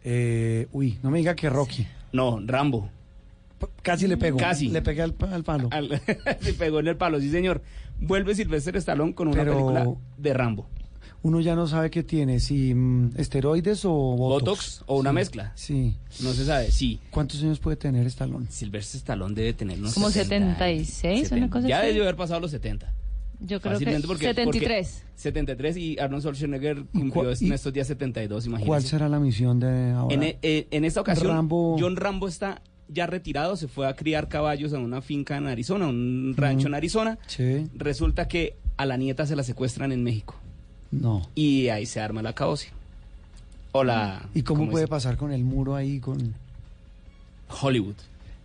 Eh, uy, no me diga que Rocky. No, Rambo. Casi le pego. Casi. Le pegué al, al palo. Al- (laughs) se pegó en el palo, sí señor. Vuelve Silvestre Stallone con una Pero- película de Rambo. Uno ya no sabe qué tiene, si mm, esteroides o botox. Botox o una Sí, mezcla. Sí. No se sabe, sí. ¿Cuántos años puede tener Stallone? Silvestre Stallone debe tener unos Como 70, 76, una cosa Ya así. debió haber pasado los 70. Yo creo que porque- 73. porque 73 y Arnold Schwarzenegger cumplió en estos días 72, imagínense. ¿Cuál será la misión de ahora? En, e- eh, en esta ocasión, Rambo- John Rambo está ya retirado, se fue a criar caballos a una finca en Arizona, un rancho en Arizona. Sí. Resulta que a la nieta se la secuestran en México. No. Y ahí se arma la caosia. O la... ¿Y cómo ¿cómo puede es? pasar con el muro ahí con Hollywood.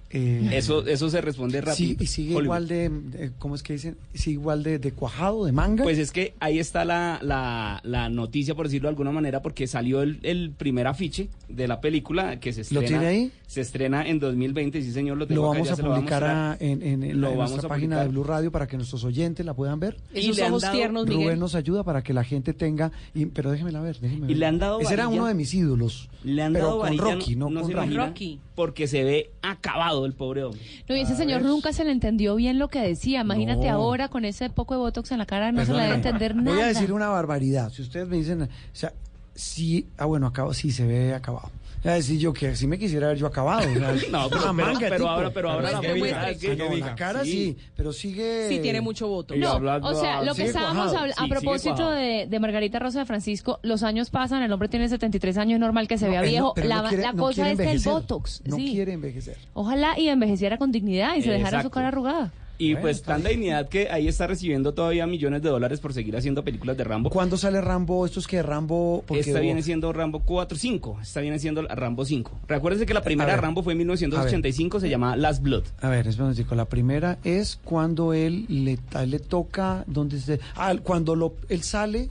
Eh, Eso, eso se responde rápido. sí, y sigue Hollywood. igual de, de- ¿cómo es que dicen? Sigue igual de, de cuajado, de manga? Pues es que ahí está la, la, la noticia, por decirlo de alguna manera, porque salió el, el primer afiche de la película que se ¿Lo estrena. tiene ahí? Se estrena en 2020, sí señor, lo tengo lo vamos a lo publicar a- en, en- en Lo la- en vamos nuestra a página de. Blue Radio para que nuestros oyentes la puedan ver. Esos le han ojos dado- tiernos, Miguel. Rubén nos ayuda para que la gente tenga, y- pero déjemela ver, déjeme Y ver. le han dado Ese era varilla. uno de mis ídolos. Le han pero dado con varilla, Rocky, no, no con se Rambo. imagina, Rocky. Porque se ve acabado el pobre hombre. No, y ese señor nunca se le entendió bien lo que decía. Imagínate No. ahora con ese poco de botox en la cara, no se le debe entender nada. Voy a decir una barbaridad. Si ustedes me dicen, o sea, sí, ah, bueno, acabo, sí se ve acabado. A decir yo que si me quisiera ver yo acabado. (laughs) No, pero- una pero- manga, pero tipo. ahora- pero ahora la diga, que- ah, que no, diga. la cara sí, Sí. pero sigue. Sí, tiene mucho voto. No, o sea, lo que estábamos cuajado. a propósito de, de Margarita Rosa de Francisco, los años pasan, el hombre tiene 73 años, es normal que se No, vea no- viejo. la no quiere- la no cosa es del envejecer. botox. No sí. quiere envejecer. Ojalá y envejeciera con dignidad y se dejara su cara arrugada. Y Bueno, pues tanta dignidad que ahí está recibiendo todavía millones de dólares por seguir haciendo películas de Rambo. ¿Cuándo sale Rambo? Esto es que Rambo. Porque Esta viene siendo Rambo 4, 5. Esta viene siendo Rambo 5. Recuérdense que la primera ver. Rambo fue en 1985, se llamaba Last Blood. A ver, un momentico. La primera es cuando él le, le toca. donde se, ah, cuando lo, él sale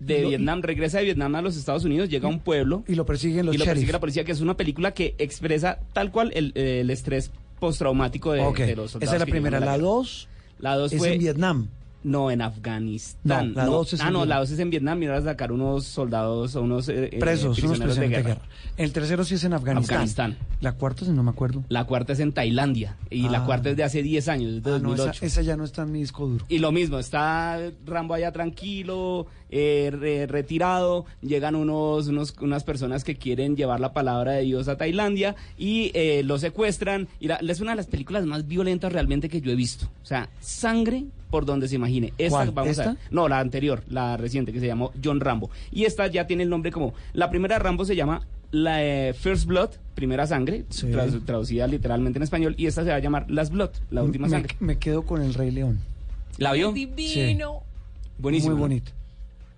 De Lo- Vietnam, regresa de Vietnam a los Estados Unidos, llega a un pueblo y lo persiguen los y lo sheriff. persigue la policía, que es una película que expresa tal cual el, el estrés postraumático de, de los soldados. Esa es la primera. La dos La dos es fue en Vietnam. No, en Afganistán. No, la dos es ah, en no, Vietnam. la dos es en Vietnam. Mira, a sacar unos soldados o unos eh, eh, Presos, unos prisioneros de guerra. El tercero sí es en Afganistán. Afganistán. La cuarta, no me acuerdo. La cuarta es en Tailandia. Y la Ah. cuarta es de hace 10 años, es de Ah, no, 2008. esa, esa ya no está en mi disco duro. Y lo mismo, está Rambo allá tranquilo, eh, re- retirado, llegan unos, unos, unas personas que quieren llevar la palabra de Dios a Tailandia y eh, lo secuestran. Y la- es una de las películas más violentas realmente que yo he visto. O sea, sangre por donde se imagine. Esta, ¿Cuál? vamos a. No, la anterior, la reciente, que se llamó John Rambo. Y esta ya tiene el nombre como, la primera de Rambo se llama la eh, First Blood, primera sangre, Sí. tradu- traducida literalmente en español, y esta se va a llamar Last Blood, la última me, sangre. me quedo con el Rey León. ¿La vio? Divino. Buenísimo. Muy bonito.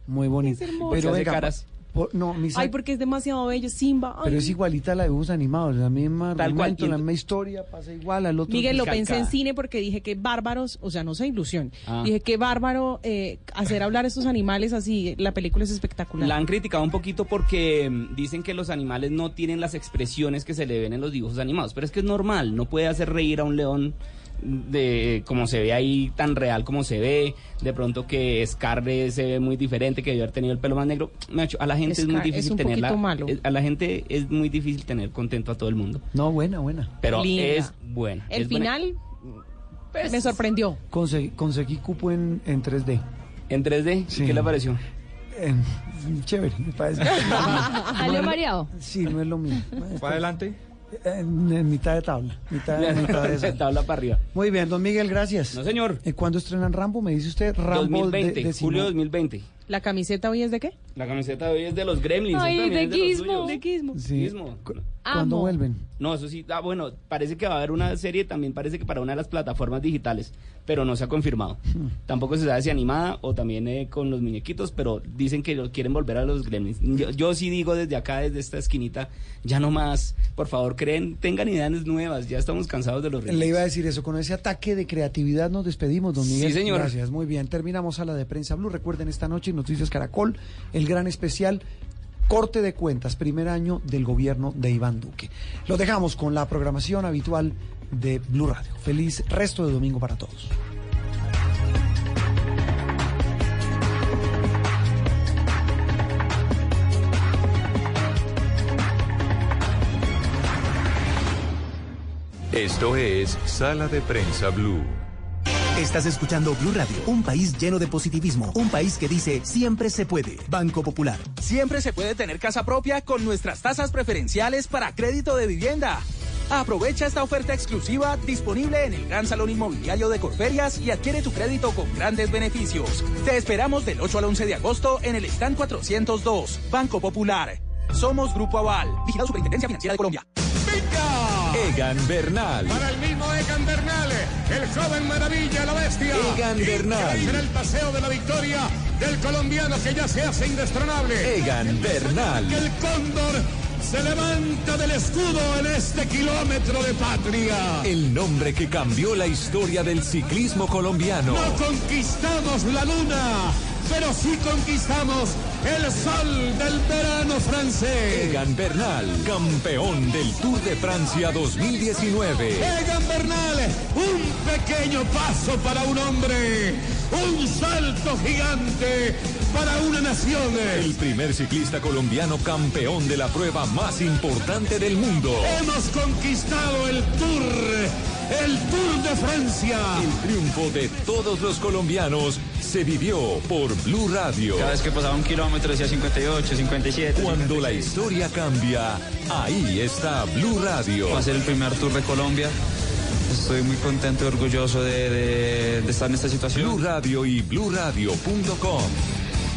Muy bonito. Es hermoso. Se Pero venga, caras. Por- no, mis- Ay, porque es demasiado bello, Simba. Ay. pero es igualita a la de dibujos animados, la misma Tal cual, argumento, la misma historia, pasa igual al otro. Miguel, lo pensé en cine porque dije que bárbaros, o sea, no sé ilusión. Ah. Dije que bárbaro eh, hacer hablar a estos animales así. La película es espectacular. La han criticado un poquito porque mm, dicen que los animales no tienen las expresiones que se le ven en los dibujos animados, pero es que es normal, no puede hacer reír a un león de como se ve ahí tan real como se ve, de pronto que Scar se ve muy diferente, que debe haber tenido el pelo más negro, Me ha hecho- a la gente es muy Scar es difícil un tenerla, malo. es- a la gente es muy difícil tener contento a todo el mundo, No, buena, buena. pero Linda. es buena. El es buena. final me sorprendió. Conseguí, conseguí cupo en, en 3D. en 3D, Sí. ¿qué le pareció? En- chévere, me parece. (laughs) ¿Salió mareado? Sí, no es lo mío. ¿Para adelante? En, en mitad de tabla. Mitad, (laughs) mitad de esa. Tabla para arriba. Muy bien, don Miguel, gracias. No, señor. Eh, ¿Cuándo estrenan Rambo? Me dice usted Rambo 2020, de, de julio Simón. 2020. ¿La camiseta hoy es de qué? La camiseta de hoy es de los Gremlins. Ay, de Gizmo. De Gizmo. Sí. Gizmo. ¿Cuándo Amo. vuelven? No, eso sí, ah, bueno, parece que va a haber una serie, también parece que para una de las plataformas digitales, pero no se ha confirmado. Hmm. Tampoco se sabe si animada o también eh, con los muñequitos, pero dicen que lo quieren volver a los gremlins. Yo, yo sí digo desde acá, desde esta esquinita, ya no más, por favor, creen, tengan ideas nuevas, ya estamos cansados de los Le remakes. iba a decir eso, con ese ataque de creatividad nos despedimos, don Sí, Miguel. señor. Gracias, muy bien. Terminamos a la de Prensa Blue. Recuerden esta noche Noticias Caracol, el gran especial Corte de Cuentas, primer año del gobierno de Iván Duque. Lo dejamos con la programación habitual de Blue Radio. Feliz resto de domingo para todos. Esto es Sala de Prensa Blue. Estás escuchando Blue Radio, un país lleno de positivismo, un país que dice siempre se puede. Banco Popular. Siempre se puede tener casa propia con nuestras tasas preferenciales para crédito de vivienda. Aprovecha esta oferta exclusiva disponible en el Gran Salón Inmobiliario de Corferias y adquiere tu crédito con grandes beneficios. Te esperamos del 8 al 11 de agosto en el stand 402, Banco Popular. Somos Grupo Aval, Vigilado Superintendencia Financiera de Colombia. Egan Bernal. Para el mismo Egan Bernal, el joven maravilla, la bestia. Egan Bernal. Será el paseo de la victoria del colombiano que ya se hace indestronable. Egan Bernal. Que el cóndor se levanta del escudo en este kilómetro de patria. El nombre que cambió la historia del ciclismo colombiano. No conquistamos la luna, pero sí conquistamos el sol del verano francés. Egan Bernal, campeón del Tour de Francia 2019. Egan Bernal, un pequeño paso para un hombre, un salto gigante para una nación. El primer ciclista colombiano campeón de la prueba más importante del mundo. Hemos conquistado el Tour, el Tour de Francia. El triunfo de todos los colombianos se vivió por Blue Radio. Cada vez que pasaba un kilómetro decía 58, 57. Cuando la historia cambia, ahí está Blue Radio. Va a ser el primer Tour de Colombia. Estoy muy contento y orgulloso de, de- de estar en esta situación. Blue Radio y bluradio.com.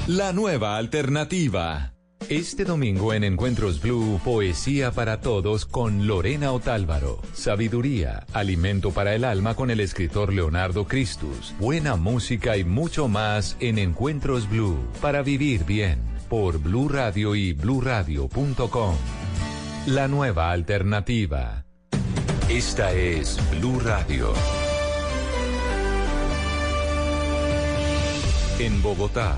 La nueva alternativa. Este domingo en Encuentros Blue, poesía para todos con Lorena Otálvaro. Sabiduría, alimento para el alma con el escritor Leonardo Cristus. Buena música y mucho más en Encuentros Blue para vivir bien por Blue Radio y bluradio.com. La nueva alternativa. Esta es Blue Radio. En Bogotá,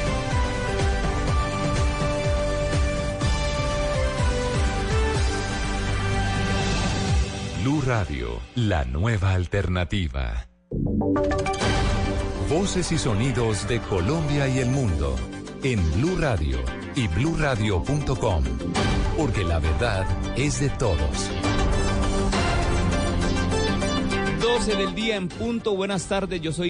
Blue Radio, la nueva alternativa. Voces y sonidos de Colombia y el mundo en Blue Radio y bluradio.com, porque la verdad es de todos. 12 del día en punto. Buenas tardes, yo soy